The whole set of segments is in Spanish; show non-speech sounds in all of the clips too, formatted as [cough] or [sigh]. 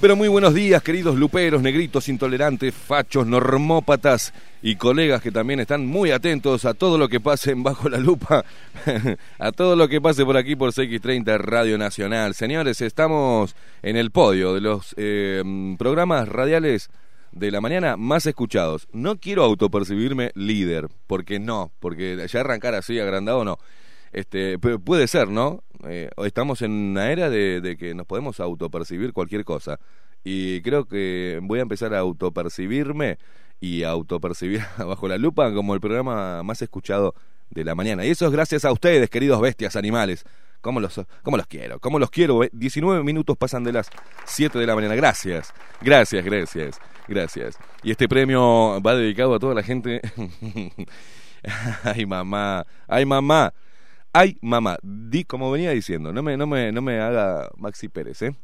Pero muy buenos días, queridos luperos, negritos, intolerantes, fachos, normópatas y colegas que también están muy atentos a todo lo que pase bajo la lupa, [laughs] a todo lo que pase por aquí por CX30 Radio Nacional. Señores, estamos en el podio de los eh, programas radiales de la mañana más escuchados. No quiero autopercibirme líder, porque no, porque ya arrancar así agrandado no. Este, puede ser, ¿no? Eh, estamos en una era de, que nos podemos autopercibir cualquier cosa. Y creo que voy a empezar a autopercibirme y autopercibir [laughs] bajo la lupa como el programa más escuchado de la mañana. Y eso es gracias a ustedes, queridos bestias animales. ¿Cómo los, cómo los quiero? ¿Cómo los quiero? 19 minutos pasan de las 7 de la mañana. Gracias, gracias, gracias, gracias. Y este premio va dedicado a toda la gente. [laughs] ay, mamá, ay, mamá. Ay, mamá, di como venía diciendo, no me, no me, no me haga Maxi Pérez, ¿eh?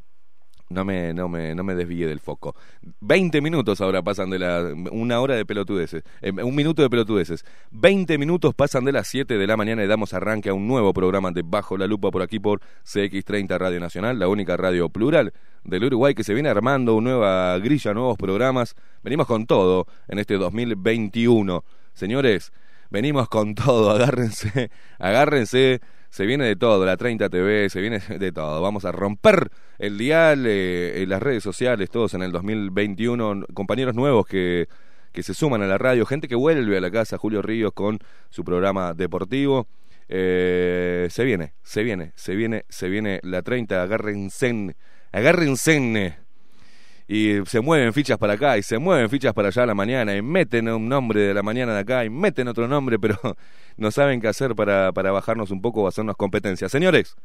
No me, no me, no me desvíe del foco. Veinte minutos ahora pasan de la. Una hora de pelotudeces. Eh, un minuto de pelotudeces. Veinte minutos pasan de las siete de la mañana y damos arranque a un nuevo programa de Bajo la Lupa por aquí por CX30 Radio Nacional, la única radio plural del Uruguay que se viene armando, una nueva grilla, nuevos programas. Venimos con todo en este 2021. Señores, venimos con todo, [laughs] agárrense, agárrense, se viene de todo, la 30 TV, se viene de todo, vamos a romper el dial, eh, las redes sociales, todos en el 2021, compañeros nuevos que, que se suman a la radio, gente que vuelve a la casa, Julio Ríos con su programa deportivo. Eh, se viene, se viene, se viene, se viene la 30, agárrense, agárrense y se mueven fichas para acá y se mueven fichas para allá a la mañana y meten un nombre de la mañana de acá y meten otro nombre, [laughs] pero no saben qué hacer para, para bajarnos un poco o hacernos competencia. Señores,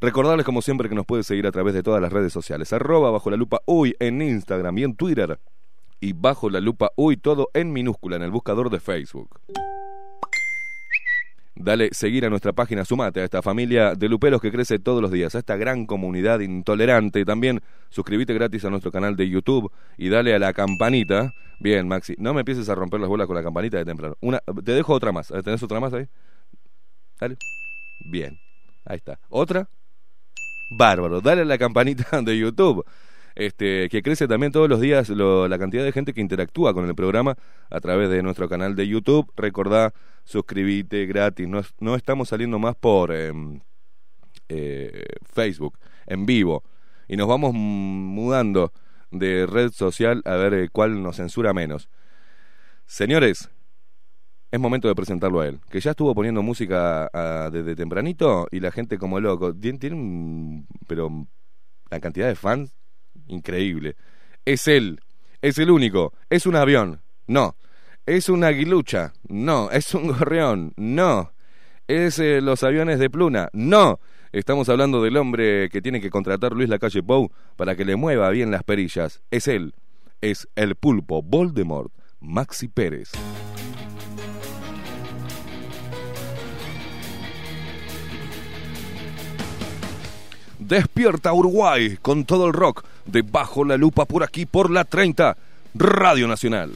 recordarles como siempre que nos puede seguir a través de todas las redes sociales, arroba bajo la lupa uy en Instagram y en Twitter y bajo la lupa uy todo en minúscula en el buscador de Facebook. Dale seguir a nuestra página, sumate a esta familia de luperos que crece todos los días, a esta gran comunidad intolerante. También suscríbete gratis a nuestro canal de YouTube y dale a la campanita. Bien, Maxi, no me empieces a romper las bolas con la campanita de temprano. Una, te dejo otra más. ¿Tenés otra más ahí? Dale. Bien, ahí está. ¿Otra? Bárbaro, dale a la campanita de YouTube este, que crece también todos los días la cantidad de gente que interactúa con el programa a través de nuestro canal de YouTube. Recordá, suscribite gratis. No, estamos saliendo más por em, eh, Facebook, en vivo. Y nos vamos mudando de red social a ver eh, cuál nos censura menos. Señores, es momento de presentarlo a él, que ya estuvo poniendo música desde tempranito y la gente como loco. Tiene pero la cantidad de fans increíble. Es él, es el único, es un avión, no. Es una aguilucha, no. Es un gorrión, no. ¿Es eh, los aviones de Pluna? No. Estamos hablando del hombre que tiene que contratar Luis Lacalle Pou para que le mueva bien las perillas. Es él. Es el pulpo Voldemort, Maxi Pérez. Despierta Uruguay con todo el rock debajo la lupa por aquí por la 30 Radio Nacional.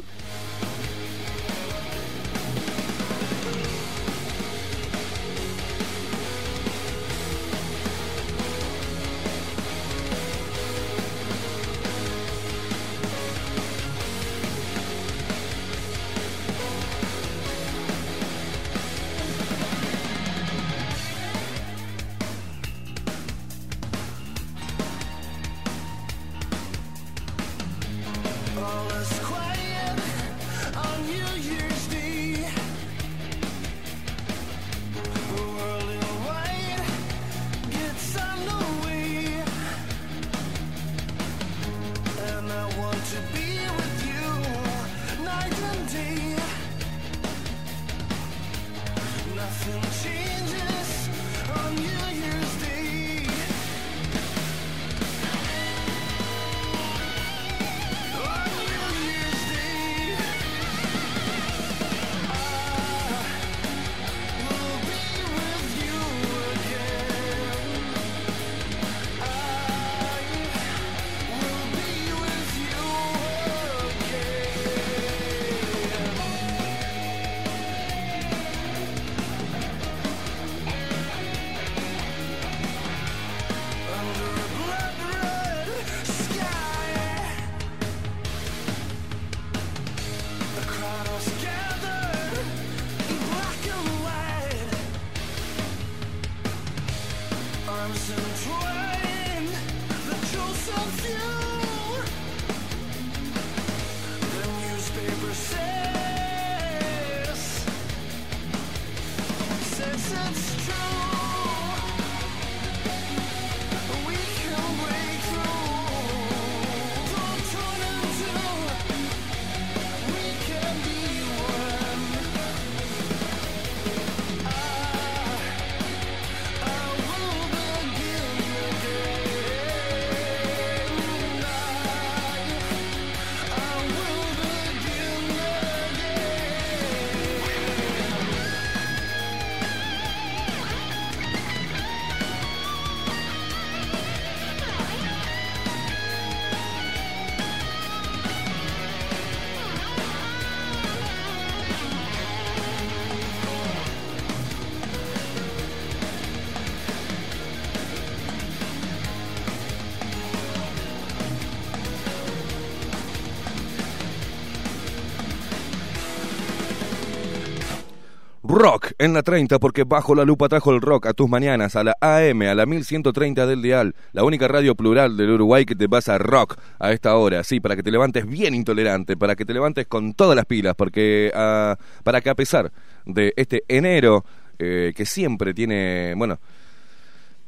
En la 30 porque bajo la lupa trajo el rock a tus mañanas a la AM, a la 1130 del dial, la única radio plural del Uruguay que te pasa rock a esta hora, sí, para que te levantes bien intolerante, para que te levantes con todas las pilas, porque ah, para que a pesar de este enero eh, que siempre tiene, bueno,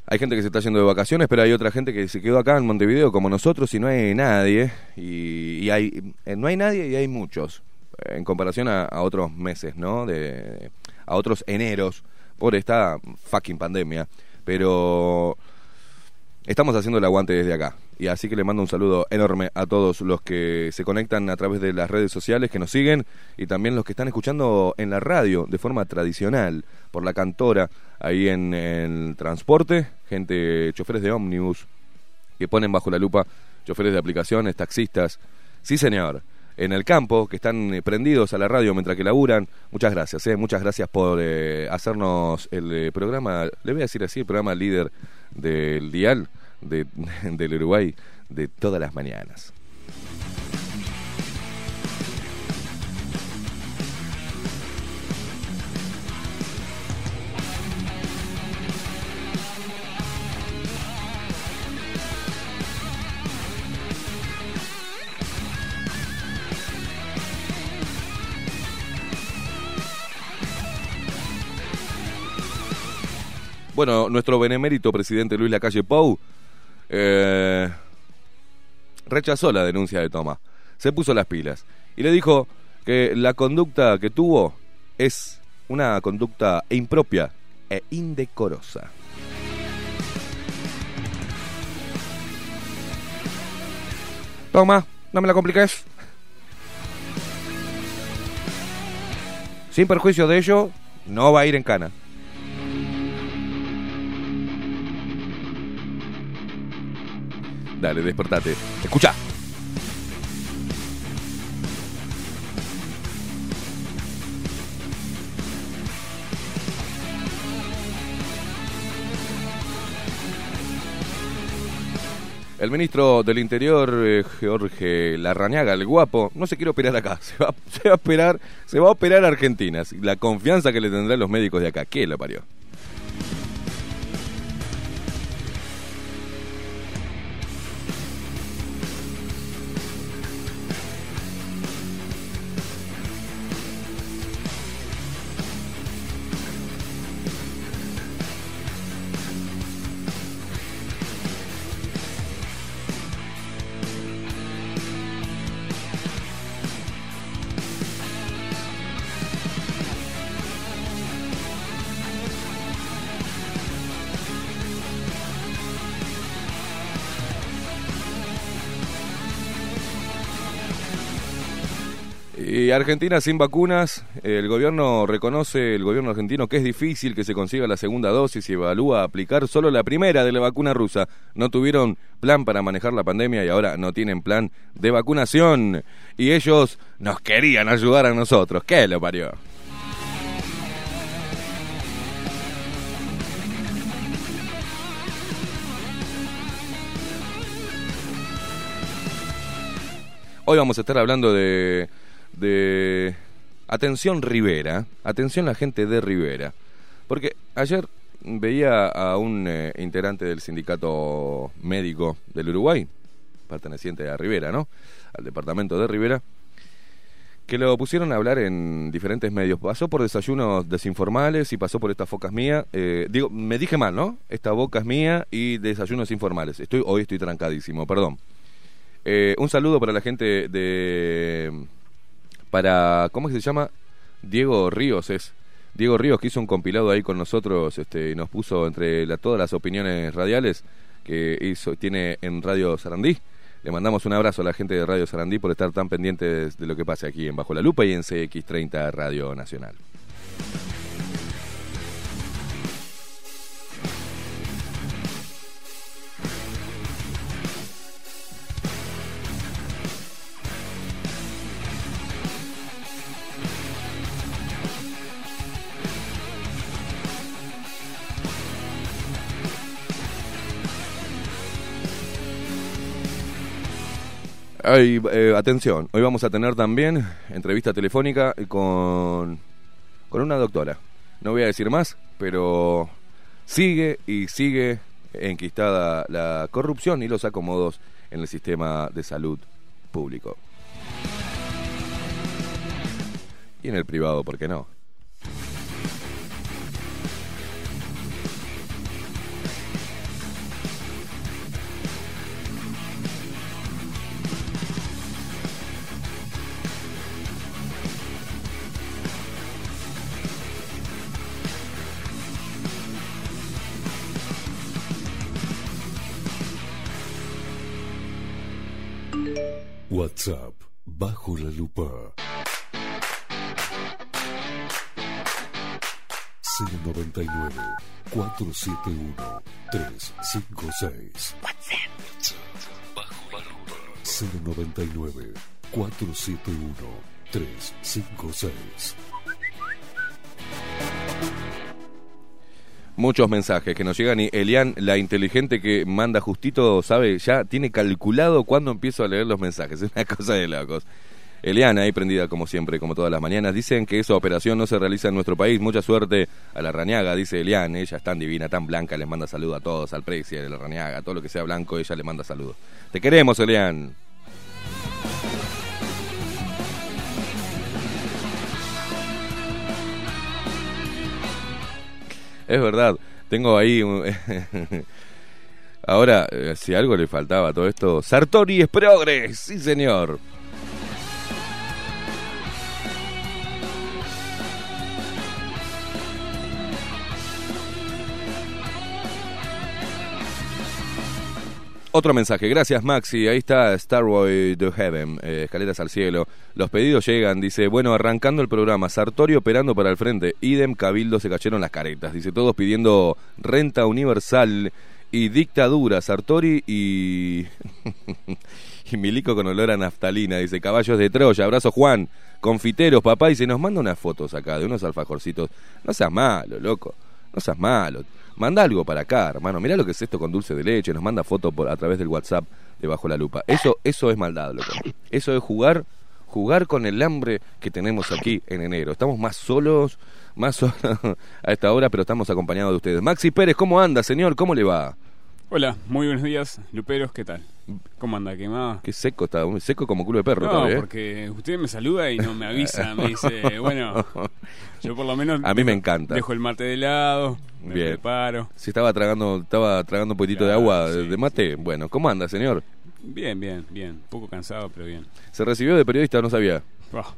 hay gente que se está yendo de vacaciones, pero hay otra gente que se quedó acá en Montevideo como nosotros y no hay nadie, y, hay, eh, no hay nadie y hay muchos en comparación a, otros meses, ¿no? De, a otros eneros por esta fucking pandemia. Pero estamos haciendo el aguante desde acá. Y así que le mando un saludo enorme a todos los que se conectan a través de las redes sociales, que nos siguen, y también los que están escuchando en la radio de forma tradicional, por la cantora, ahí en el transporte, gente, choferes de ómnibus, que ponen bajo la lupa, choferes de aplicaciones, taxistas. Sí, señor en el campo, que están eh, prendidos a la radio mientras que laburan. Muchas gracias, eh, muchas gracias por eh, hacernos el programa, le voy a decir así, el programa líder del dial de, [laughs] del Uruguay de todas las mañanas. Bueno, nuestro benemérito presidente Luis Lacalle Pou eh, rechazó la denuncia de Tomás. Se puso las pilas y le dijo que la conducta que tuvo es una conducta impropia e indecorosa. Toma, no me la compliques. Sin perjuicio de ello, no va a ir en cana. Dale, despertate. Escucha. El ministro del Interior, eh, Jorge Larrañaga, el guapo, no se quiere operar acá, [laughs] se va, a operar, se va a operar a Argentina. La confianza que le tendrán los médicos de acá, ¿qué lo parió? Argentina sin vacunas, el gobierno reconoce, el gobierno argentino, que es difícil que se consiga la segunda dosis y evalúa aplicar solo la primera de la vacuna rusa. No tuvieron plan para manejar la pandemia y ahora no tienen plan de vacunación. Y ellos nos querían ayudar a nosotros. ¿Qué lo parió? Hoy vamos a estar hablando de de... Atención Rivera, atención la gente de Rivera, porque ayer veía a un eh, integrante del sindicato médico del Uruguay, perteneciente a Rivera, ¿no? Al departamento de Rivera, que lo pusieron a hablar en diferentes medios. Pasó por desayunos desinformales y pasó por estas focas mías. Eh, digo, me dije mal, ¿no? Esta boca es mía y desayunos informales. Estoy, hoy estoy trancadísimo, perdón. Eh, un saludo para la gente de para, ¿cómo es que se llama? Diego Ríos es. Diego Ríos que hizo un compilado ahí con nosotros este, y nos puso entre todas las opiniones radiales que hizo, tiene en Radio Sarandí. Le mandamos un abrazo a la gente de Radio Sarandí por estar tan pendientes de lo que pasa aquí en Bajo la Lupa y en CX30 Radio Nacional. Eh, atención, hoy vamos a tener también entrevista telefónica con, con una doctora. No voy a decir más, pero sigue y sigue enquistada la corrupción y los acomodos en el sistema de salud público. Y en el privado, ¿por qué no? WhatsApp bajo la lupa. 099 471 356 WhatsApp bajo la lupa 099 471 356 muchos mensajes que nos llegan y Elian, la inteligente que manda justito, sabe, ya tiene calculado cuándo empiezo a leer los mensajes. Es [laughs] una cosa de locos. Elian, ahí prendida como siempre, como todas las mañanas. Dicen que esa operación no se realiza en nuestro país. Mucha suerte a la Rañaga, dice Elian. Ella es tan divina, tan blanca, les manda saludo a todos, al precio de la Rañaga, a todo lo que sea blanco, ella le manda saludos. Te queremos, Elian. Es verdad. Tengo ahí. [laughs] Ahora, eh, si algo le faltaba a todo esto, Sartori es progres, sí señor. Otro mensaje, gracias Maxi, ahí está Starboy to Heaven, eh, al cielo. Los pedidos llegan, dice, bueno, arrancando el programa, Sartori operando para el frente, idem Cabildo se cayeron las caretas, dice, todos pidiendo renta universal y dictadura, Sartori y... [laughs] y Milico con olor a naftalina, dice, caballos de Troya, abrazo Juan, confiteros, papá, y se nos manda unas fotos acá de unos alfajorcitos. No seas malo, loco, no seas malo. Manda algo para acá, hermano. Mirá lo que es esto con dulce de leche. Nos manda fotos por, a través del WhatsApp de Bajo la Lupa. Eso, eso es maldad, loco. Eso es jugar, jugar con el hambre que tenemos aquí en enero. Estamos más solos, más solos [laughs] a esta hora, pero estamos acompañados de ustedes. Maxi Pérez, ¿cómo anda, señor? ¿Cómo le va? Hola, muy buenos días, Luperos, ¿qué tal? ¿Cómo anda? ¿Quemado? Qué seco está, seco como culo de perro. No, ¿eh? porque usted me saluda y no me avisa, me dice, [laughs] bueno, yo por lo menos... A mí me encanta. Dejo el mate de lado, me Bien. preparo. Si estaba tragando, estaba tragando un poquitito de agua sí, de mate, bueno, ¿cómo anda, señor? Bien, bien, bien. Un poco cansado, pero bien. ¿Se recibió de periodista no sabía? Oh,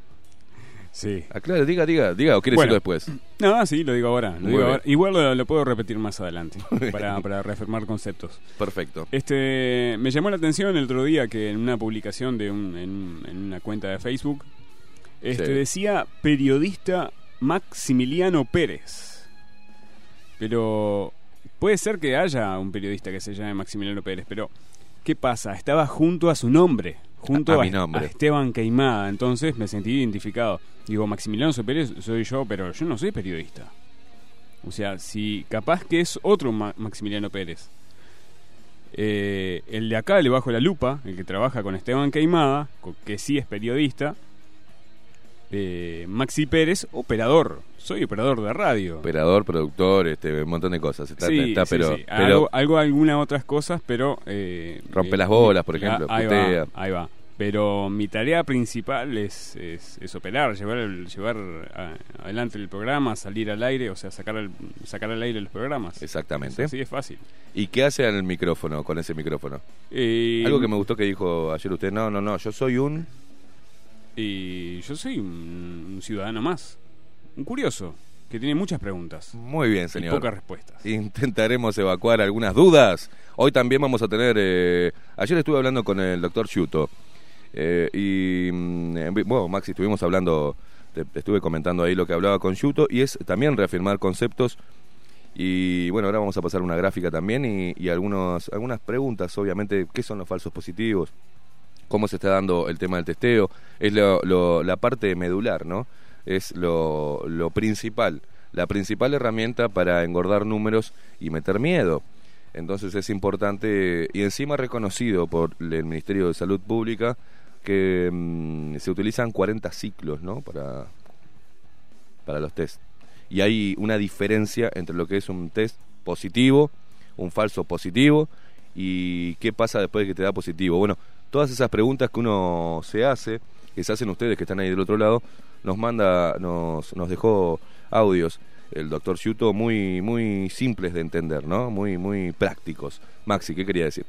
sí. Aclare, diga, diga, diga, o quiere Bueno. decirlo después. No, sí, lo digo ahora. Lo Muy digo bien. ahora. Igual lo, lo puedo repetir más adelante [laughs] para, para reafirmar conceptos. Perfecto. Este, me llamó la atención el otro día que en una publicación de un, en, en una cuenta de Facebook este, Sí. decía periodista Maximiliano Pérez. Pero puede ser que haya un periodista que se llame Maximiliano Pérez, pero ¿qué pasa? Estaba junto a su nombre, junto A- mi nombre. a Esteban Queimada, entonces me sentí identificado. Digo, Maximiliano Pérez soy yo, pero yo no soy periodista. O sea, si capaz que es otro Ma- Maximiliano Pérez. Eh, el de acá le bajo la lupa, el que trabaja con Esteban Queimada, que sí es periodista. Eh, Maxi Pérez, operador. Soy operador de radio. Operador, productor, este, un montón de cosas. Está, sí, está, sí, pero, sí. pero Algo, algo, algunas otras cosas, pero... eh, Rompe eh, las bolas, por ejemplo, Ahí va, ahí va. Pero mi tarea principal es, es, es operar, llevar, el- llevar a- adelante el programa, salir al aire, o sea, sacar, el, sacar al aire los programas. Exactamente. Así es fácil. ¿Y qué hace al micrófono, con ese micrófono? Eh, Algo que me gustó que dijo ayer usted, no, no, no, yo soy un... Y yo soy un, un ciudadano más, un curioso, que tiene muchas preguntas Muy bien, y señor. pocas respuestas. Intentaremos evacuar algunas dudas. Hoy también vamos a tener... eh, ayer estuve hablando con el doctor Chuto. eh, y, mm, eh, bueno, Maxi, estuvimos hablando, te, te estuve comentando ahí lo que hablaba con Chuto, y es también reafirmar conceptos. Y bueno, ahora vamos a pasar una gráfica también y, y algunos, algunas preguntas, obviamente, ¿qué son los falsos positivos? cómo se está dando el tema del testeo, es lo- lo- la parte medular, ¿no? Es lo, lo principal, la principal herramienta para engordar números y meter miedo. Entonces es importante y encima reconocido por el Ministerio de Salud Pública que mm, se utilizan 40 ciclos, ¿no? Para, para los test. Y hay una diferencia entre lo que es un test positivo, un falso positivo y qué pasa después de que te da positivo. Bueno, todas esas preguntas que uno se hace, que se hacen ustedes que están ahí del otro lado, nos manda, nos, nos dejó audios el doctor Ciuto muy, muy simples de entender, ¿no? Muy, muy prácticos. Maxi, ¿qué quería decir?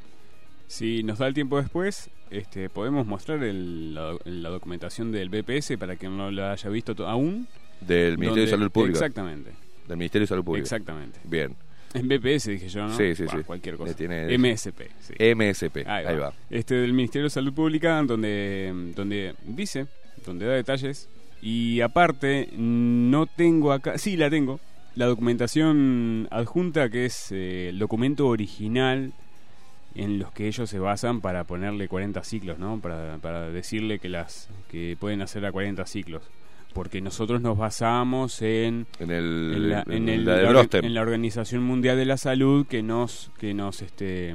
Si nos da el tiempo después, este, podemos mostrar el- la, la documentación del BPS para quien no lo haya visto to- aún. Del Ministerio de Salud Pública. Exactamente, Del Ministerio de Salud Pública. exactamente. Bien. En BPS dije yo, ¿no? Sí, sí, Bah, sí. Cualquier cosa. Tiene- MSP, sí. MSP. Ahí, va. Este del Ministerio de Salud Pública, donde, donde dice, donde da detalles. Y aparte, no tengo acá, sí la tengo, la documentación adjunta, que es eh, el documento original en los que ellos se basan para ponerle 40 ciclos, ¿no? Para, para decirle que las que pueden hacer a 40 ciclos. Porque nosotros nos basamos en En el, en la, en el- la de en la Organización Mundial de la Salud que nos que nos este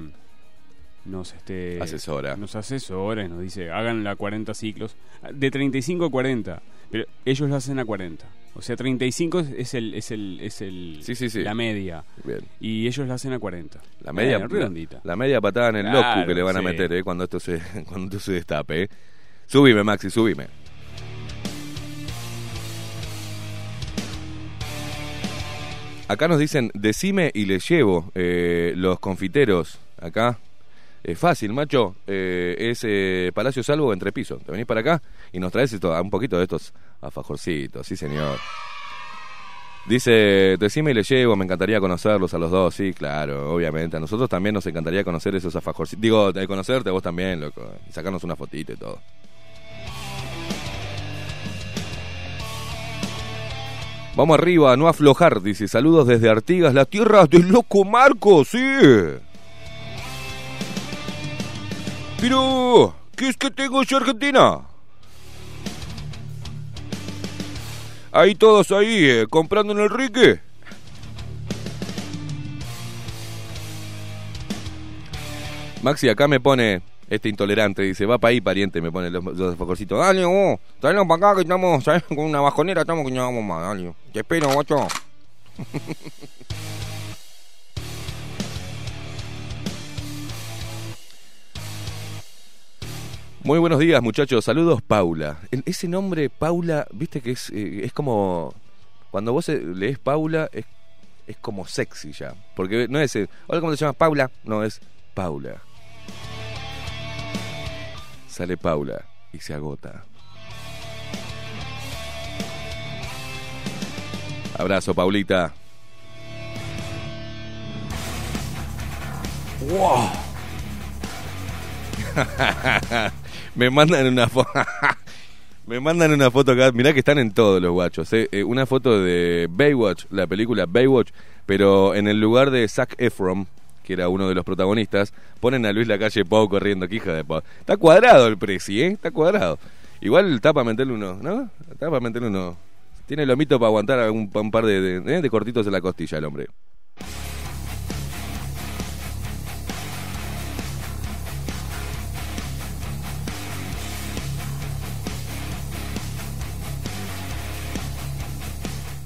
nos este Asesora. nos asesora y nos dice hagan la 40 ciclos de 35 a 40 pero ellos lo hacen a 40 o sea 35 es- es el es el es el Sí, sí, sí. la media Bien. y ellos lo hacen a 40 La media, Eh, redondita la, la media patada en el Claro, loco que le van a meter eh, cuando esto se [laughs] cuando esto se destape. eh. Subime, Maxi, subime. Acá nos dicen, decime y le llevo eh, los confiteros. Acá. Es fácil, macho. Eh, es eh, Palacio Salvo entre pisos. Te venís para acá y nos traes un poquito de estos alfajorcitos. Sí, señor. Dice, decime y le llevo, me encantaría conocerlos a los dos. Sí, claro, obviamente. A nosotros también nos encantaría conocer esos afajorcitos. Digo, de conocerte vos también, loco. Y sacarnos una fotito y todo. Vamos arriba, no aflojar, dice. Saludos desde Artigas, las tierras del loco Marco, sí. Pero, ¿qué es que tengo yo Argentina? Ahí todos ahí, eh, comprando en el Rique. Maxi acá me pone, este intolerante, dice, va para ahí, pariente, me pone los, los focorcitos. Dale, vos, traelo para acá que estamos, ¿sabes? Con una bajonera estamos que no vamos más, dale. Te espero, guacho. [laughs] Muy buenos días, muchachos. Saludos, Paula. Ese nombre, Paula, viste que es, eh, es como. Cuando vos eh, lees Paula, es, es como sexy ya. Porque no es. eh, Hola, ¿cómo te llamas? Paula. No, es Paula. Sale Paula y se agota. Abrazo, Paulita. ¡Wow! [laughs] Me mandan una foto. [laughs] Me mandan una foto acá. Mirá que están en todos los guachos. ¿eh? Eh, una foto de Baywatch, la película Baywatch, pero en el lugar de Zac Efron, que era uno de los protagonistas, ponen a Luis Lacalle Pau corriendo. Que de Pau. Está cuadrado el preci, ¿eh? Está cuadrado. Igual está para meterle uno, ¿no? Está para meterle uno. Tiene lomito para aguantar un, un par de, de- ¿eh? de cortitos en la costilla el hombre.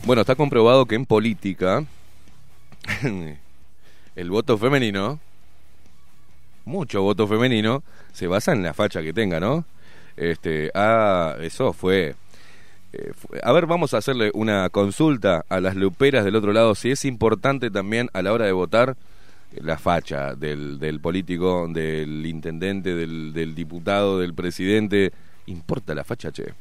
Bueno, está comprobado que en política [laughs] el voto femenino, mucho voto femenino, se basa en la facha que tenga, ¿no? Este, ah, eso fue, eh, fue- A ver, vamos a hacerle una consulta a las luperas del otro lado, si es importante también a la hora de votar la facha del, del político, del intendente, del, del diputado, del presidente. ¿Importa la facha, che?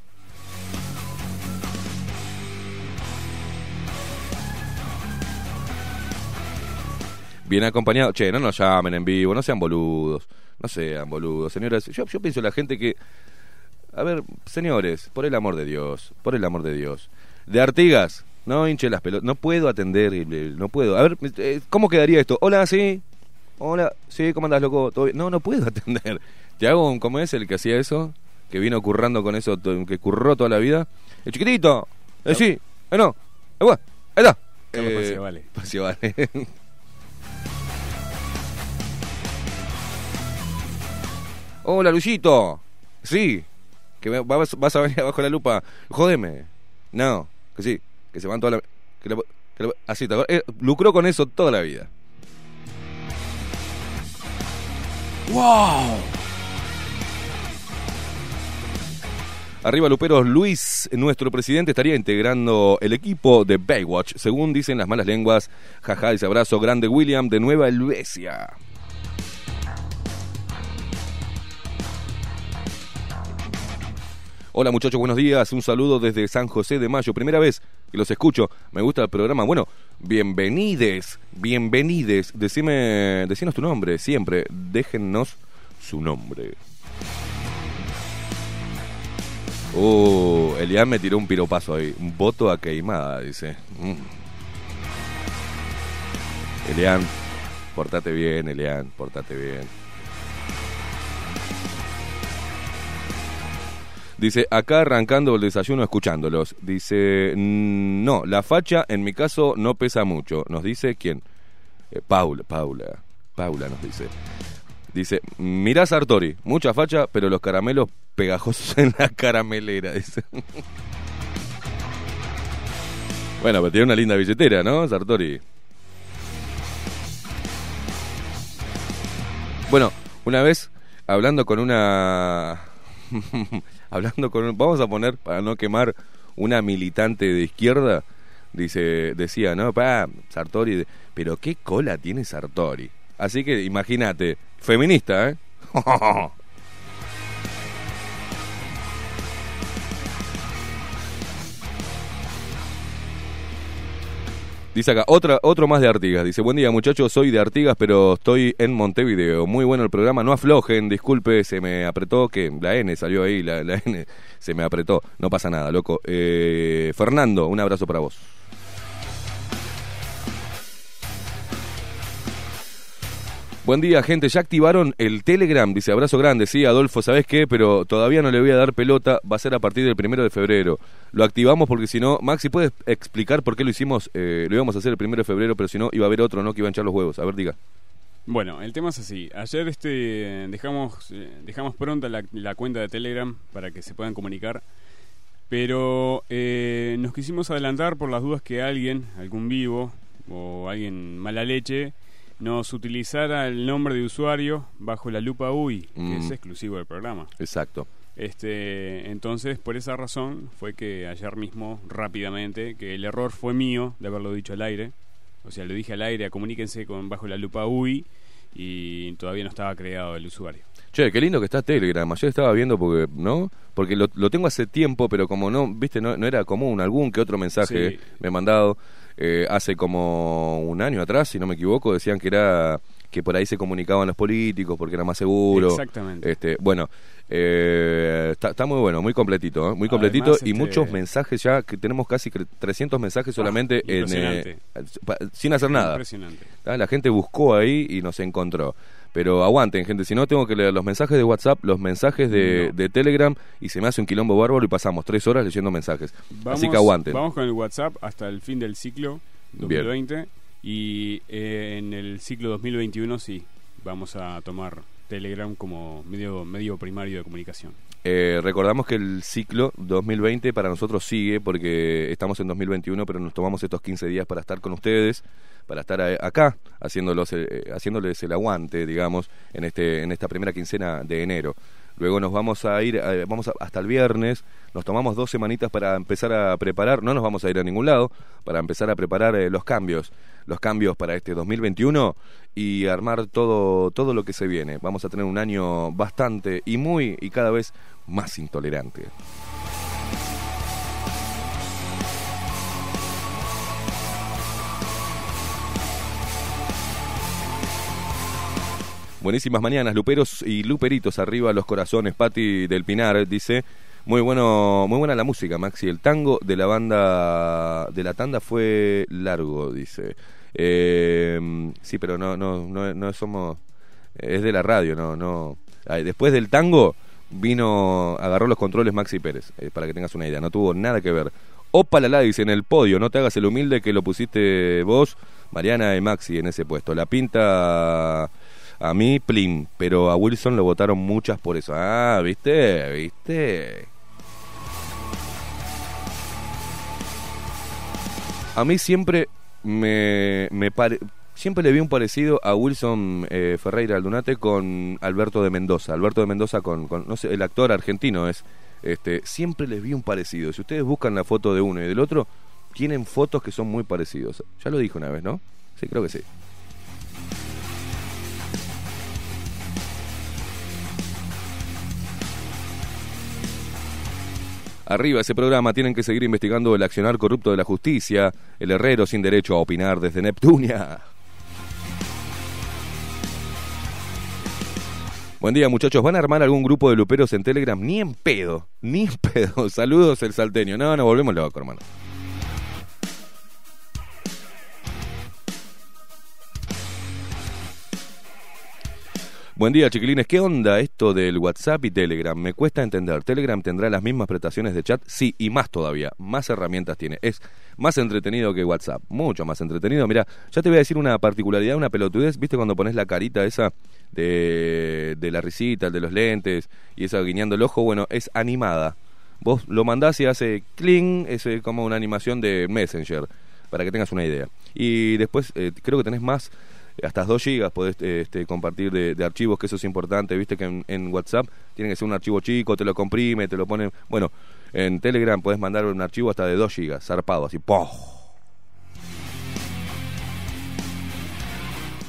Bien acompañado. Che, no nos llamen en vivo, no sean boludos. No sean boludos, señoras. Yo, yo pienso en la gente que. A ver, señores, por el amor de Dios, por el amor de Dios. De Artigas, no hinche las pelotas. No puedo atender, eh, no puedo. A ver, eh, ¿cómo quedaría esto? Hola, sí. Hola, sí, ¿cómo andás, loco? ¿Todo bien? No, no puedo [laughs] atender. Te hago un. ¿Cómo es el que hacía eso? Que vino currando con eso, que curró toda la vida. El chiquitito. Eh, sí. Eh, no. Eh, bueno, ahí está. Eh, Paciavale. [laughs] Paciavale. Hola, Luisito. Sí. Que me- vas, vas a venir [laughs] abajo de la lupa. Jódeme. No. Que sí. Que se van toda la... Que la- que la- así, ¿te? Eh, lucró con eso toda la vida. ¡Wow! Arriba Luperos, Luis, nuestro presidente, estaría integrando el equipo de Baywatch, según dicen las malas lenguas. Jaja, ese abrazo grande William de Nueva Helvecia. Hola muchachos, buenos días. Un saludo desde San José de Mayo. Primera vez que los escucho. Me gusta el programa. Bueno, bienvenides, bienvenides. Decime, decinos tu nombre, siempre. Déjennos su nombre. Uh, Elian me tiró un piropazo ahí. Un voto a queimada, dice. Mm. Elian, portate bien, Elian, portate bien. Dice, acá arrancando el desayuno escuchándolos. Dice, "Mm, no, la facha en mi caso no pesa mucho. Nos dice quién. Eh, Paula, Paula, Paula nos dice. Dice, mirá Sartori, mucha facha, pero los caramelos pegajosos [laughs] en la caramelera. Dice. bueno, pero tiene una linda billetera, ¿no, Sartori? Bueno, una vez hablando con una... [laughs] hablando con... Vamos a poner, para no quemar, una militante de izquierda, dice, decía, no, pa, Sartori, pero qué cola tiene Sartori. Así que imagínate, feminista, ¿eh? [laughs] Dice acá, otra, otro más de Artigas. Dice, buen día muchachos, soy de Artigas, pero estoy en Montevideo. Muy bueno el programa, no aflojen, disculpe, se me apretó, que la N salió ahí, la, N se me apretó. No pasa nada, loco. Eh, Fernando, un abrazo para vos. Buen día, gente. Ya activaron el Telegram. Dice abrazo grande. Sí, Adolfo, ¿sabes qué? Pero todavía no le voy a dar pelota. Va a ser a partir del primero de febrero. Lo activamos porque si no. Maxi, ¿puedes explicar por qué lo hicimos? Eh, lo íbamos a hacer el primero de febrero, pero si no, iba a haber otro, ¿no? Que iba a echar los huevos. A ver, diga. Bueno, el tema es así. Ayer este dejamos eh, dejamos pronta la, la cuenta de Telegram para que se puedan comunicar. Pero eh, nos quisimos adelantar por las dudas que alguien, algún vivo o alguien mala leche, nos utilizara el nombre de usuario bajo la lupa UI, que Mm. es exclusivo del programa. Exacto. Este, entonces, por esa razón fue que ayer mismo, rápidamente, que el error fue mío de haberlo dicho al aire. O sea, lo dije al aire, comuníquense con bajo la lupa UI y todavía no estaba creado el usuario. Che, qué lindo que está Telegram. Ayer estaba viendo porque, ¿no? Porque lo, lo tengo hace tiempo, pero como no, viste, no, no era común. Algún que otro mensaje Sí. me he mandado eh, hace como un año atrás, si no me equivoco, decían que era que por ahí se comunicaban los políticos porque era más seguro. Exactamente. Este, bueno, eh, está, está muy bueno, muy completito, ¿eh? muy completito Además, y este- muchos mensajes ya que tenemos casi cre- 300 mensajes solamente en eh, sin hacer nada. Impresionante. ¿tá? La gente buscó ahí y nos encontró. Pero aguanten, gente, si no tengo que leer los mensajes de WhatsApp, los mensajes de, No. de Telegram y se me hace un quilombo bárbaro y pasamos tres horas leyendo mensajes. Así que aguanten. Vamos con el WhatsApp hasta el fin del ciclo Bien. 2020 y eh, en el ciclo 2021 sí, vamos a tomar Telegram como medio, medio primario de comunicación. Eh, recordamos que el ciclo 2020 para nosotros sigue porque estamos en 2021, pero nos tomamos estos 15 días para estar con ustedes, para estar acá haciéndolos, eh, haciéndoles el aguante, digamos, en este en esta primera quincena de enero. Luego nos vamos a ir, eh, vamos a- hasta el viernes, nos tomamos dos semanitas para empezar a preparar, no nos vamos a ir a ningún lado, para empezar a preparar eh, los cambios, los cambios para este 2021 y armar todo, todo lo que se viene. Vamos a tener un año bastante y muy y cada vez más intolerante. Buenísimas mañanas, luperos y luperitos arriba los corazones. Patti del Pinar dice, muy bueno, muy buena la música, Maxi. El tango de la banda de la tanda fue largo, dice. Eh, sí, pero no, no, no, no somos, es de la radio, no, no. Después del tango vino, agarró los controles Maxi Pérez, eh, para que tengas una idea. No tuvo nada que ver. Opa la, dice en el podio, no te hagas el humilde que lo pusiste vos, Mariana y Maxi en ese puesto. La pinta a mí, Plim, pero a Wilson lo votaron muchas por eso. Ah, ¿viste? ¿Viste? A mí siempre me, me siempre le vi un parecido a Wilson eh, Ferreira Aldunate con Alberto de Mendoza. Alberto de Mendoza con, con, no sé, el actor argentino es. Este, siempre les vi un parecido. Si ustedes buscan la foto de uno y del otro, tienen fotos que son muy parecidos. Ya lo dije una vez, ¿no? Sí, creo que sí. Arriba ese programa tienen que seguir investigando el accionar corrupto de la justicia, el herrero sin derecho a opinar desde Neptunia. Buen día muchachos, ¿van a armar algún grupo de luperos en Telegram? Ni en pedo, ni en pedo. [laughs] Saludos el salteño. No, no, volvemos loco, hermano. Buen día, chiquilines. ¿Qué onda esto del WhatsApp y Telegram? Me cuesta entender. ¿Telegram tendrá las mismas prestaciones de chat? Sí, y más todavía. Más herramientas tiene. Es más entretenido que WhatsApp. Mucho más entretenido. Mira, ya te voy a decir una particularidad, una pelotudez. ¿Viste cuando pones la carita esa de, la risita, de los lentes y esa guiñando el ojo? Bueno, es animada. Vos lo mandás y hace cling, es eh, como una animación de Messenger, para que tengas una idea. Y después eh, creo que tenés más hasta 2 gigas podés este, compartir de, archivos, que eso es importante, viste que en, en WhatsApp tiene que ser un archivo chico, te lo comprime, te lo pone... Bueno, en Telegram podés mandar un archivo hasta de 2 gigas, zarpado, así, ¡poh!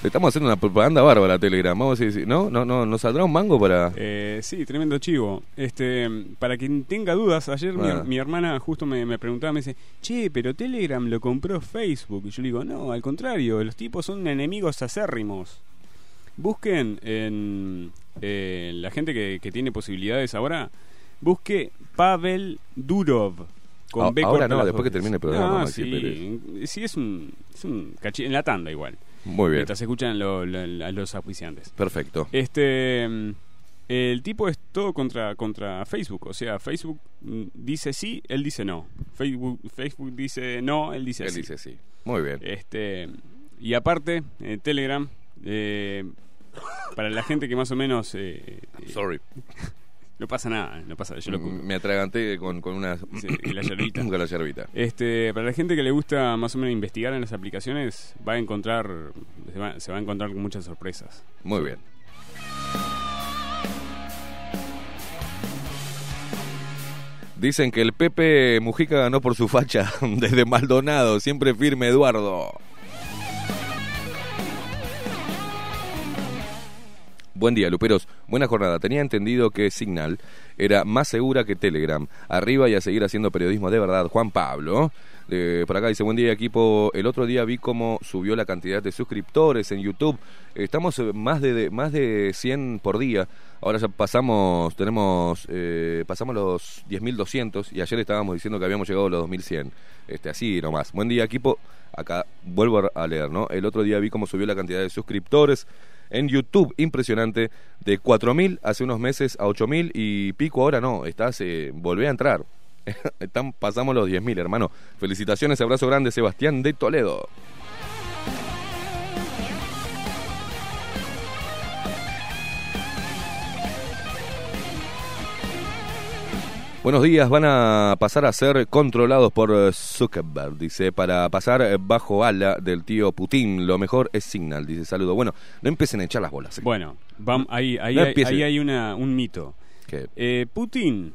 Le estamos haciendo una propaganda bárbara a Telegram. Vamos a decir, ¿no? ¿No, no, ¿Nos saldrá un mango para...? Eh, sí, tremendo chivo. Este, para quien tenga dudas, ayer mi- Ah. mi, hermana justo me, me preguntaba, me dice, che, pero Telegram lo compró Facebook. Y yo le digo, no, al contrario, los tipos son enemigos acérrimos. Busquen en eh, la gente que, que tiene posibilidades ahora, busque Pavel Durov. Con A- B ahora no, después que termine el programa, Ah, Maxi sí, sí, es un, es un cachi- en la tanda igual. Muy bien. Mientras se escuchan lo- lo- a los auspiciantes. Perfecto. Este mm, el tipo es todo contra contra Facebook, o sea, Facebook mm, dice sí, él dice no. Facebook Facebook dice no, él dice Él sí. dice sí. Muy bien. Este y aparte eh, Telegram eh, para la gente que más o menos eh, eh, Sorry. No pasa nada, no pasa, yo lo cubro. Me atraganté con, con una... Sí, la yerbita. [clears throat] con la yerbita. Este, para la gente que le gusta más o menos investigar en las aplicaciones, va a encontrar se va, se va a encontrar con muchas sorpresas. Muy bien. Dicen que el Pepe Mujica ganó por su facha [laughs] desde Maldonado, siempre firme Eduardo. Buen día, Luperos. Buena jornada. Tenía entendido que Signal era más segura que Telegram. Arriba y a seguir haciendo periodismo de verdad. Juan Pablo. Eh, por acá dice, buen día equipo. El otro día vi cómo subió la cantidad de suscriptores en YouTube. Estamos eh, más de, más de 100 por día. Ahora ya pasamos, tenemos, eh, pasamos los 10.200 y ayer estábamos diciendo que habíamos llegado a los 2.100. Este, así nomás. Buen día equipo. Acá vuelvo a leer, ¿no? El otro día vi cómo subió la cantidad de suscriptores en YouTube, impresionante, de 4.000 hace unos meses a 8.000 y pico ahora no, estás, eh, volvé a entrar. [laughs] Están, pasamos los 10.000, hermano. Felicitaciones, abrazo grande, Sebastián de Toledo. Buenos días, van a pasar a ser controlados por eh, Zuckerberg, dice, para pasar eh, bajo ala del tío Putin. Lo mejor es Signal, dice, saludo. Bueno, no empiecen a echar las bolas. ¿eh? Bueno, ahí, ahí, No hay, empiece. ahí hay una, un mito. Eh, Putin,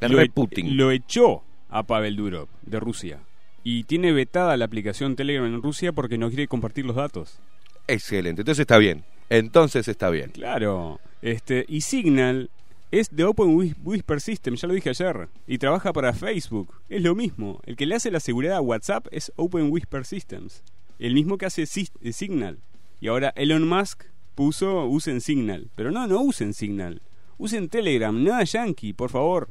lo, e- Putin. lo echó a Pavel Durov de Rusia. Y tiene vetada la aplicación Telegram en Rusia porque no quiere compartir los datos. Excelente, entonces está bien. Entonces está bien. Claro. Este, y Signal es de Open Whis- Whisper System, ya lo dije ayer. Y trabaja para Facebook. Es lo mismo. El que le hace la seguridad a WhatsApp es Open Whisper Systems. El mismo que hace eh, Signal. Y ahora Elon Musk puso usen Signal. Pero no, no usen Signal. Usen Telegram, nada yankee, por favor.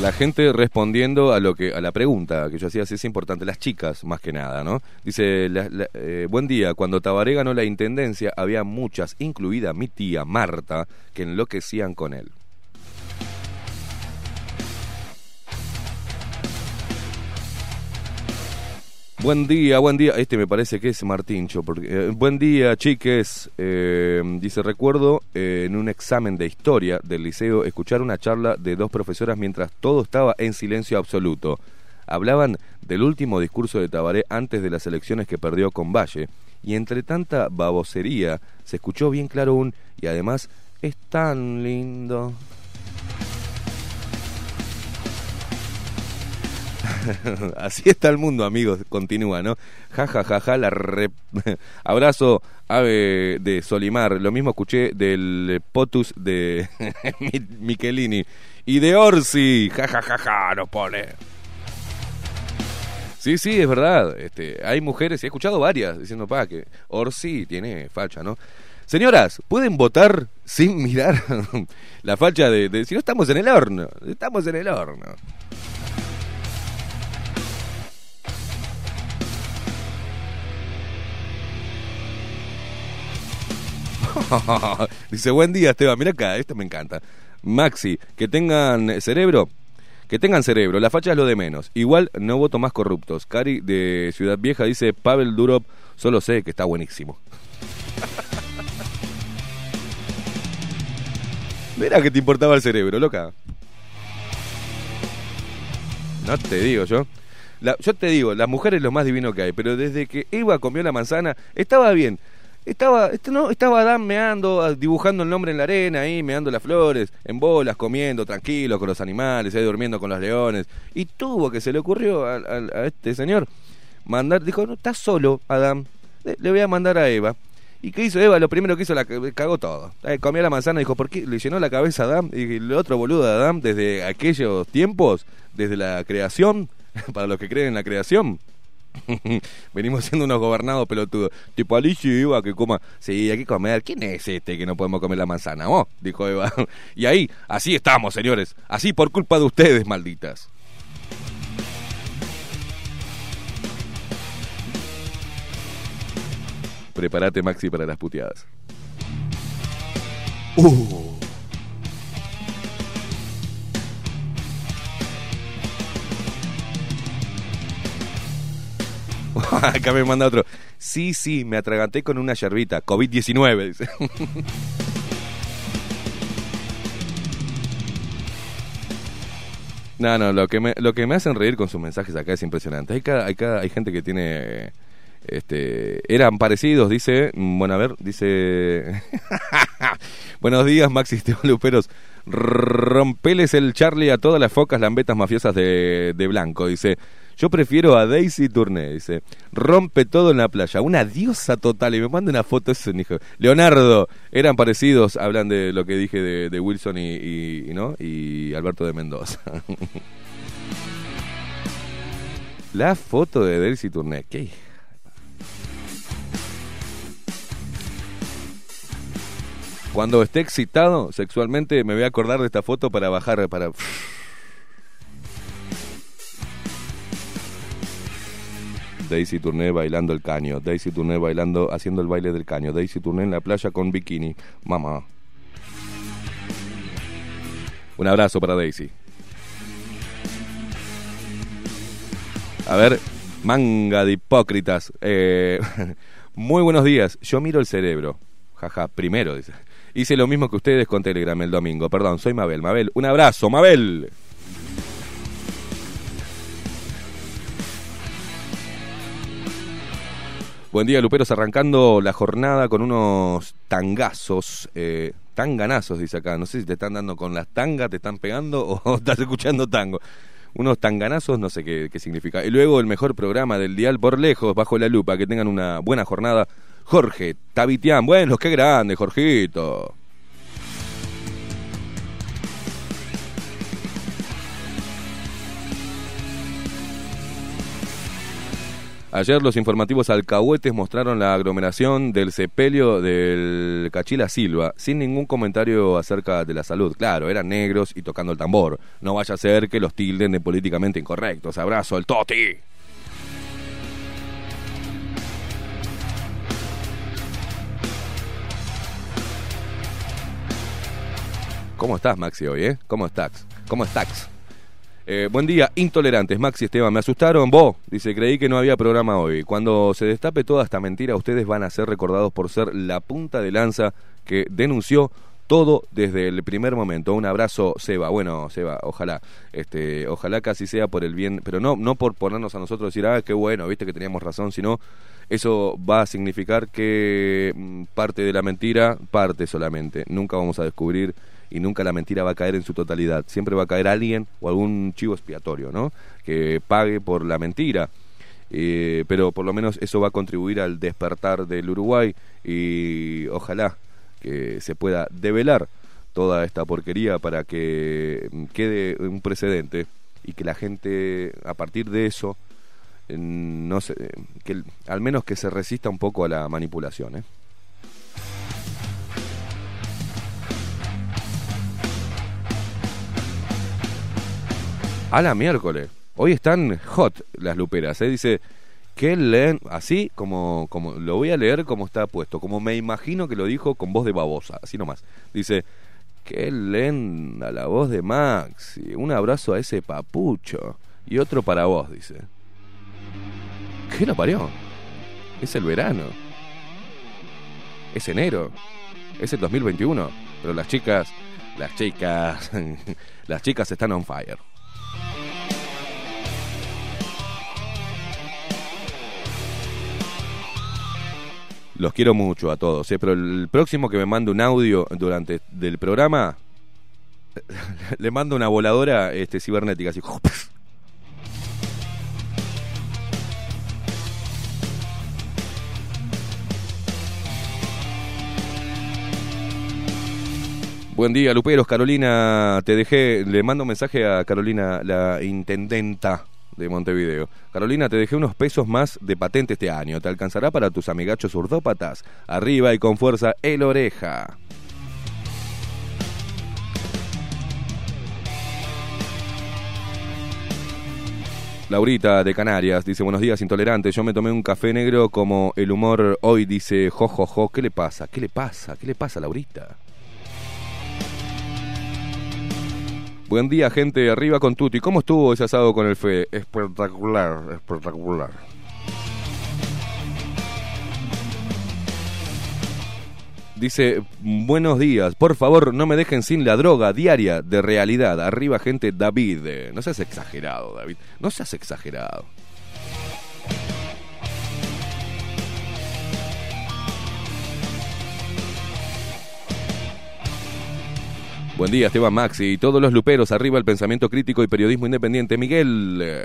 La gente respondiendo a lo que a la pregunta que yo hacía, sí es importante, las chicas más que nada, ¿no? Dice, la- la- eh, buen día, cuando Tabaré ganó la intendencia había muchas, incluida mi tía Marta, que enloquecían con él. Buen día, buen día. Este me parece que es Martincho. Porque, eh, buen día, chiques. Eh, dice, recuerdo eh, en un examen de historia del liceo escuchar una charla de dos profesoras mientras todo estaba en silencio absoluto. Hablaban del último discurso de Tabaré antes de las elecciones que perdió con Valle. Y entre tanta babosería se escuchó bien claro un... Y además, es tan lindo. [laughs] Así está el mundo, amigos. Continúa, ¿no? Ja, ja, ja, ja, la re- [laughs] Abrazo, ave de Solimar. Lo mismo escuché del Potus de [laughs] Mi- Michelini. Y de Orsi. Ja, ja, ja, ja, nos pone. Sí, sí, es verdad. Este, hay mujeres, he escuchado varias diciendo, pa, que Orsi tiene facha, ¿no? Señoras, ¿pueden votar sin mirar la facha de, de- Si no estamos en el horno, estamos en el horno. [laughs] Dice, buen día, Esteban. Mira acá, esto me encanta. Maxi, que tengan cerebro. Que tengan cerebro, la facha es lo de menos. Igual no voto más corruptos. Cari de Ciudad Vieja dice, Pavel Durov, solo sé que está buenísimo. [laughs] Mira que te importaba el cerebro, loca. No te digo yo. La- yo te digo, las mujeres es lo más divino que hay, pero desde que Eva comió la manzana, estaba bien. Estaba, este, no, estaba Adán meando, ah, dibujando el nombre en la arena, ahí, meando las flores, en bolas, comiendo, tranquilo con los animales, ahí durmiendo con los leones. Y tuvo que se le ocurrió a, a- este señor mandar, dijo, no, está solo, Adán, le, le voy a mandar a Eva. ¿Y qué hizo Eva? Lo primero que hizo, la ca- cagó todo. Eh, comió la manzana y dijo, ¿por qué? Le llenó la cabeza a Adán. Y el otro boludo de Adán, desde aquellos tiempos, desde la creación, [laughs] para los que creen en la creación, [laughs] Venimos siendo unos gobernados pelotudos. Tipo Alicia Eva que coma. Sí, hay que comer. ¿Quién es este que no podemos comer la manzana? Oh, dijo Eva. [laughs] Y ahí, así estamos, señores. Así por culpa de ustedes, malditas. Prepárate, Maxi, para las puteadas. Uh. [laughs] Acá me manda otro. Sí, sí, me atraganté con una yerbita. COVID-19, dice. [laughs] No, no, lo que me, lo que me hacen reír con sus mensajes acá es impresionante. Hay, cada, hay, cada, hay gente que tiene... Este, eran parecidos, dice... mm, Bueno, a ver, dice... [laughs] Buenos días, Maxi Esteban Luperos. Rompeles el Charlie a todas las focas lambetas mafiosas de, de Blanco, dice... Yo prefiero a Daisy Tourné, dice. Rompe todo en la playa. Una diosa total. Y me manda una foto ese hijo. Leonardo, eran parecidos. Hablan de lo que dije de, Wilson y, ¿no? y Alberto de Mendoza. [laughs] la foto de Daisy Tourné. ¿Qué? Cuando esté excitado sexualmente me voy a acordar de esta foto para bajar, para... Daisy Tourné bailando el caño, Daisy Tourné bailando, haciendo el baile del caño, Daisy Tourné en la playa con bikini, mamá. Un abrazo para Daisy. A ver, manga de hipócritas. Eh, [laughs] muy buenos días, yo miro el cerebro. Jaja, primero dice. Hice lo mismo que ustedes con Telegram el domingo. Perdón, soy Mabel. Mabel, un abrazo, Mabel. Buen día, Luperos, arrancando la jornada con unos tangazos, eh, tanganazos, dice acá. No sé si te están dando con las tangas, te están pegando [laughs] o estás escuchando tango. Unos tanganazos, no sé qué, significa. Y luego el mejor programa del Dial por lejos, bajo la lupa. Que tengan una buena jornada. Jorge Tabitián, bueno, qué grande, Jorgito. Ayer los informativos alcahuetes mostraron la aglomeración del sepelio del Cachila Silva, sin ningún comentario acerca de la salud. Claro, eran negros y tocando el tambor. No vaya a ser que los tilden de políticamente incorrectos. Abrazo, el Toti. ¿Cómo estás, Maxi, hoy, eh? ¿Cómo estás? ¿Cómo estás? Eh, buen día, intolerantes. Maxi Esteban, me asustaron. Vos, dice, creí que no había programa hoy. Cuando se destape toda esta mentira, ustedes van a ser recordados por ser la punta de lanza que denunció todo desde el primer momento. Un abrazo, Seba. Bueno, Seba, ojalá, este, ojalá casi sea por el bien, pero no, no por ponernos a nosotros decir, ah, qué bueno, viste que teníamos razón, sino eso va a significar que mm, parte de la mentira, parte solamente. Nunca vamos a descubrir y nunca la mentira va a caer en su totalidad. Siempre va a caer alguien o algún chivo expiatorio, ¿no? Que pague por la mentira. Eh, pero por lo menos eso va a contribuir al despertar del Uruguay y ojalá que se pueda develar toda esta porquería para que quede un precedente y que la gente a partir de eso eh, no se, que el- al menos que se resista un poco a la manipulación, ¿eh? A la miércoles. Hoy están hot las luperas, ¿eh? Dice, que leen así como, como lo voy a leer como está puesto, como me imagino que lo dijo con voz de babosa, así nomás. Dice, que leen a la voz de Max, y un abrazo a ese papucho y otro para vos, dice. ¿Qué lo parió? Es el verano. Es enero. Es el 2021. Pero las chicas, las chicas, [laughs] las chicas están on fire. Los quiero mucho a todos, ¿eh? pero el próximo que me mande un audio durante del programa, [laughs] le mando una voladora este, cibernética, así. Buen día, Luperos. Carolina, te dejé, le mando un mensaje a Carolina, la intendenta de Montevideo. Carolina, te dejé unos pesos más de patente este año. ¿Te alcanzará para tus amigachos urdópatas? Arriba y con fuerza, el oreja. Laurita de Canarias dice, buenos días, intolerante. Yo me tomé un café negro como el humor hoy dice, jojojo, jo, jo. ¿qué le pasa? ¿Qué le pasa? ¿Qué le pasa, Laurita? Buen día, gente. Arriba con Tuti. ¿Cómo estuvo ese asado con el Fe? Espectacular, espectacular. Dice, buenos días, por favor no me dejen sin la droga diaria de realidad. Arriba gente, David. No seas exagerado, David. No seas exagerado. Buen día, Esteban Maxi y todos los luperos. Arriba el pensamiento crítico y periodismo independiente. Miguel.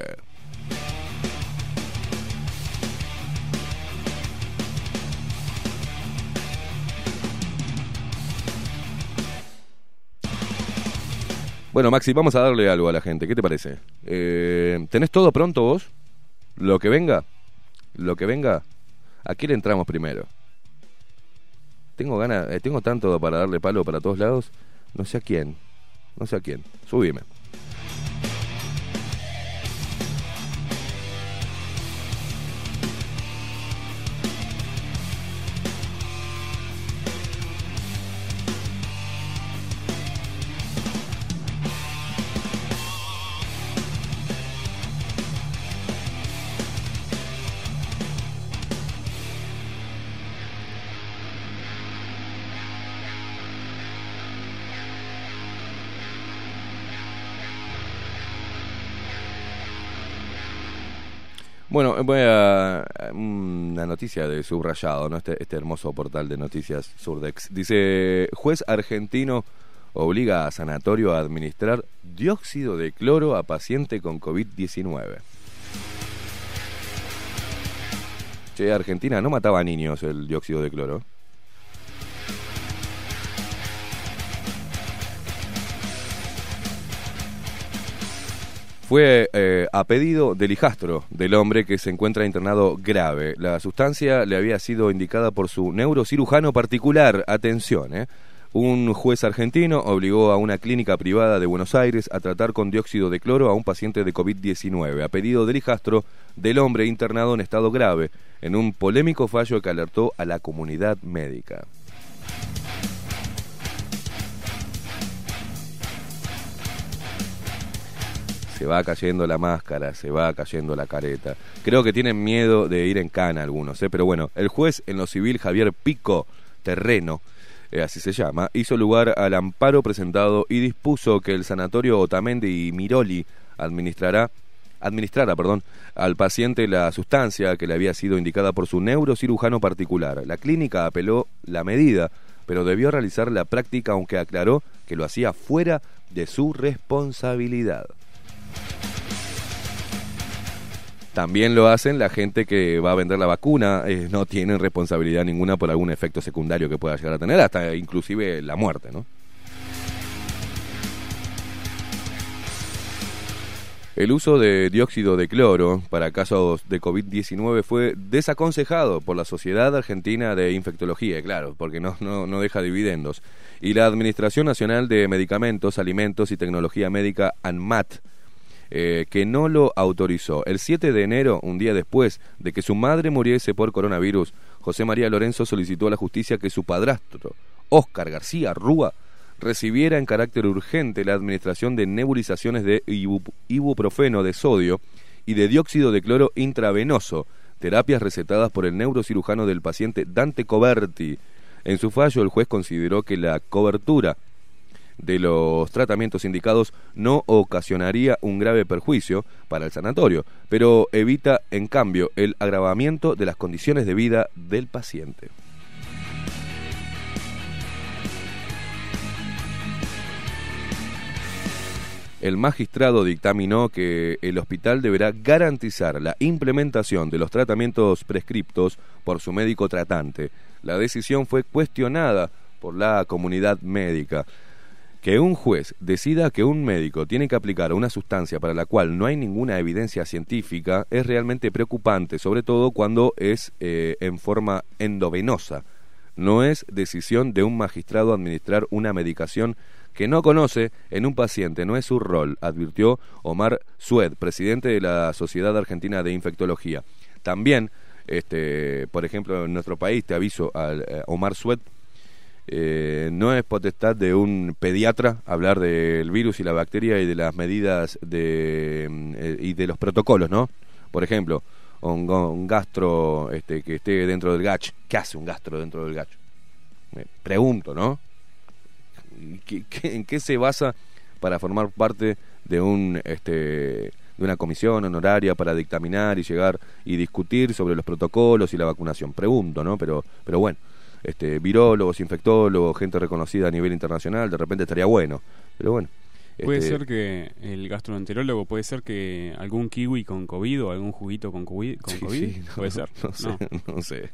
Bueno, Maxi, vamos a darle algo a la gente. ¿Qué te parece? Eh, ¿Tenés todo pronto vos? ¿Lo que venga? ¿Lo que venga? ¿A quién entramos primero? Tengo ganas, eh, tengo tanto para darle palo para todos lados. No sé a quién. No sé a quién. Subime. Bueno, voy a una noticia de subrayado, ¿no? Este, este, hermoso portal de noticias Surdex. Dice, juez argentino obliga a sanatorio a administrar dióxido de cloro a paciente con COVID-19. Che, Argentina no mataba a niños el dióxido de cloro. Fue eh, a pedido del hijastro del hombre que se encuentra internado grave. La sustancia le había sido indicada por su neurocirujano particular. Atención, eh. Un juez argentino obligó a una clínica privada de Buenos Aires a tratar con dióxido de cloro a un paciente de COVID-19, a pedido del hijastro del hombre internado en estado grave, en un polémico fallo que alertó a la comunidad médica. Se va cayendo la máscara, se va cayendo la careta. Creo que tienen miedo de ir en cana algunos, ¿eh? pero bueno, el juez en lo civil Javier Pico Terreno, eh, así se llama, hizo lugar al amparo presentado y dispuso que el sanatorio Otamendi y Miroli administrará administrara perdón, al paciente la sustancia que le había sido indicada por su neurocirujano particular. La clínica apeló la medida, pero debió realizar la práctica aunque aclaró que lo hacía fuera de su responsabilidad. También lo hacen la gente que va a vender la vacuna, eh, no tienen responsabilidad ninguna por algún efecto secundario que pueda llegar a tener, hasta inclusive la muerte, ¿no? El uso de dióxido de cloro para casos de COVID-19 fue desaconsejado por la Sociedad Argentina de Infectología, claro, porque no, no, no deja dividendos, y la Administración Nacional de Medicamentos, Alimentos y Tecnología Médica, ANMAT, eh, que no lo autorizó. El 7 de enero, un día después de que su madre muriese por coronavirus, José María Lorenzo solicitó a la justicia que su padrastro, Óscar García Rúa, recibiera en carácter urgente la administración de nebulizaciones de ibuprofeno de sodio y de dióxido de cloro intravenoso, terapias recetadas por el neurocirujano del paciente Dante Coberti. En su fallo, el juez consideró que la cobertura de los tratamientos indicados no ocasionaría un grave perjuicio para el sanatorio, pero evita en cambio el agravamiento de las condiciones de vida del paciente. El magistrado dictaminó que el hospital deberá garantizar la implementación de los tratamientos prescriptos por su médico tratante. La decisión fue cuestionada por la comunidad médica. Que un juez decida que un médico tiene que aplicar una sustancia para la cual no hay ninguna evidencia científica es realmente preocupante, sobre todo cuando es eh, en forma endovenosa. No es decisión de un magistrado administrar una medicación que no conoce en un paciente, no es su rol, advirtió Omar Sued, presidente de la Sociedad Argentina de Infectología. También, este, por ejemplo, en nuestro país, te aviso, al, eh, Omar Sued eh, no es potestad de un pediatra hablar del virus y la bacteria y de las medidas de, mm, eh, y de los protocolos, ¿no? Por ejemplo, un, gastro este, que esté dentro del GACH. ¿Qué hace un gastro dentro del GACH? Me pregunto, ¿no? en qué se basa para formar parte de un este, de una comisión honoraria para dictaminar y llegar y discutir sobre los protocolos y la vacunación? Pregunto, ¿no? Pero, pero bueno este, virólogos, infectólogos, gente reconocida a nivel internacional, de repente estaría bueno. Pero bueno. Puede este, ser que el gastroenterólogo, puede ser que algún kiwi con COVID o algún juguito con COVID. Con COVID? puede ser. No sé, [laughs] no sé.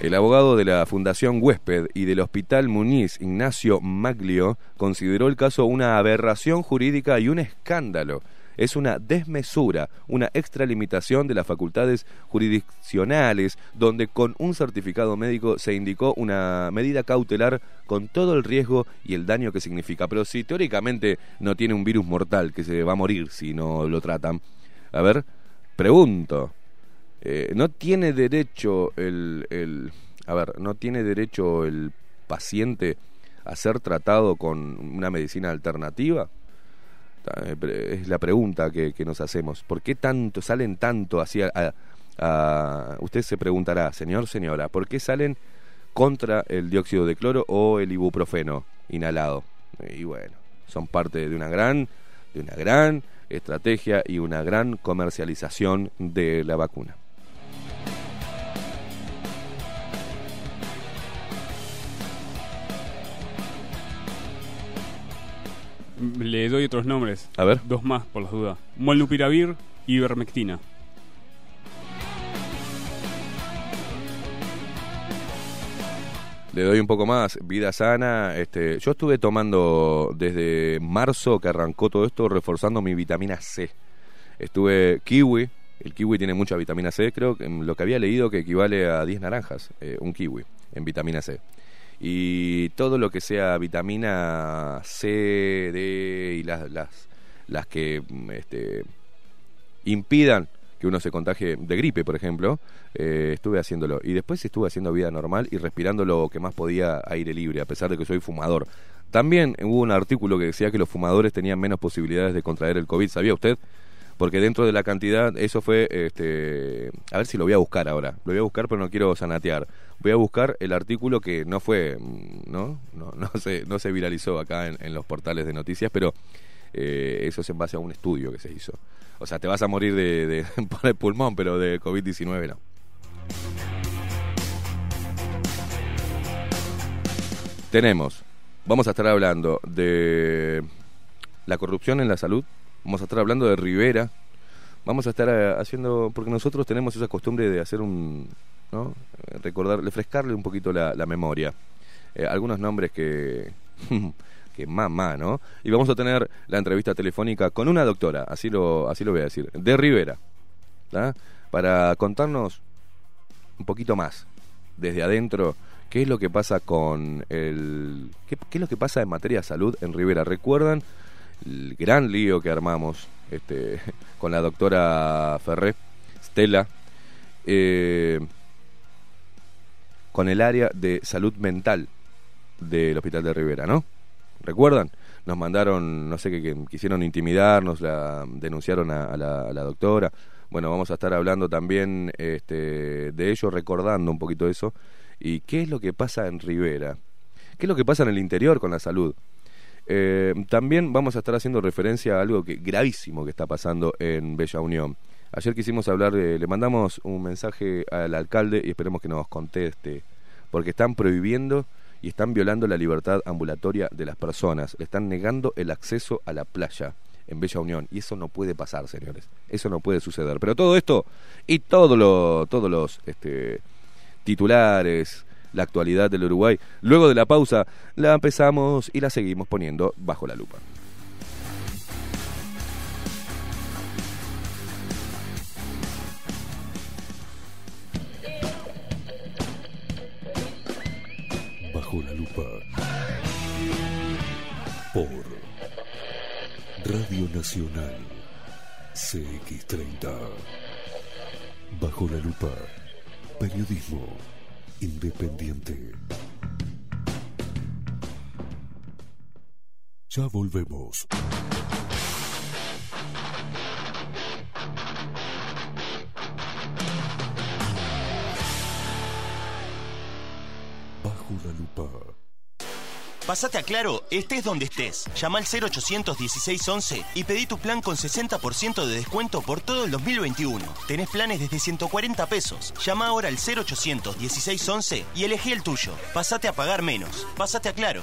El abogado de la Fundación Huésped y del Hospital Muniz, Ignacio Maglio, consideró el caso una aberración jurídica y un escándalo es una desmesura, una extralimitación de las facultades jurisdiccionales, donde con un certificado médico se indicó una medida cautelar con todo el riesgo y el daño que significa. Pero si teóricamente no tiene un virus mortal que se va a morir si no lo tratan, a ver, pregunto, eh, ¿no tiene derecho el, el, a ver, no tiene derecho el paciente a ser tratado con una medicina alternativa? Eh, es la pregunta que, nos hacemos. ¿Por qué tanto salen tanto hacia... A, usted se preguntará, señor, señora, ¿por qué salen contra el dióxido de cloro o el ibuprofeno inhalado? Y bueno, son parte de una gran, de una gran estrategia y una gran comercialización de la vacuna. Le doy otros nombres. A ver. Dos más, por las dudas. Molnupiravir y ivermectina. Le doy un poco más, vida sana. Este, yo estuve tomando desde marzo que arrancó todo esto, reforzando mi vitamina C. Estuve kiwi, el kiwi tiene mucha vitamina C, creo que lo que había leído que equivale a 10 naranjas, eh, un kiwi en vitamina C y todo lo que sea vitamina C, D y las, las, las que mm, este, impidan que uno se contagie de gripe, por ejemplo, eh, estuve haciéndolo. Y después estuve haciendo vida normal y respirando lo que más podía aire libre, a pesar de que soy fumador. También hubo un artículo que decía que los fumadores tenían menos posibilidades de contraer el COVID. ¿Sabía usted? porque dentro de la cantidad, eso fue, este, a ver si lo voy a buscar ahora, lo voy a buscar pero no quiero sanatear, voy a buscar el artículo que no fue, mm, ¿no? No, no, [laughs] se, no se viralizó acá en, los portales de noticias, pero eh, eso es en base a un estudio que se hizo. O sea, te vas a morir de, [laughs] por el pulmón, pero de COVID-19 no. Tenemos, vamos a estar hablando de la corrupción en la salud, Vamos a estar hablando de Rivera. Vamos a estar eh, haciendo, porque nosotros tenemos esa costumbre de hacer un, ¿no? Recordar, refrescarle un poquito la, memoria. Eh, algunos nombres que, [laughs] que mamá, ¿no? Y vamos a tener la entrevista telefónica con una doctora, así lo, así lo voy a decir, de Rivera, para contarnos un poquito más desde adentro qué es lo que pasa con el qué, qué es lo que pasa en materia de salud en Rivera. ¿Recuerdan el gran lío que armamos este, [laughs] con la doctora Ferré, Stella, eh, con el área de salud mental del Hospital de Rivera, ¿no? ¿Recuerdan? Nos mandaron, no sé qué, quisieron intimidarnos, la, denunciaron a, la, doctora. Bueno, vamos a estar hablando también este, de ello, recordando un poquito eso. ¿Y qué es lo que pasa en Rivera? ¿Qué es lo que pasa en el interior con la salud? Eh, también vamos a estar haciendo referencia a algo que gravísimo que está pasando en Bella Unión. Ayer quisimos hablar le mandamos un mensaje al alcalde y esperemos que nos conteste, porque están prohibiendo y están violando la libertad ambulatoria de las personas, le están negando el acceso a la playa en Bella Unión y eso no puede pasar, señores. Eso no puede suceder. Pero todo esto y todo lo, todos los este, titulares, la actualidad del Uruguay, luego de la pausa la empezamos y la seguimos poniendo bajo la lupa. Por Radio Nacional CX30. Bajo la lupa. Periodismo independiente. Ya volvemos. Bajo la lupa. Pasate a Claro, estés donde estés. Llama al 0800 1611 y pedí tu plan con 60% de descuento por todo el 2021. Tenés planes desde 140 pesos. Llama ahora al 0800 1611 y elegí el tuyo. Pasate a pagar menos. Pasate a Claro.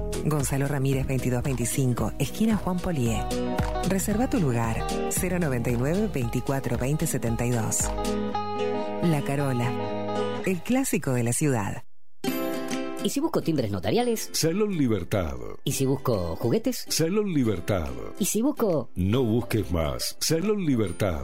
Gonzalo Ramírez 2225, esquina Juan Polié. Reserva tu lugar 099 24 20 72. La Carola, el clásico de la ciudad. ¿Y si busco timbres notariales? Salón Libertad. ¿Y si busco juguetes? Salón Libertad. ¿Y si busco... No busques más. Salón Libertad.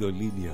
línea.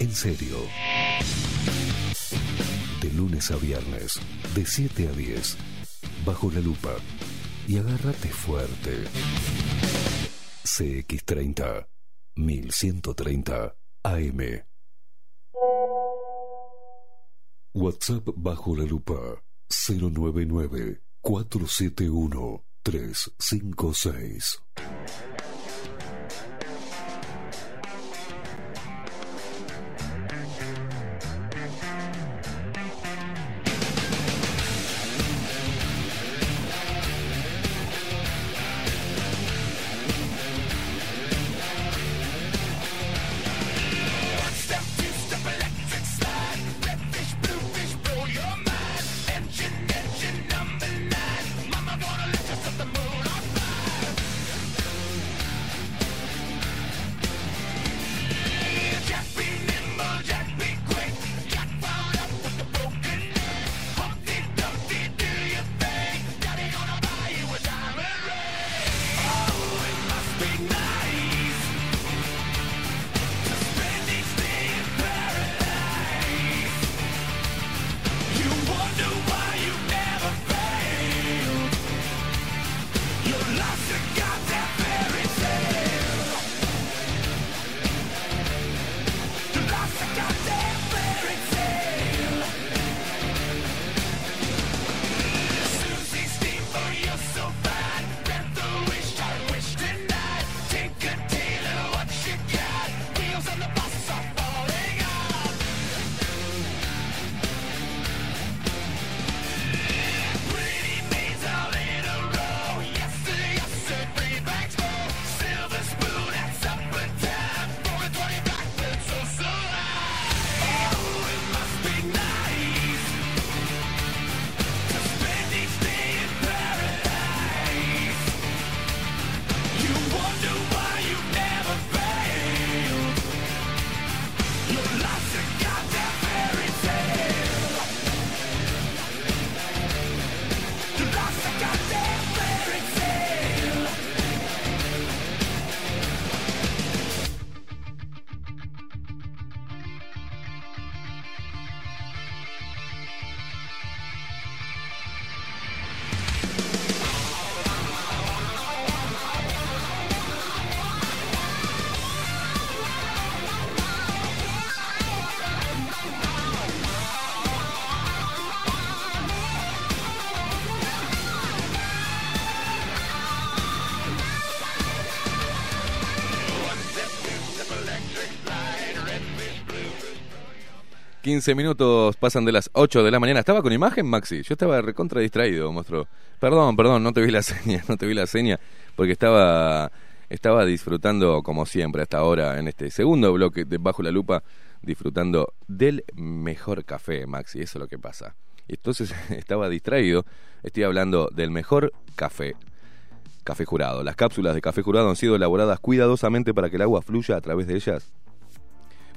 en serio. De lunes a viernes, de 7 a 10, bajo la lupa. Y agárrate fuerte. CX30, 1130 AM. WhatsApp bajo la lupa 099 471 356. ...15 minutos pasan de las 8 de la mañana. ¿Estaba con imagen, Maxi? Yo estaba recontra distraído, monstruo. Perdón, perdón, no te vi la [laughs] seña, no te vi la seña, porque estaba, estaba disfrutando, como siempre, hasta ahora, en este segundo bloque de Bajo la Lupa, disfrutando del mejor café, Maxi, eso es lo que pasa. Entonces [laughs] estaba distraído, estoy hablando del mejor café. Café jurado. Las cápsulas de café jurado han sido elaboradas cuidadosamente para que el agua fluya a través de ellas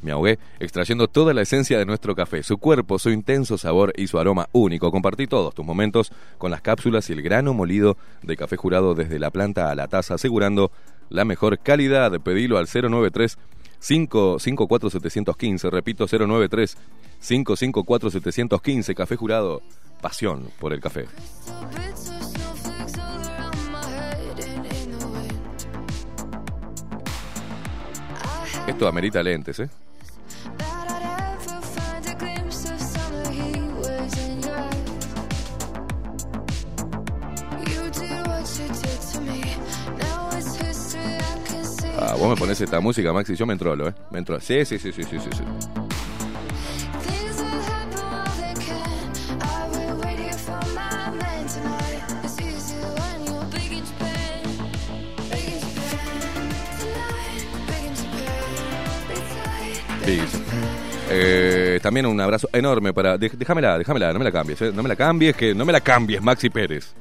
me ahogué extrayendo toda la esencia de nuestro café, su cuerpo, su intenso sabor y su aroma único. Compartí todos tus momentos con las cápsulas y el grano molido de café jurado desde la planta a la taza, asegurando la mejor calidad. Pedilo al 093 554 715, repito 093 554 715, café jurado, pasión por el café. Esto amerita lentes, ¿eh? Vos me pones esta música, Maxi, yo me entrolo, ¿eh? Me entrolo. Sí, sí, sí, sí, sí, sí. sí. Eh, también un abrazo enorme para. Déjamela, déjamela, no me la cambies, eh. no me la cambies, que no me la cambies, Maxi Pérez.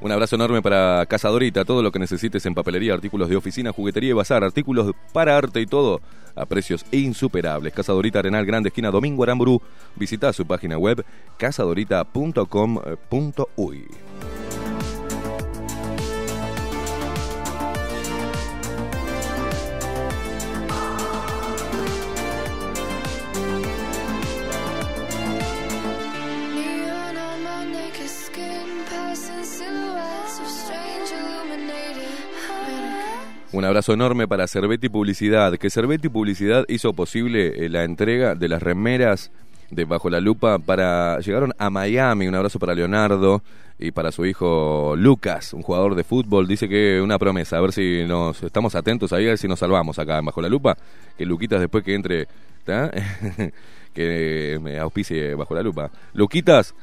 Un abrazo enorme para Cazadorita, todo lo que necesites en papelería, artículos de oficina, juguetería y bazar, artículos para arte y todo a precios insuperables. Cazadorita Arenal Grande, esquina Domingo Aramburu. Visita su página web cazadorita.com.uy. Un abrazo enorme para Cervetti Publicidad, que Cervetti Publicidad hizo posible eh, la entrega de las remeras de Bajo la Lupa para llegaron a Miami. Un abrazo para Leonardo y para su hijo Lucas, un jugador de fútbol. Dice que una promesa, a ver si nos estamos atentos ahí, a ver si nos salvamos acá en Bajo la Lupa. Que Luquitas después que entre, [laughs] que me auspicie Bajo la Lupa. Luquitas,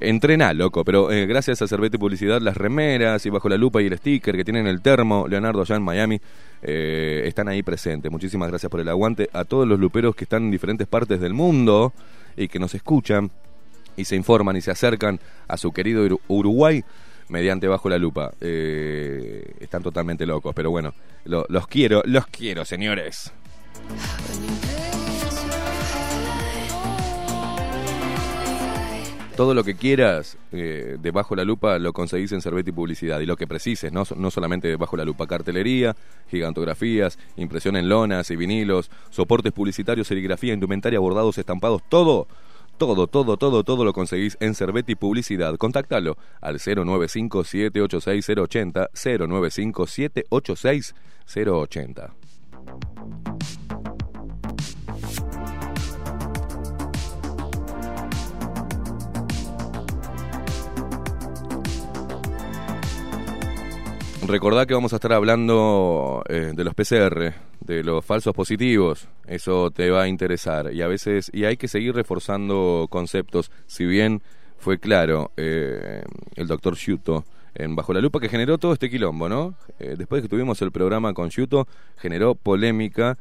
Entrena, loco, pero eh, gracias a Cervete Publicidad, las remeras y bajo la lupa y el sticker que tienen el termo, Leonardo allá en Miami, eh, están ahí presentes. Muchísimas gracias por el aguante a todos los luperos que están en diferentes partes del mundo y que nos escuchan y se informan y se acercan a su querido Uruguay mediante bajo la lupa. Eh, están totalmente locos, pero bueno, los quiero, los quiero, señores. Todo lo que quieras eh, debajo la lupa lo conseguís en Cerveti Publicidad. Y lo que precises, no, no solamente debajo la lupa, cartelería, gigantografías, impresión en lonas y vinilos, soportes publicitarios, serigrafía, indumentaria, bordados, estampados, todo, todo, todo, todo, todo lo conseguís en Cerveti Publicidad. Contáctalo al 095 786 080 095 786 080. Recordá que vamos a estar hablando eh, de los PCR, de los falsos positivos. Eso te va a interesar. Y a veces, y hay que seguir reforzando conceptos. Si bien fue claro eh, el doctor Shuto en Bajo la Lupa que generó todo este quilombo, ¿no? Eh, después de que tuvimos el programa con Shuto, generó polémica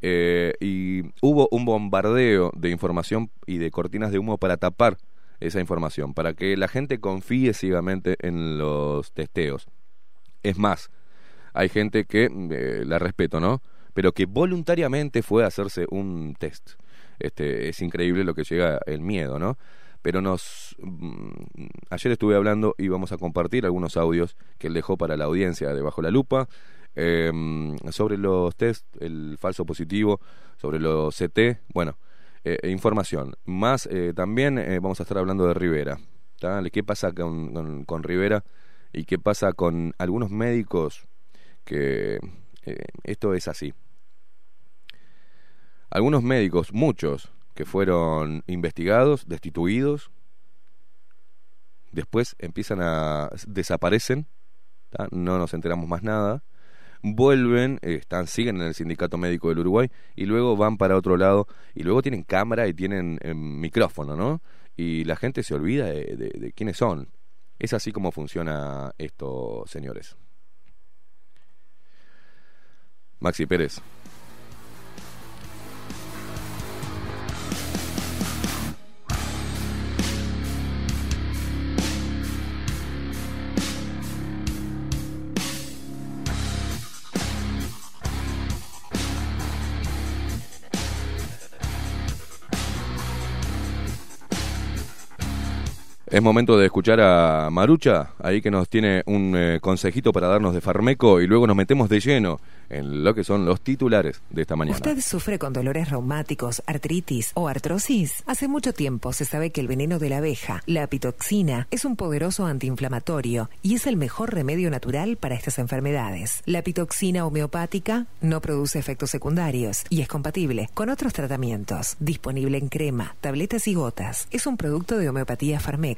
y hubo un bombardeo de información y de cortinas de humo para tapar esa información, para que la gente confíe ciegamente en los testeos. Es más, hay gente que, eh, la respeto, ¿no? Pero que voluntariamente fue a hacerse un test. Este, es increíble lo que llega el miedo, ¿no? Pero nos... Mm, ayer estuve hablando y vamos a compartir algunos audios que él dejó para la audiencia de Bajo la Lupa em, sobre los test, el falso positivo, sobre los CT, bueno, eh, e información. Más eh, también vamos a estar hablando de Rivera. ¿Qué pasa con, con Rivera? Y qué pasa con algunos médicos que eh, esto es así. Algunos médicos, muchos, que fueron investigados, destituidos, después empiezan a desaparecen, no nos enteramos más nada, vuelven, están, siguen en el sindicato médico del Uruguay y luego van para otro lado y luego tienen cámara y tienen eh, micrófono, ¿no? Y la gente se olvida de quiénes son. Es así como funciona esto, señores. Maxi Pérez. Es momento de escuchar a Marucha, ahí que nos tiene un eh, consejito para darnos de Farmeco y luego nos metemos de lleno en lo que son los titulares de esta mañana. ¿Usted sufre con dolores reumáticos, artritis o artrosis? Hace mucho tiempo se sabe que el veneno de la abeja, la apitoxina, es un poderoso antiinflamatorio y es el mejor remedio natural para estas enfermedades. La apitoxina homeopática no produce efectos secundarios y es compatible con otros tratamientos. Disponible en crema, tabletas y gotas. Es un producto de homeopatía Farmeco.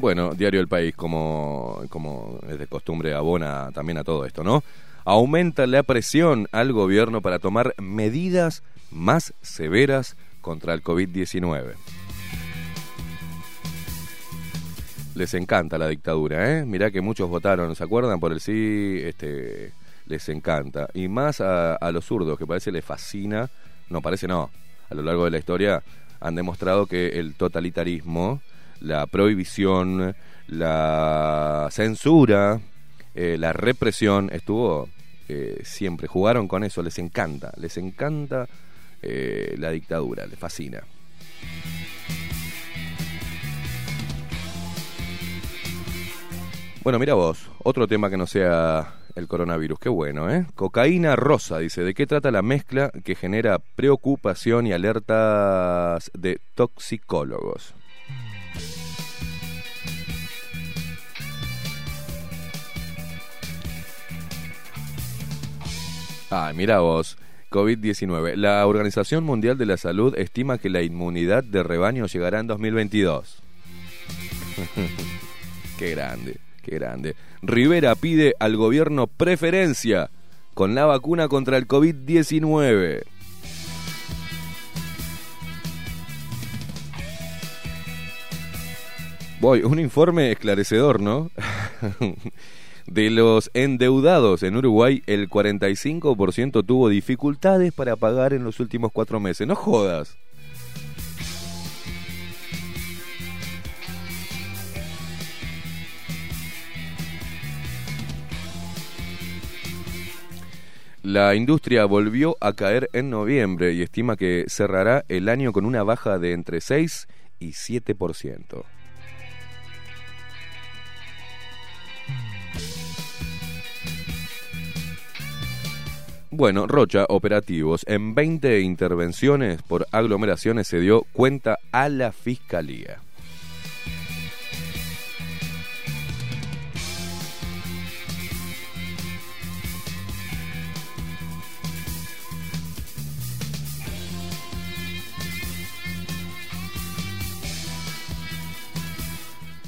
Bueno, Diario del País, como, como es de costumbre, abona también a todo esto, ¿no? Aumenta la presión al gobierno para tomar medidas más severas contra el COVID-19. Les encanta la dictadura, ¿eh? Mirá que muchos votaron, ¿se acuerdan? Por el sí, este, les encanta. Y más a, a los zurdos, que parece les fascina, no, parece no, a lo largo de la historia han demostrado que el totalitarismo la prohibición, la censura, eh, la represión, estuvo eh, siempre, jugaron con eso, les encanta, les encanta eh, la dictadura, les fascina. Bueno, mira vos, otro tema que no sea el coronavirus, qué bueno, ¿eh? Cocaína rosa, dice, ¿de qué trata la mezcla que genera preocupación y alertas de toxicólogos? Ah, mira vos. COVID-19. La Organización Mundial de la Salud estima que la inmunidad de rebaño llegará en 2022. [laughs] qué grande, qué grande. Rivera pide al gobierno preferencia con la vacuna contra el COVID-19. Voy, un informe esclarecedor, ¿no? [laughs] De los endeudados en Uruguay, el 45% tuvo dificultades para pagar en los últimos cuatro meses. No jodas. La industria volvió a caer en noviembre y estima que cerrará el año con una baja de entre 6 y 7%. Bueno, Rocha, operativos. En 20 intervenciones por aglomeraciones se dio cuenta a la fiscalía.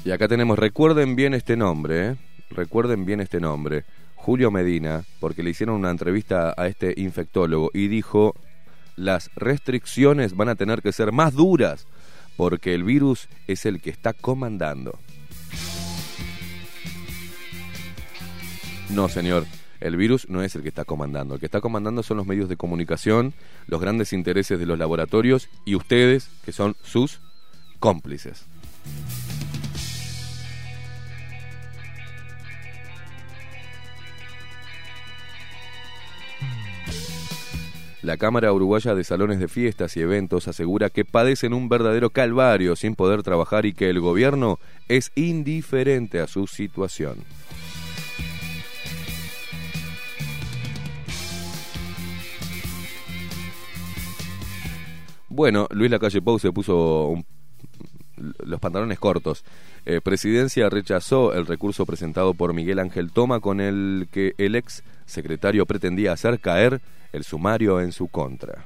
Y acá tenemos, recuerden bien este nombre, ¿eh? recuerden bien este nombre. Julio Medina, porque le hicieron una entrevista a este infectólogo y dijo, las restricciones van a tener que ser más duras porque el virus es el que está comandando. No, señor, el virus no es el que está comandando. El que está comandando son los medios de comunicación, los grandes intereses de los laboratorios y ustedes, que son sus cómplices. La Cámara Uruguaya de Salones de Fiestas y Eventos asegura que padecen un verdadero calvario sin poder trabajar y que el gobierno es indiferente a su situación. Bueno, Luis Lacalle Pou se puso los pantalones cortos. Eh, Presidencia rechazó el recurso presentado por Miguel Ángel Toma con el que el ex secretario pretendía hacer caer el sumario en su contra.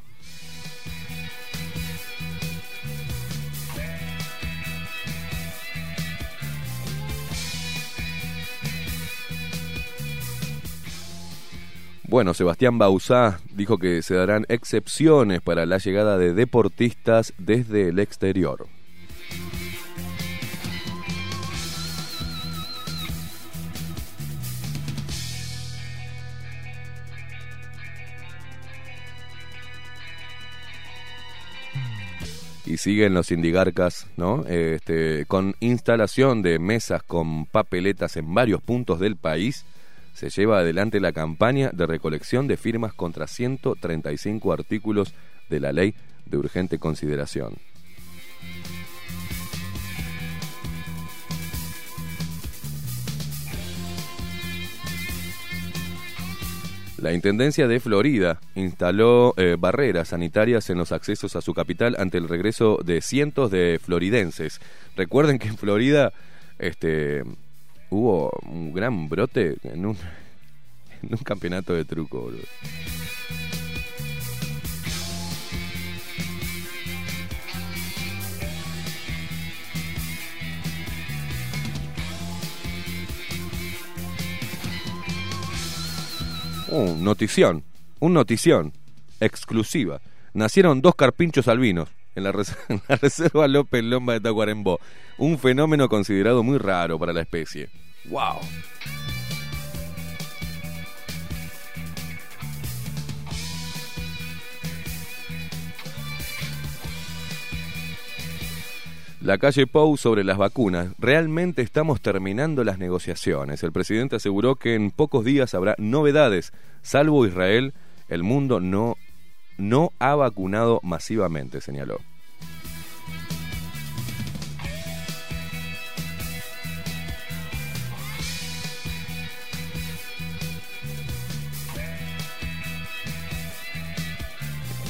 Bueno, Sebastián Bauzá dijo que se darán excepciones para la llegada de deportistas desde el exterior. Y siguen los indigarcas, ¿no? Este, con instalación de mesas con papeletas en varios puntos del país, se lleva adelante la campaña de recolección de firmas contra 135 artículos de la ley de urgente consideración. La Intendencia de Florida instaló eh, barreras sanitarias en los accesos a su capital ante el regreso de cientos de floridenses. Recuerden que en Florida este, hubo un gran brote en un, [laughs] en un campeonato de truco. boludo. Notición, un notición, exclusiva. Nacieron dos carpinchos albinos en la, [laughs] en la reserva López Lomba de Tacuarembó. Un fenómeno considerado muy raro para la especie. ¡Wow! La calle Pou sobre las vacunas. Realmente estamos terminando las negociaciones. El presidente aseguró que en pocos días habrá novedades. Salvo Israel, el mundo no, no ha vacunado masivamente, señaló.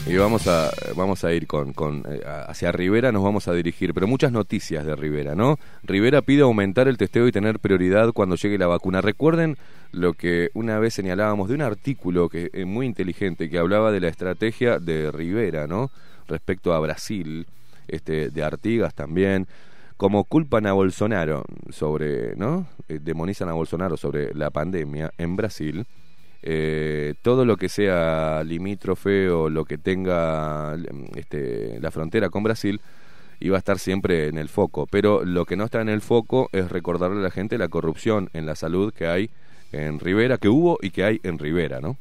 Y vamos a, vamos a ir con, con, eh, hacia Rivera, nos vamos a dirigir, pero muchas noticias de Rivera, ¿no? Rivera pide aumentar el testeo y tener prioridad cuando llegue la vacuna. Recuerden lo que una vez señalábamos de un artículo que es muy inteligente que hablaba de la estrategia de Rivera, ¿no? Respecto a Brasil, este, de Artigas también, como culpan a Bolsonaro sobre, ¿no? Eh, demonizan a Bolsonaro sobre la pandemia en Brasil eh, todo lo que sea limítrofe o lo que tenga este, la frontera con Brasil iba a estar siempre en el foco. Pero lo que no está en el foco es recordarle a la gente la corrupción en la salud que hay en Rivera, que hubo y que hay en Rivera, ¿no?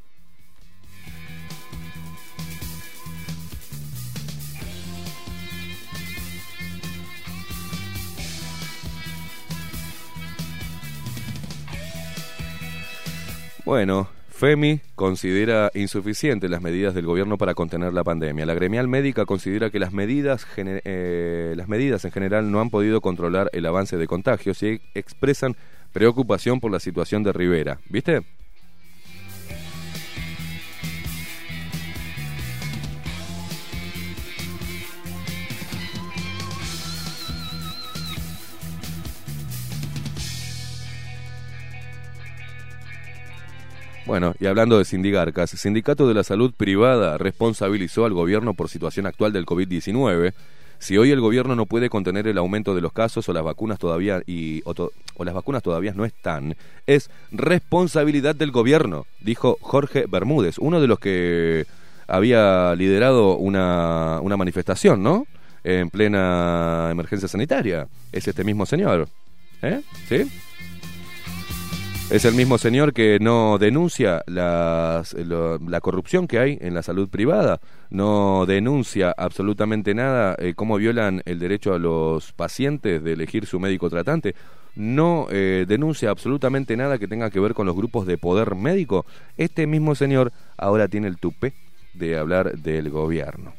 Bueno, FEMI considera insuficientes las medidas del gobierno para contener la pandemia. La gremial médica considera que las medidas, eh, las medidas en general no han podido controlar el avance de contagios y expresan preocupación por la situación de Rivera. ¿Viste? Bueno, y hablando de sindigarcas, Sindicato de la Salud Privada responsabilizó al gobierno por situación actual del COVID-19. Si hoy el gobierno no puede contener el aumento de los casos o las vacunas todavía y o, o las vacunas todavía no están, es responsabilidad del gobierno, dijo Jorge Bermúdez, uno de los que había liderado una, una manifestación, ¿no? En plena emergencia sanitaria. Es este mismo señor. ¿Eh? ¿Sí? Es el mismo señor que no denuncia las- lo- la corrupción que hay en la salud privada, no denuncia absolutamente nada, eh, cómo violan el derecho a los pacientes de elegir su médico tratante, no eh, denuncia absolutamente nada que tenga que ver con los grupos de poder médico. Este mismo señor ahora tiene el tupé de hablar del gobierno.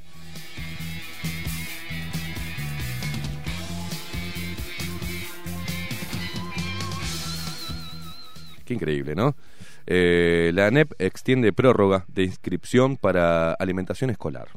Qué increíble, ¿no? Eh, la ANEP extiende prórroga de inscripción para alimentación escolar.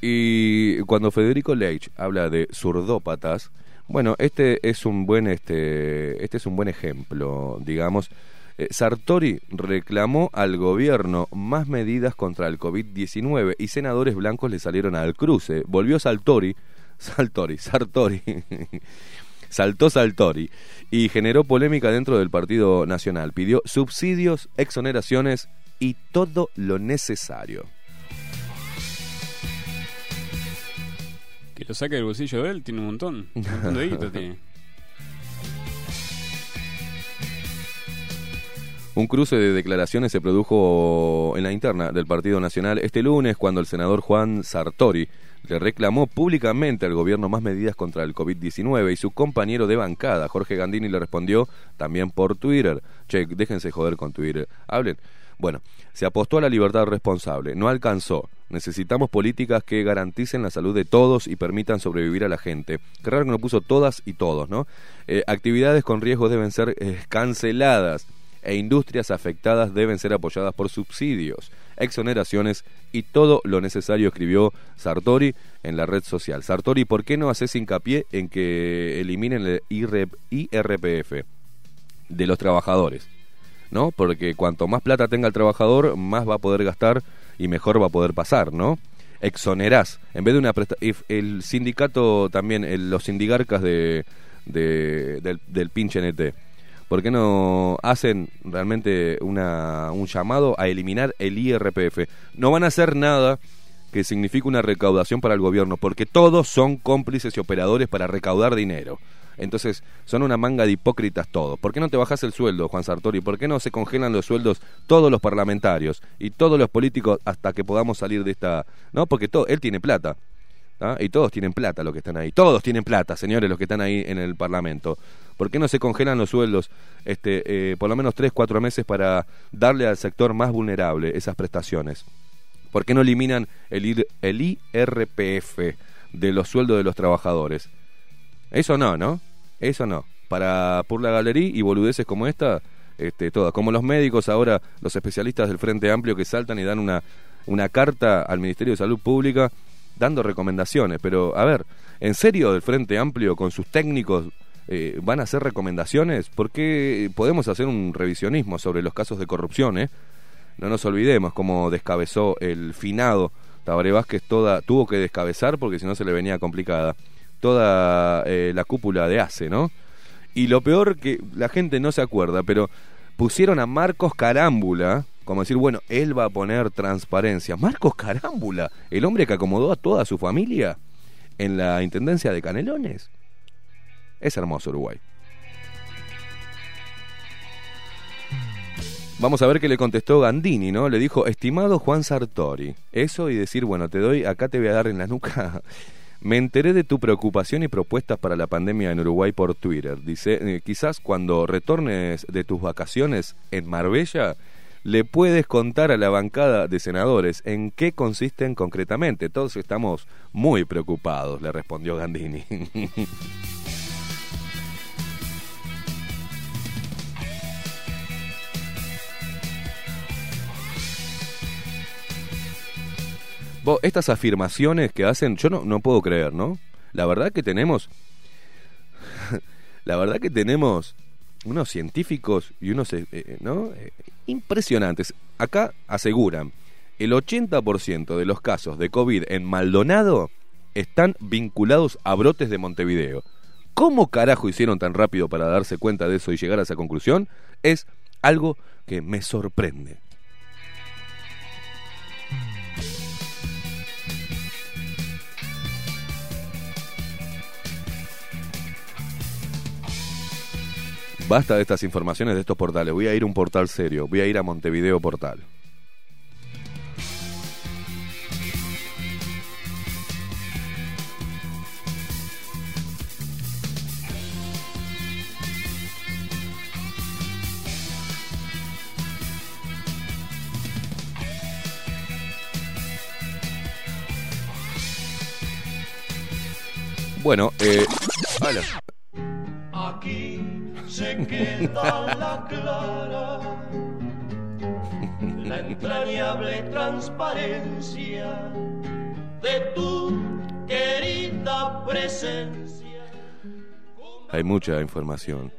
Y cuando Federico Leitch habla de zurdópatas, bueno, este es un buen este este es un buen ejemplo, digamos. Eh, Sartori reclamó al gobierno más medidas contra el COVID-19 y senadores blancos le salieron al cruce. Volvió Saltori, Saltori, Sartori, saltó Saltori y generó polémica dentro del Partido Nacional. Pidió subsidios, exoneraciones y todo lo necesario. Que lo saque del bolsillo de él, tiene un montón. Un montón de guita tiene. Un cruce de declaraciones se produjo en la interna del Partido Nacional este lunes cuando el senador Juan Sartori le reclamó públicamente al gobierno más medidas contra el COVID-19 y su compañero de bancada, Jorge Gandini, le respondió también por Twitter. Che, déjense joder con Twitter. Hablen. Bueno, se apostó a la libertad responsable, no alcanzó. Necesitamos políticas que garanticen la salud de todos y permitan sobrevivir a la gente. Qué raro que no puso todas y todos, ¿no? Eh, actividades con riesgo deben ser eh, canceladas e industrias afectadas deben ser apoyadas por subsidios, exoneraciones y todo lo necesario, escribió Sartori en la red social. Sartori, ¿por qué no haces hincapié en que eliminen el IRPF de los trabajadores? ¿No? Porque cuanto más plata tenga el trabajador, más va a poder gastar y mejor va a poder pasar, ¿no? Exonerás. En vez de una el sindicato también, los sindigarcas de, del, del pinche NT. ¿Por qué no hacen realmente una, un llamado a eliminar el IRPF? No van a hacer nada que signifique una recaudación para el gobierno, porque todos son cómplices y operadores para recaudar dinero. Entonces, son una manga de hipócritas todos. ¿Por qué no te bajas el sueldo, Juan Sartori? ¿Por qué no se congelan los sueldos todos los parlamentarios y todos los políticos hasta que podamos salir de esta... No, porque todo, él tiene plata. ¿ah? Y todos tienen plata los que están ahí. Todos tienen plata, señores, los que están ahí en el Parlamento. ¿Por qué no se congelan los sueldos este, eh, por lo menos tres, cuatro meses para darle al sector más vulnerable esas prestaciones? ¿Por qué no eliminan el, el IRPF de los sueldos de los trabajadores? Eso no, ¿no? Eso no. Para por la galería y boludeces como esta, este, todas. Como los médicos ahora, los especialistas del Frente Amplio que saltan y dan una, una carta al Ministerio de Salud Pública dando recomendaciones. Pero, a ver, ¿en serio del Frente Amplio con sus técnicos eh, van a hacer recomendaciones? Porque podemos hacer un revisionismo sobre los casos de corrupción, ¿eh? No nos olvidemos cómo descabezó el finado Tabaré Vázquez, toda, tuvo que descabezar porque si no se le venía complicada toda eh, la cúpula de ACE, ¿no? Y lo peor que la gente no se acuerda, pero pusieron a Marcos Carámbula, como decir, bueno, él va a poner transparencia. Marcos Carámbula, el hombre que acomodó a toda su familia en la Intendencia de Canelones. Es hermoso Uruguay. Vamos a ver qué le contestó Gandini, ¿no? Le dijo, estimado Juan Sartori, eso y decir, bueno, te doy, acá te voy a dar en la nuca [laughs] me enteré de tu preocupación y propuestas para la pandemia en Uruguay por Twitter. Dice, eh, quizás cuando retornes de tus vacaciones en Marbella, le puedes contar a la bancada de senadores en qué consisten concretamente. Todos estamos muy preocupados, le respondió Gandini. [laughs] estas afirmaciones que hacen, yo no, no puedo creer, ¿no? La verdad que tenemos, [laughs] la verdad que tenemos unos científicos y unos, eh, eh, ¿no? Eh, impresionantes. Acá aseguran, el 80% de los casos de COVID en Maldonado están vinculados a brotes de Montevideo. ¿Cómo carajo hicieron tan rápido para darse cuenta de eso y llegar a esa conclusión? Es algo que me sorprende. Basta de estas informaciones de estos portales. Voy a ir a un portal serio. Voy a ir a Montevideo Portal. Bueno, eh, se queda la clara, la entrañable transparencia de tu querida presencia. Hay mucha información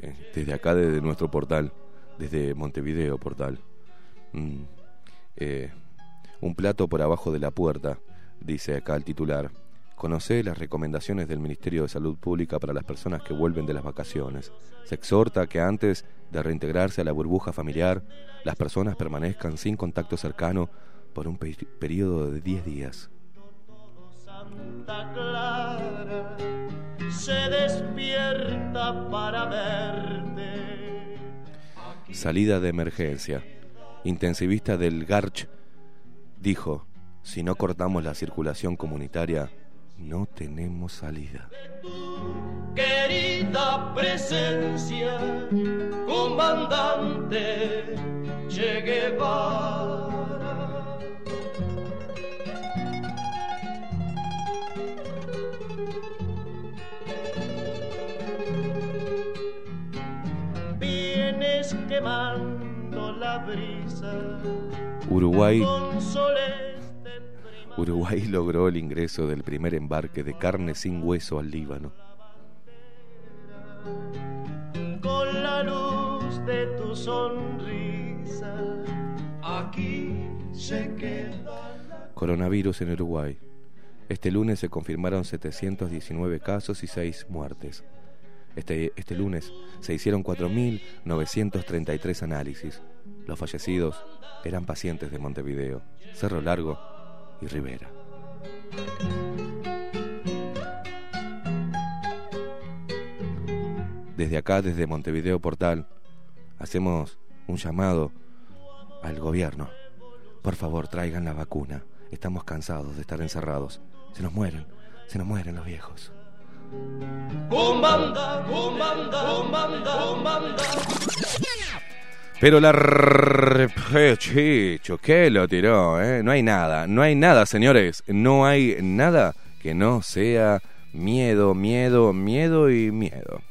eh, desde acá, desde nuestro portal, desde Montevideo Portal. Mm, eh, un plato por abajo de la puerta, dice acá el titular. Conoce las recomendaciones del Ministerio de Salud Pública para las personas que vuelven de las vacaciones. Se exhorta que antes de reintegrarse a la burbuja familiar, las personas permanezcan sin contacto cercano por un periodo de 10 días. Santa Clara se despierta para verte. Salida de emergencia. Intensivista del Garch dijo, si no cortamos la circulación comunitaria, no tenemos salida. Tu querida presencia, comandante Che Guevara. Vienes quemando la brisa. Uruguay Uruguay [laughs] logró el ingreso del primer embarque de carne sin hueso al Líbano. Con la luz de tu sonrisa, aquí se queda. Coronavirus en Uruguay. Este lunes se confirmaron 719 casos y 6 muertes. Este, este lunes se hicieron 4.933 análisis. Los fallecidos eran pacientes de Montevideo, Cerro Largo Rivera. Desde acá, desde Montevideo Portal, hacemos un llamado al gobierno. Por favor, traigan la vacuna. Estamos cansados de estar encerrados. Se nos mueren, se nos mueren los viejos. Pero la Chicho, ¿qué lo tiró? Eh? No hay nada, no hay nada, señores. No hay nada que no sea miedo, miedo, miedo y miedo.